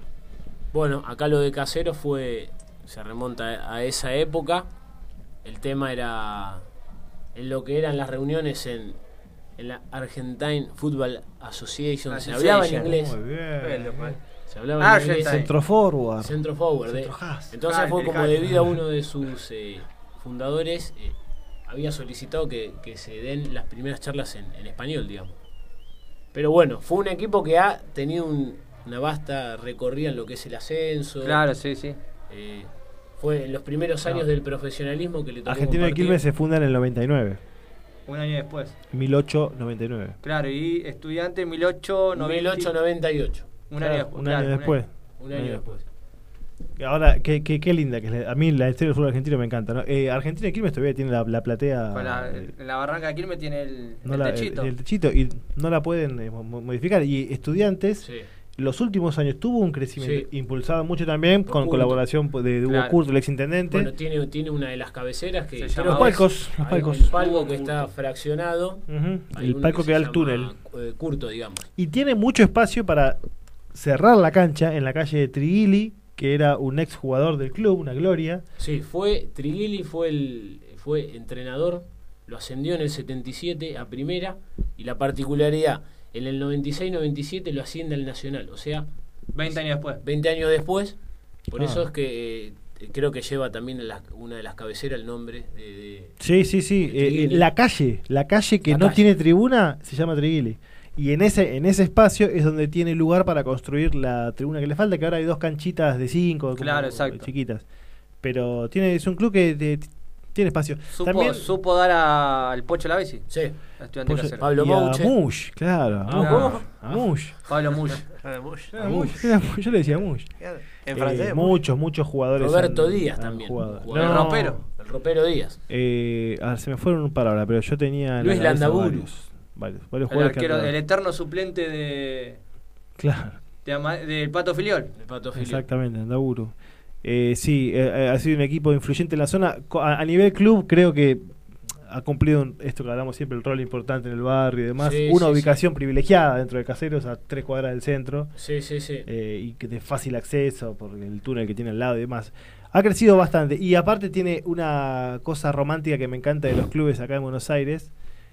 Bueno, acá lo de Casero fue. Se remonta a esa época. El tema era. En lo que eran las reuniones en, en la Argentine Football Association. Se hablaba en inglés. Muy bien. Bueno, pues. Se hablaba en Argentine. inglés. Centro forward. Centro forward. eh. Centro. Entonces Ah, fue como debido a uno de sus eh, fundadores, eh, había solicitado que, que se den las primeras charlas en, en español, digamos. Pero bueno, fue un equipo que ha tenido un- una vasta recorrida en lo que es el ascenso. Claro, sí, sí. Eh, fue en los primeros años del profesionalismo que le tocó Argentino de compartir. Quilmes se funda en el 99. Un año después. 1899. Claro, y estudiante 1890. 1898. Un Claro, año después. un claro, año después. Un año después. Ahora, qué, qué, qué linda que es. la- A mí la historia del fútbol argentino me encanta. ¿no? Eh, Argentina de Quilmes todavía tiene la, la platea. Con la, en la barranca de Quilmes tiene el, no el la- techito. el techito, y no la pueden eh, mo- modificar. Y estudiantes, los últimos años tuvo un crecimiento impulsado mucho también con colaboración pues, de, de Hugo Claro. Curto, el exintendente. Bueno, tiene, tiene una de las cabeceras que. Se llama- Los palcos, los palcos. El palco que está fraccionado. El palco que da al llama, túnel. eh, Curto, digamos. Y tiene mucho espacio para cerrar la cancha en la calle de Triguili, que era un ex jugador del club, una gloria. Sí, fue. Trigili fue el fue entrenador. Lo ascendió en el 77 a primera. Y la particularidad, en el 96-97 lo asciende al Nacional. O sea, 20 años después. 20 años después. Por Ah. eso es que eh, creo que lleva también la- una de las cabeceras el nombre de. de- Sí, sí, sí. de eh, la calle, la calle que La no calle. tiene tribuna se llama Triguili. Y en ese, en ese espacio es donde tiene lugar para construir la tribuna que le falta, que ahora hay dos canchitas de cinco, como Claro, exacto. chiquitas. Pero tiene, es un club que de- tiene espacio. Supo, También supo dar a- al Pocho Lavesi. Sí. Estudiante Pozo- casero. y a Mush, claro. a Ah, Mush. Pablo Mush. Mush, [LAUGHS] Yo le decía Mush. En Eh, francés, muchos, muchos jugadores. Roberto han- Díaz han también. jugado. No, el ropero. El ropero Díaz. Eh, a ver, se me fueron un par ahora, pero yo tenía. en Luis la cabeza Landaburu. Varios, varios, varios El arquero, el eterno suplente de, Claro, de del Pato Filiol. El Pato Filiol. exactamente, Andaburu. Eh, sí, eh, eh, ha sido un equipo influyente en la zona. A, a nivel club, creo que ha cumplido un- esto que hablamos siempre, el rol importante en el barrio y demás. Sí, Una sí, ubicación privilegiada dentro de Caseros, a tres cuadras del centro. Sí, sí, sí. eh, y de fácil acceso por el túnel que tiene al lado y demás. Ha crecido bastante y aparte tiene una cosa romántica que me encanta de los clubes acá en Buenos Aires,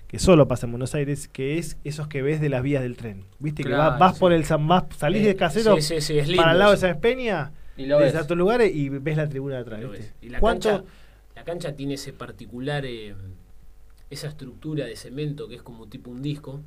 que solo pasa en Buenos Aires, que es esos que ves de las vías del tren. ¿Viste? que vas, vas por el San vas, salís Eh, de Casero sí, sí, sí, es lindo para el lado de. San Peña, Y lo de ves. ciertos lugares y ves la tribuna de atrás. Y la ¿Cuánto? cancha, la cancha tiene ese particular, eh, esa estructura de cemento que es como tipo un disco,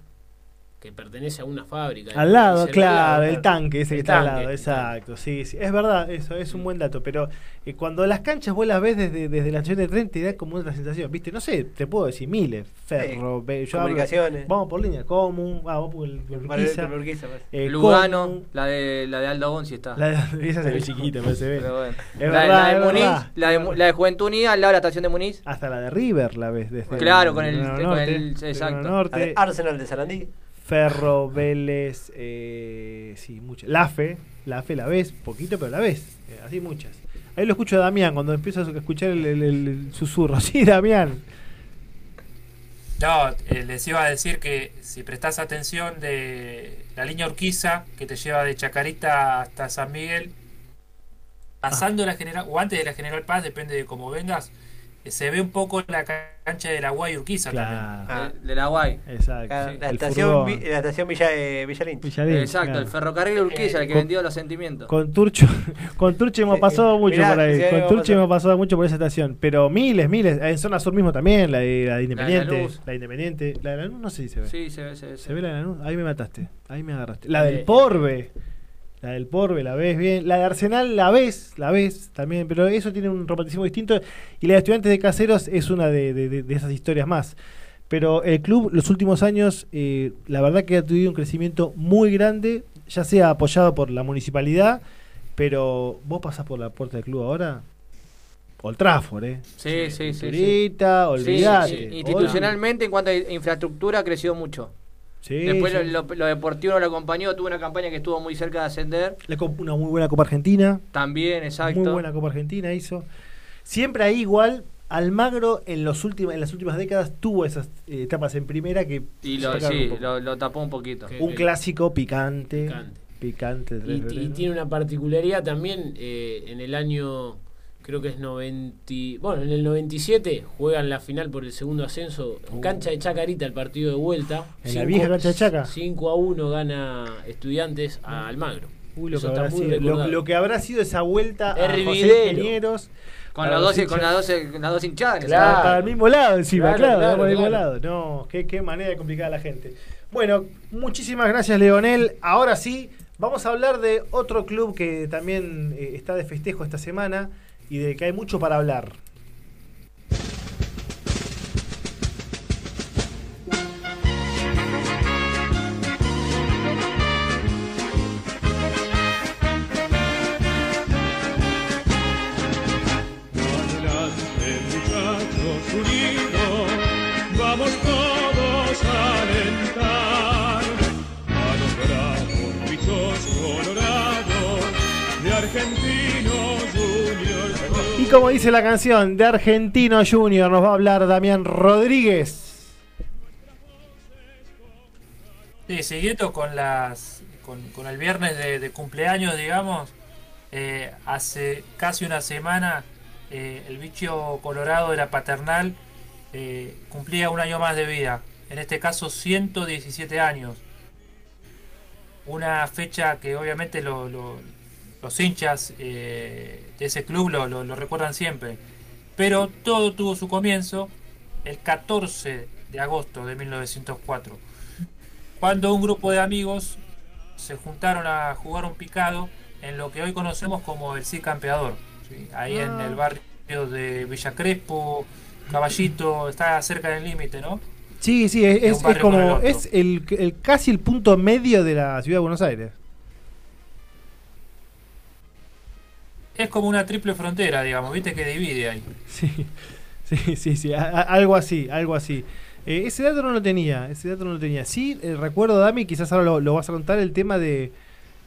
que pertenece a una fábrica. Al lado, claro, el tanque ese que El está al lado, el exacto, sí, sí, es verdad, eso es un buen dato, pero eh, cuando las canchas vos las ves desde, desde la estación de tren te da como otra sensación, viste, no sé, te puedo decir miles, Ferro, Be- yo hablo- comunicaciones. vamos por línea, Común, ah, vos por el Urquiza, Urquiza, pues. eh, Lugano, la de, la de Aldo Gonzi está. la de, esa se ve chiquita, pero se ve. Pero bueno. Es la, verdad, la es de Muniz, verdad. la de, la de Juventud Unida, al lado de la estación de Muniz. Hasta la de River la ves desde Claro, con el- con el- exacto. Norte, La de Arsenal de Sarandí. Ferro, Vélez, eh, sí, muchas. La Fe, la Fe la ves, poquito, pero la ves, eh, así muchas. Ahí lo escucho a Damián cuando empiezo a escuchar el, el- el susurro. [LAUGHS] Sí, Damián. No, eh, les iba a decir que si prestás atención de la línea Urquiza, que te lleva de Chacarita hasta San Miguel, pasando la General, o antes de la General Paz, depende de cómo vengas, se ve un poco la cancha de la Guay Urquiza Claro. también. De, de la Guay. Exacto. La, estación. Vi- la estación Villa, eh, Villa Lynch. Villalín, Exacto, claro. el ferrocarril Urquiza, el que con- vendió los sentimientos. Con Turcho, [LAUGHS] con Turcho hemos pasado mucho Mirá, por ahí. sí, con Turcho hemos pasado mucho por esa estación. Pero miles, miles. En zona sur mismo también, la de, la de Independiente. La de Independiente. La de Lanús no sé si se ve. Sí, se ve, se ve. ¿Se ve la de Lanús? Ahí me mataste. Ahí me agarraste. La del Eh, Porbe. La del Porbe, la ves bien. La de Arsenal, la ves, la ves también. Pero eso tiene un romanticismo distinto. Y la de Estudiantes de Caseros es una de, de- esas historias más. Pero el club, los últimos años, eh, la verdad que ha tenido un crecimiento muy grande. Ya sea apoyado por la municipalidad. Pero vos pasás por la puerta del club ahora. Old Trafford, ¿eh? Sí, sí, sí. Sí, olvidate. sí, Institucionalmente, en cuanto a infraestructura, ha crecido mucho. Sí, Después sí. Lo, lo- lo deportivo no lo acompañó, tuvo una campaña que estuvo muy cerca de ascender. La una muy buena Copa Argentina. También, exacto. Muy buena Copa Argentina hizo. Siempre ahí igual, Almagro en, los últimos, en las últimas décadas tuvo esas eh, etapas en primera que Y lo, sí, tapó un poquito. un clásico picante. Picante. Picante. el 3 Y, y tiene una particularidad también eh, en el año, creo que es 90. Bueno, en el 97 juegan la final por el segundo ascenso en cancha de Chacarita, el partido de vuelta. Uh. ¿En la vieja cancha de Chaca? 5 a 1 gana Estudiantes a Almagro. Uy, lo, que habrá sido, lo, que habrá sido esa vuelta a José. Con los 12, con las 12, con las dos hinchadas. Claro, para el mismo lado encima, Claro, claro, claro, para el mismo lado. No, qué, qué manera de complicar a la gente. Bueno, muchísimas gracias, Leonel. Ahora sí, vamos a hablar de otro club que también eh, está de festejo esta semana y de que hay mucho para hablar. Como dice la canción de Argentino Junior, nos va a hablar Damián Rodríguez. Sí, siguiendo con las con, el viernes de, de cumpleaños, digamos, eh, hace casi una semana eh, el bicho colorado de la paternal eh, cumplía un año más de vida, en este caso 117 años. Una fecha que obviamente lo- lo- los hinchas eh, de ese club lo, lo- lo recuerdan siempre. Pero todo tuvo su comienzo el 14 de agosto de 1904 cuando un grupo de amigos se juntaron a jugar un picado en lo que hoy conocemos como el Sí Campeador, ¿sí? ahí en Ah. el barrio de Villa Crespo, Caballito, está cerca del límite, ¿no? Sí, sí, es, es- es el como otro. es el, el- casi el punto medio de la ciudad de Buenos Aires. Es como una triple frontera, digamos, viste que divide ahí. Sí, sí, sí, sí, a- a- algo así, algo así. Eh, ese dato no lo tenía, ese dato no lo tenía. Sí, eh, recuerdo, Dami, quizás ahora lo, lo vas a contar, el tema de,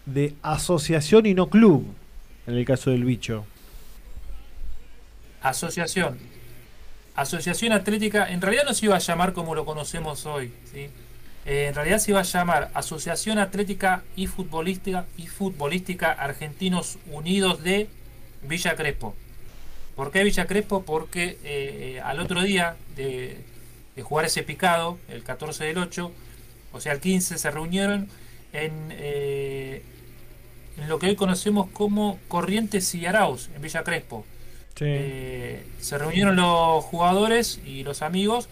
de asociación y no club, en el caso del bicho. Asociación. Asociación Atlética, en realidad no se iba a llamar como lo conocemos hoy, ¿sí? Eh, en realidad se iba a llamar Asociación Atlética y Futbolística y Futbolística Argentinos Unidos de Villa Crespo. ¿Por qué Villa Crespo? Porque eh, al otro día de, de jugar ese picado, el 14 del 8, o sea, el 15, se reunieron en, eh, en lo que hoy conocemos como Corrientes y Arauz, en Villa Crespo. Eh, se reunieron los jugadores y los amigos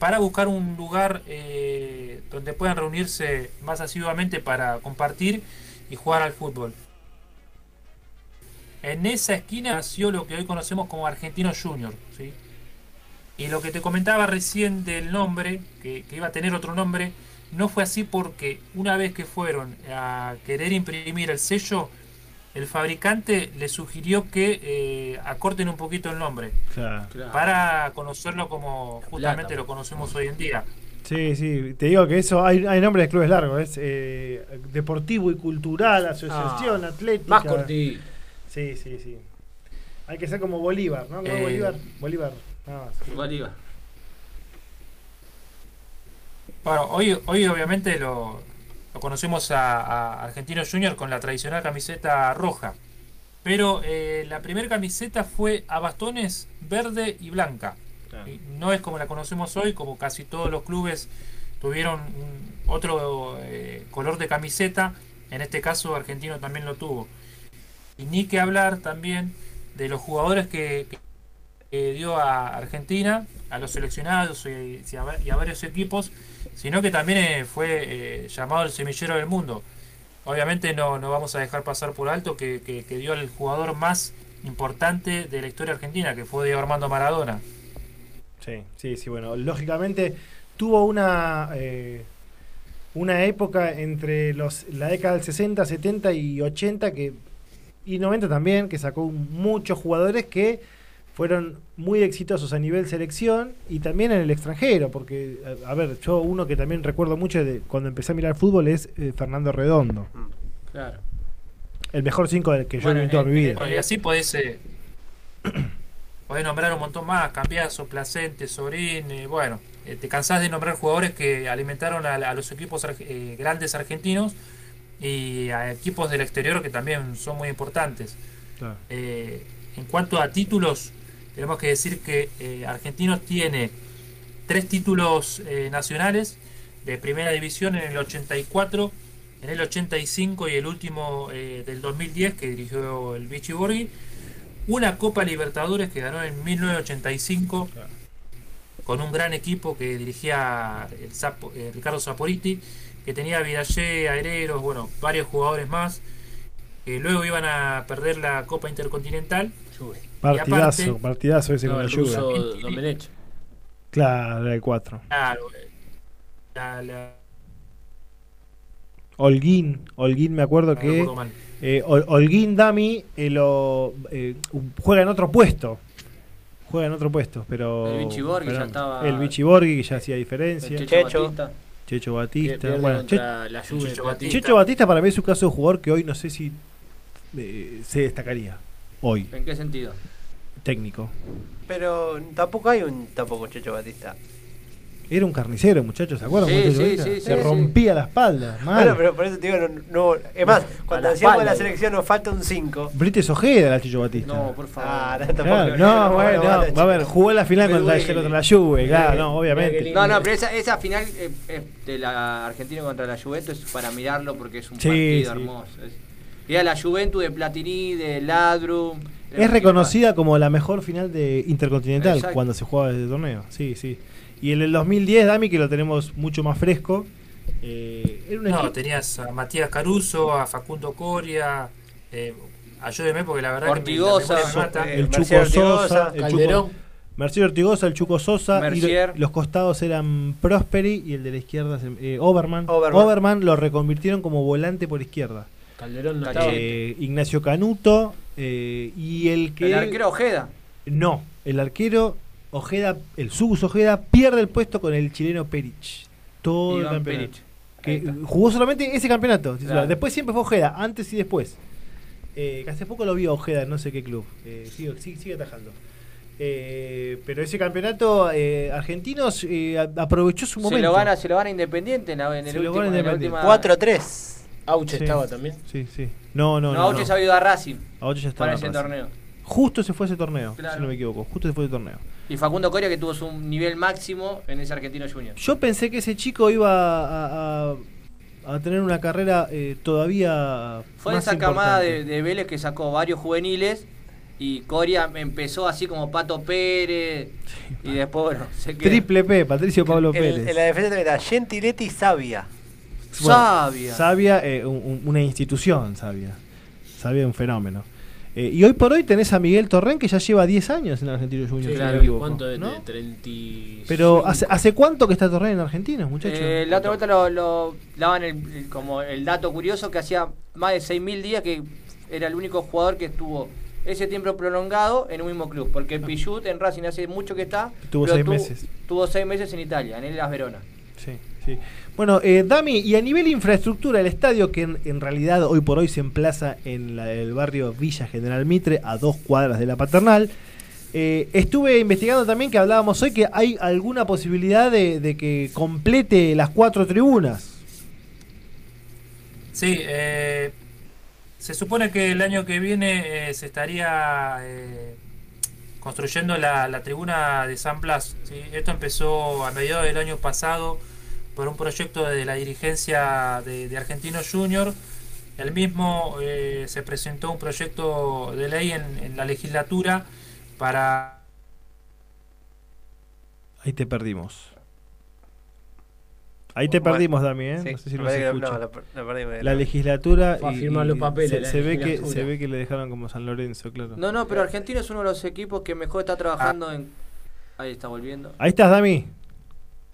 para buscar un lugar eh, donde puedan reunirse más asiduamente para compartir y jugar al fútbol. En esa esquina nació lo que hoy conocemos como Argentino Junior. ¿sí? Y lo que te comentaba recién del nombre, que, que iba a tener otro nombre, no fue así porque una vez que fueron a querer imprimir el sello, el fabricante le sugirió que eh, acorten un poquito el nombre Claro. para conocerlo como justamente lo conocemos hoy en día. Sí, sí, te digo que eso, hay, hay nombres de clubes largos, es eh, deportivo y cultural, asociación, Ah, atlética. más cortito. Sí, sí, sí. Hay que ser como Bolívar, ¿no? ¿Cómo Eh, Bolívar, Bolívar, nada más. Bolívar. Bueno, hoy, hoy obviamente lo, lo conocemos a, a Argentino Junior con la tradicional camiseta roja. Pero eh, la primera camiseta fue a bastones verde y blanca. Y No es como la conocemos hoy, como casi todos los clubes tuvieron un- otro eh, color de camiseta. En este caso, Argentino también lo tuvo. Y ni que hablar también de los jugadores que, dio a Argentina, a los seleccionados y, a, varios equipos, sino que también eh, fue eh, llamado el semillero del mundo. Obviamente no, no vamos a dejar pasar por alto que, que- dio al jugador más importante de la historia argentina, que fue Diego Armando Maradona. Sí, sí, sí, bueno, lógicamente tuvo una eh, una época entre los la década del 60, 70 y 80 que y 90 también que sacó muchos jugadores que fueron muy exitosos a nivel selección y también en el extranjero, porque a, a ver, yo uno que también recuerdo mucho de cuando empecé a mirar fútbol es eh, Fernando Redondo, Claro. el mejor 5 del que yo Bueno, vi en toda eh, mi vida. y así podés, eh, [CLEARS THROAT] podés nombrar un montón más, Cambiazo, Placente, Sorín, eh, bueno, eh, te cansás de nombrar jugadores que alimentaron a, a los equipos arge- eh, grandes argentinos y a equipos del exterior que también son muy importantes. Claro. Eh, en cuanto a títulos, tenemos que decir que eh, Argentinos tiene tres títulos eh, nacionales de primera división en el 84, en el 85 y el último del 2010 que dirigió el Vichy Borghi. Una Copa Libertadores que ganó en 1985 con un gran equipo que dirigía el Sapo- eh, Ricardo Saporiti, que tenía a Vidallé, a Hereros, bueno, varios jugadores más. que luego iban a perder la Copa Intercontinental. Partidazo, aparte- partidazo ese No, con la el Juve. Claro, era el 4. Claro, eh, la- la- Holguín, Holguín me acuerdo No que mal. eh, Holguín Dami eh, lo, eh, juega en otro puesto. Juega en otro puesto, pero El Vichy Borghi pero ya estaba- el Vichy Borghi que ya hacía diferencia. El Checho. Checho Batista. Bueno, contra Che- la Juve, Checho Batista. Checho Batista para mí es un caso de jugador que hoy no sé si eh, se destacaría. Hoy, ¿En qué sentido? técnico. Pero tampoco hay un tampoco Checho Batista. Era un carnicero, muchachos, ¿se acuerdan? Sí, sí, sí, se sí, rompía la espalda. mal. Bueno, pero por eso te digo, no, no- es más, cuando la decíamos de la selección nos falta un 5. Brites Ojeda era Chicho Batista. No, por favor. Ah, no, Claro, tampoco- no, bueno, vale, va a ver, jugó la final contra, la Juve, claro, no, obviamente. No, no, pero esa, esa final eh, eh, de la Argentina contra la Juventus es para mirarlo porque es un Sí, partido sí. hermoso. Es- Era la Juventus de Platini, de Ladrum. Es reconocida como la mejor final de Intercontinental Exacto. cuando se juega desde torneo, sí, sí. Y en el 2010, Dami, que lo tenemos mucho más fresco, eh, era un No, tenías a Matías Caruso, a Facundo Coria, eh, ayúdeme porque la verdad que Ortigosa, me, la memoria me mata. el Chuco Sosa, el Chuco, Marcelo Ortigosa, el Chuco Sosa, y lo- Mercier. los costados eran Prosperi y el de la izquierda, eh, Oberman. Oberman. Oberman lo reconvirtieron como volante por izquierda. Calderón no Eh, estaba. Ignacio Canuto eh, y el que El arquero Ojeda. no el arquero Ojeda el Subus Ojeda pierde el puesto con el chileno Perich todo el Iván campeonato Perich. que jugó solamente ese campeonato. Claro. después siempre fue Ojeda antes y después eh, que hace poco lo vio Ojeda en no sé qué club eh, sigue, sigue, sigue atajando Eh, pero ese campeonato eh, argentinos eh, aprovechó su momento Se lo gana, se lo gana Independiente en, la, en el Se último, última 4-3. Auche Sí. estaba también. sí sí no no No, no, Auche no. se ha ido a Racing. Auche ya estaba para en ese Racing. torneo. Justo se fue ese torneo, Claro. si no me equivoco. Justo se fue ese torneo. Y Facundo Coria que tuvo su nivel máximo en ese Argentino Junior. Yo pensé que ese chico iba a, a- a tener una carrera eh, todavía. Fue más esa camada de, Vélez que sacó varios juveniles y Coria empezó así como Pato Pérez y después bueno, se quedó. Triple P, Patricio Pablo Pérez. en la defensa también está Gentiletti y Sabia. Bueno, Sabia. Sabia, eh, un- un- una institución, Sabia. Sabia un fenómeno. Eh, y hoy por hoy tenés a Miguel Torren que ya lleva 10 años en Argentino Junior. si no me equivoco, ¿Cuánto de, ¿no? de 35? Pero ¿hace, ¿hace cuánto que está Torren en Argentina, muchachos? Eh, la otra vuelta lo, lo daban el, el- como el dato curioso que hacía más de 6.000 días que era el único jugador que estuvo ese tiempo prolongado en un mismo club. Porque Pichut en Racing hace mucho que está. Tuvo pero seis tuvo- meses. Tuvo seis meses en Italia, en el Las Verona. Sí, sí. Bueno, eh, Dami, y a nivel infraestructura, el estadio que en, realidad hoy por hoy se emplaza en la- el barrio Villa General Mitre, a dos cuadras de la paternal. eh, estuve investigando también que hablábamos hoy que hay alguna posibilidad de, de que complete las cuatro tribunas. Sí, eh, se supone que el año que viene eh, se estaría eh, construyendo la, la tribuna de San Blas. ¿sí? Esto empezó a mediados del año pasado por un proyecto de la dirigencia de, de Argentinos Junior. El mismo eh, se presentó un proyecto de ley en, en la legislatura para Ahí te perdimos. Ahí te Bueno, perdimos, Dami, ¿eh? sí, no sé si lo escucha. no, la legislatura Fue a y- firmar y los papeles, se, se ve que legislatura. se ve que le dejaron como San Lorenzo, claro. No, no, pero Argentino es uno de los equipos que mejor está trabajando en. Ahí está volviendo. Ahí estás, Dami.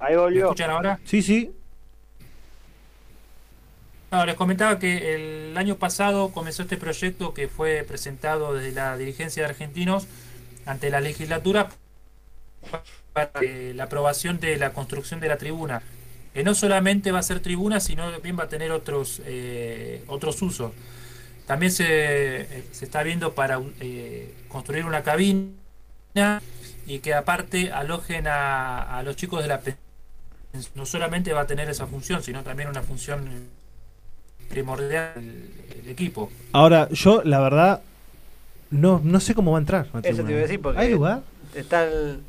Ahí ¿Me escuchan ahora? Sí, sí. No, les comentaba que el año pasado comenzó este proyecto que fue presentado desde la dirigencia de argentinos ante la legislatura para eh, la aprobación de la construcción de la tribuna. Que no solamente va a ser tribuna, sino también va a tener otros eh, otros usos. También se, eh, se está viendo para eh, construir una cabina y que aparte alojen a, a los chicos de la pensión. No solamente va a tener esa función, sino también una función primordial del equipo. Ahora, yo, la verdad, no, no sé cómo va a entrar. Eso te iba a decir porque ¿Hay lugar? Está el-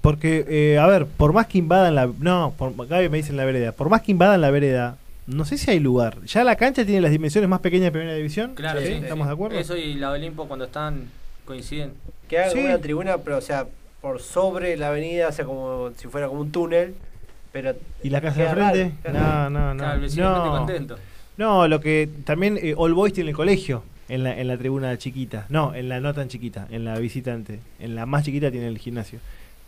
Porque, eh, a ver, por más que invadan la. No, por, Gaby me dice en la vereda. Por más que invadan la vereda, no sé si hay lugar. Ya la cancha tiene las dimensiones más pequeñas de primera división. Claro, sí, ¿Estamos sí. de acuerdo? Eso y la Olimpo cuando están coinciden. Que haga Sí. una tribuna, pero o sea, por sobre la avenida, o sea, como si fuera como un túnel. Pero ¿Y la casa de frente? raro, No, no, no. Claro, el vecino no. contento. No, lo que también eh, All Boys tiene el colegio en la, en la tribuna chiquita. No, en la no tan chiquita, en la visitante. En la más chiquita tiene el gimnasio.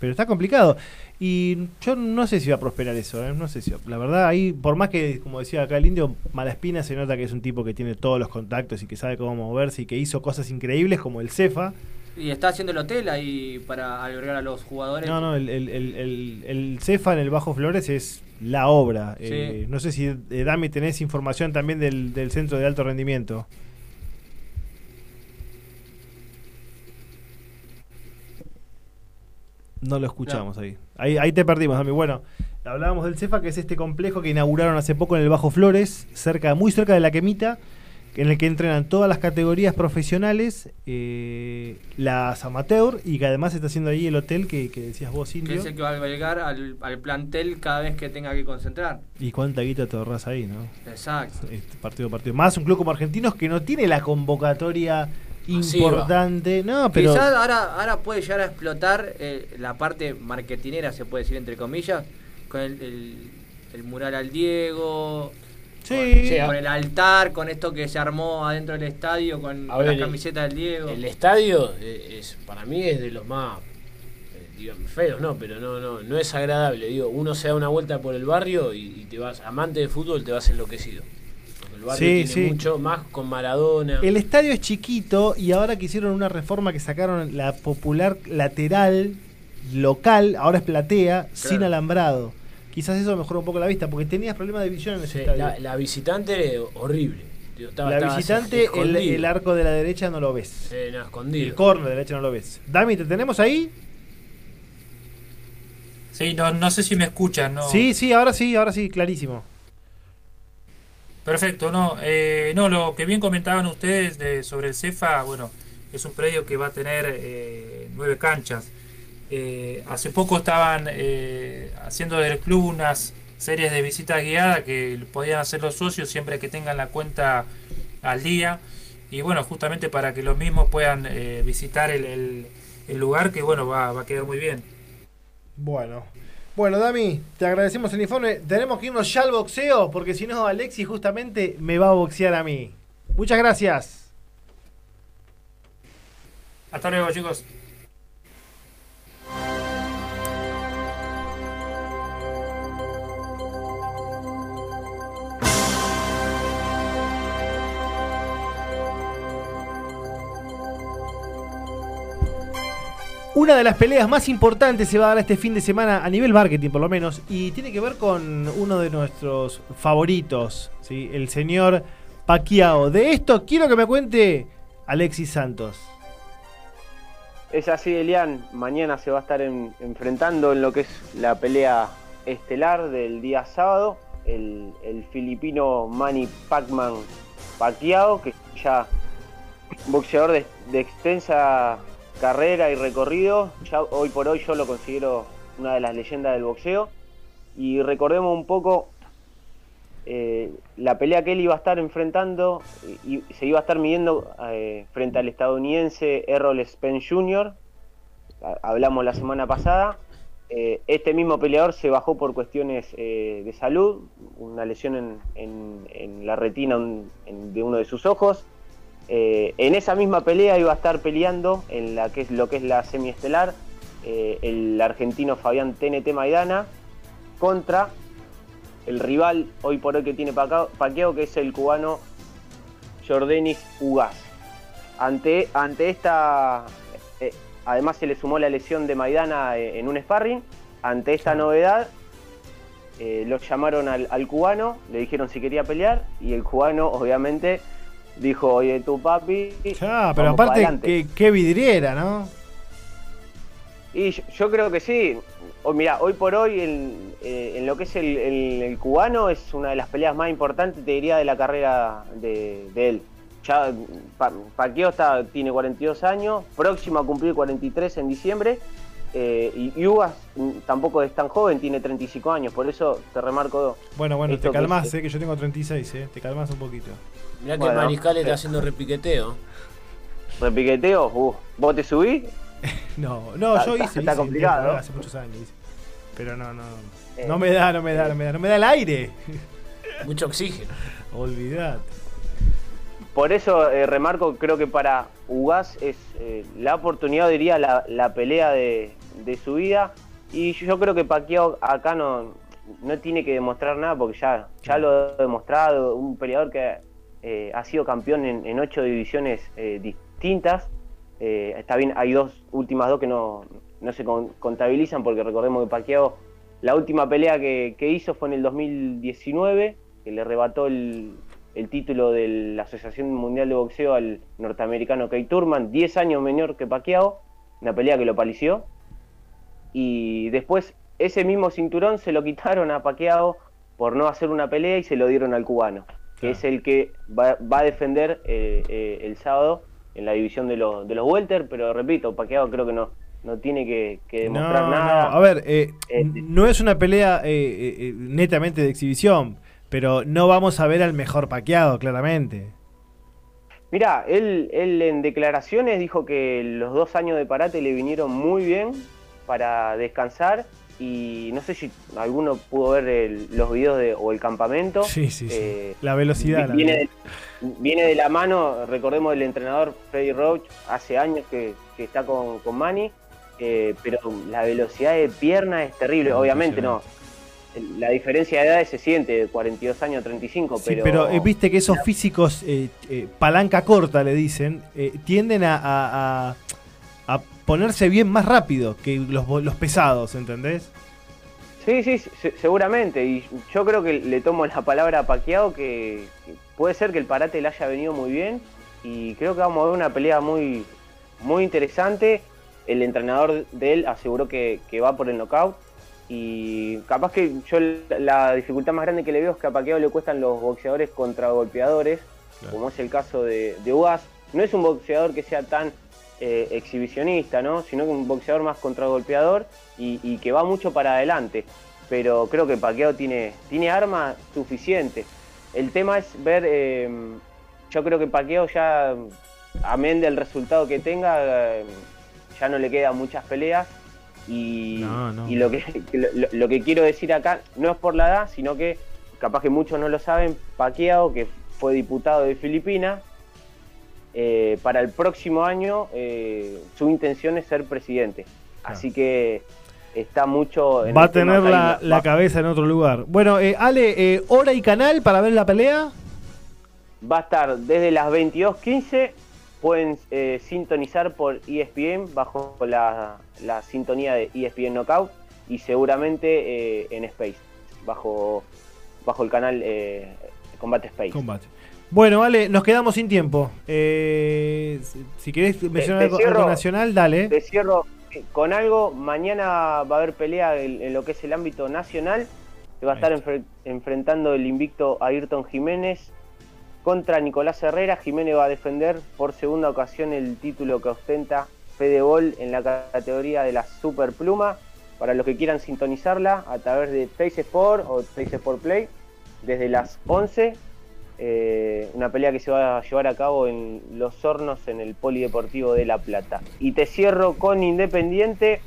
Pero está complicado. Y yo no sé si va a prosperar eso, ¿eh? no sé si. La verdad, ahí, por más que, como decía acá el indio, Malaspina se nota que es un tipo que tiene todos los contactos y que sabe cómo moverse y que hizo cosas increíbles como el Cefa. Y está haciendo el hotel ahí para albergar a los jugadores. No, no, el, el, el, Cefa en el Bajo Flores es la obra. Sí. Eh, no sé si, eh, Dami, tenés información también del, del centro de alto rendimiento. No lo escuchamos ahí. ahí. Ahí te perdimos, Dami. Bueno, hablábamos del Cefa, que es este complejo que inauguraron hace poco en el Bajo Flores, cerca, muy cerca de la Quemita, en el que entrenan todas las categorías profesionales, eh, las amateur, y que además está haciendo ahí el hotel que, que decías vos, Que Indio. es el que va a albergar al, al plantel cada vez que tenga que concentrar. Y cuánta guita te ahorras ahí, ¿no? Exacto. Este partido partido. Más un club como Argentinos que no tiene la convocatoria importante. No, pero. Quizás ahora, ahora puede llegar a explotar eh, la parte marketinera, se puede decir entre comillas, con el, el- el mural al Diego, Sí. con, Sí, con el altar, con esto que se armó adentro del estadio, con A las ver, camisetas del Diego. El estadio eh, es para mí es de los más eh, digamos, feos, no, pero no, no, no es agradable. Digo, uno se da una vuelta por el barrio y, y te vas, amante de fútbol, te vas enloquecido. Porque el barrio Sí, tiene sí. mucho más con Maradona. El estadio es chiquito y ahora que hicieron una reforma que sacaron la popular lateral local, ahora es platea, sin alambrado. Quizás eso mejoró un poco la vista, porque tenías problemas de visión en ese Sí, estadio. la, la visitante horrible. Digo, estaba- La estaba visitante, el, arco de la derecha no lo ves. Sí, no, escondido. El corner de la derecha no lo ves. Dami, ¿te tenemos ahí? Sí, no, no sé si me escuchan, ¿no? Sí, sí, ahora sí, ahora sí, clarísimo. Perfecto, no, eh, no, lo que bien comentaban ustedes de, sobre el CEFA, bueno, es un predio que va a tener eh, nueve canchas. Eh, hace poco estaban eh, haciendo del club unas series de visitas guiadas que podían hacer los socios siempre que tengan la cuenta al día. Y bueno, justamente para que los mismos puedan eh, visitar el, el- el lugar que bueno, va, va a quedar muy bien. Bueno. Bueno, Dami, te agradecemos el informe. Tenemos que irnos ya al boxeo, porque si no, Alexis justamente me va a boxear a mí. Muchas gracias. Hasta luego, chicos. Una de las peleas más importantes se va a dar este fin de semana a nivel marketing, por lo menos, y tiene que ver con uno de nuestros favoritos, ¿sí? el señor Pacquiao. De esto quiero que me cuente Alexis Santos. Es así, Elian. Mañana se va a estar en- enfrentando en lo que es la pelea estelar del día sábado. El, el filipino Manny Pacman Pacquiao, que ya boxeador de extensa carrera y recorrido. Ya hoy por hoy yo lo considero una de las leyendas del boxeo. Y recordemos un poco eh, la pelea que él iba a estar enfrentando y, se iba a estar midiendo eh, frente al estadounidense Errol Spence Jr. Ha- Hablamos la semana pasada. Eh, este mismo peleador se bajó por cuestiones de salud, una lesión en, la retina de uno de sus ojos. Eh, en esa misma pelea iba a estar peleando en la que es lo que es la semiestelar eh, el argentino Fabián TNT Maidana contra el rival hoy por hoy que tiene Pacquiao, que es el cubano Jordanis Ugaz. Ante, ante esta, eh, además se le sumó la lesión de Maidana en un sparring. Ante esta novedad, lo llamaron al, al cubano, le dijeron si quería pelear y el cubano obviamente dijo, oye tu papi, Ah, pero aparte, adelante". qué, qué vidriera, ¿no? Y yo, yo creo que sí. Hoy, mira, hoy por hoy en, eh, en lo que es el, el- el cubano es una de las peleas más importantes, te diría, de la carrera de, de él. Ya Pa- Pacquiao está, tiene 42 años, próximo a cumplir 43 en diciembre. eh, y, mm, tampoco es tan joven, tiene 35 años, por eso te remarco. Bueno, bueno, esto te que calmás, dice. eh, que yo tengo 36, eh. Te calmás un poquito. Mirá que Mariscal está eh. haciendo repiqueteo. Repiqueteo, uh, ¿vos te subís? [LAUGHS] No, no, Está- yo hice. está hice, complicado, ¿no? Hace muchos años hice. Pero no, no. Eh, No me da, no me da, no me da. No me da el aire. [LAUGHS] Mucho oxígeno. [LAUGHS] Olvidate. Por eso eh, remarco, creo que para Ugas es eh, la oportunidad, diría, la, la pelea de, de su vida. Y yo creo que Pacquiao acá no, no tiene que demostrar nada porque ya, ya lo ha demostrado. Un peleador que eh, ha sido campeón en, ocho divisiones eh, distintas. Eh, está bien, hay dos últimas dos que no, no se con- contabilizan porque recordemos que Pacquiao, la última pelea que, hizo fue en el 2019, que le arrebató el, el título de la Asociación Mundial de Boxeo al norteamericano Kay Turman, 10 años menor que Pacquiao, una pelea que lo palició. Y después ese mismo cinturón se lo quitaron a Pacquiao por no hacer una pelea y se lo dieron al cubano, que es el que va, va a defender eh, eh, el sábado en la división de los, de los welter, pero repito, Pacquiao creo que no, no tiene que, que demostrar No, nada. no, A ver, eh, no es una pelea eh, eh, eh, netamente de exhibición, pero no vamos a ver al mejor paqueado, claramente. Mira, él, él en declaraciones dijo que los dos años de parate le vinieron muy bien para descansar y no sé si alguno pudo ver el- los videos de, o el campamento. Sí, sí, sí. Eh, La velocidad. la viene, verdad. de, viene de la mano, recordemos el entrenador Freddy Roach, hace años que, que está con, con Manny, eh, pero la velocidad de pierna es terrible, obviamente no. La diferencia de edades se siente, de 42 años a 35, Sí, pero... pero eh, viste que esos físicos palanca corta, le dicen, tienden a, a- a- a ponerse bien más rápido que los, los pesados, ¿entendés? Sí, sí, se- seguramente. Y yo creo que le tomo la palabra a Pacquiao que, que puede ser que el parate le haya venido muy bien. Y creo que vamos a ver una pelea muy, muy interesante. El entrenador de él aseguró que, que va por el knockout. Y capaz que yo la- dificultad más grande que le veo es que a Pacquiao le cuestan los boxeadores contra golpeadores, como es el caso de, de Ugas. No es un boxeador que sea tan eh, exhibicionista, ¿no? Sino que un boxeador más contragolpeador y, y que va mucho para adelante. Pero creo que Pacquiao tiene, tiene armas suficientes. El tema es ver, eh, yo creo que Pacquiao ya, amén del resultado que tenga, eh, ya no le quedan muchas peleas. Y, No, no. y lo, que, lo, lo que quiero decir acá no es por la edad, sino que capaz que muchos no lo saben, Pacquiao, que fue diputado de Filipinas, eh, para el próximo año eh, su intención es ser presidente. Así que está mucho... en Va a tener tema la, la cabeza en otro lugar. Bueno, eh, Ale, hora y canal para ver la pelea. Va a estar desde las 22.15, pueden sintonizar por ESPN bajo la, la sintonía de ESPN Knockout y seguramente eh, en Space, bajo, bajo el canal eh, Combate Space. Combate. Bueno, Ale, nos quedamos sin tiempo. Eh, si, querés mencionar te algo, cierro. algo nacional, dale. Te cierro con algo. Mañana va a haber pelea en, en lo que es el ámbito nacional. Se va a estar enfre- enfrentando el invicto Ayrton Jiménez contra Nicolás Herrera. Jiménez va a defender por segunda ocasión el título que ostenta Fedebol en la categoría de la Super Pluma. Para los que quieran sintonizarla a través de Teis Sport o Teis Sport Play desde las 11. Eh, una pelea que se va a llevar a cabo en Los Hornos en el Polideportivo de La Plata. Y te cierro con Independiente,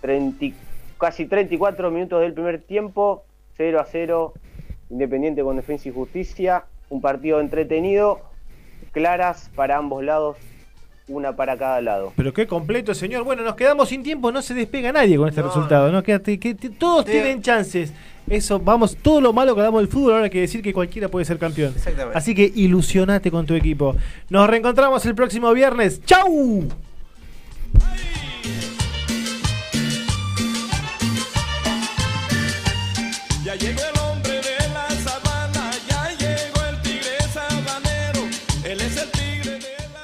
30 y- casi 34 minutos del primer tiempo, 0 a 0, Independiente con Defensa y Justicia, un partido entretenido, claras para ambos lados, una para cada lado. Pero qué completo, señor. Bueno, nos quedamos sin tiempo, no se despega nadie con este resultado. ¿no? Quédate, que t- todos tienen chances. Eso, vamos, todo lo malo que hablamos del fútbol, ahora hay que decir que cualquiera puede ser campeón. Exactamente. Así que ilusionate con tu equipo. Nos reencontramos el próximo viernes. ¡Chau! Ya llegó el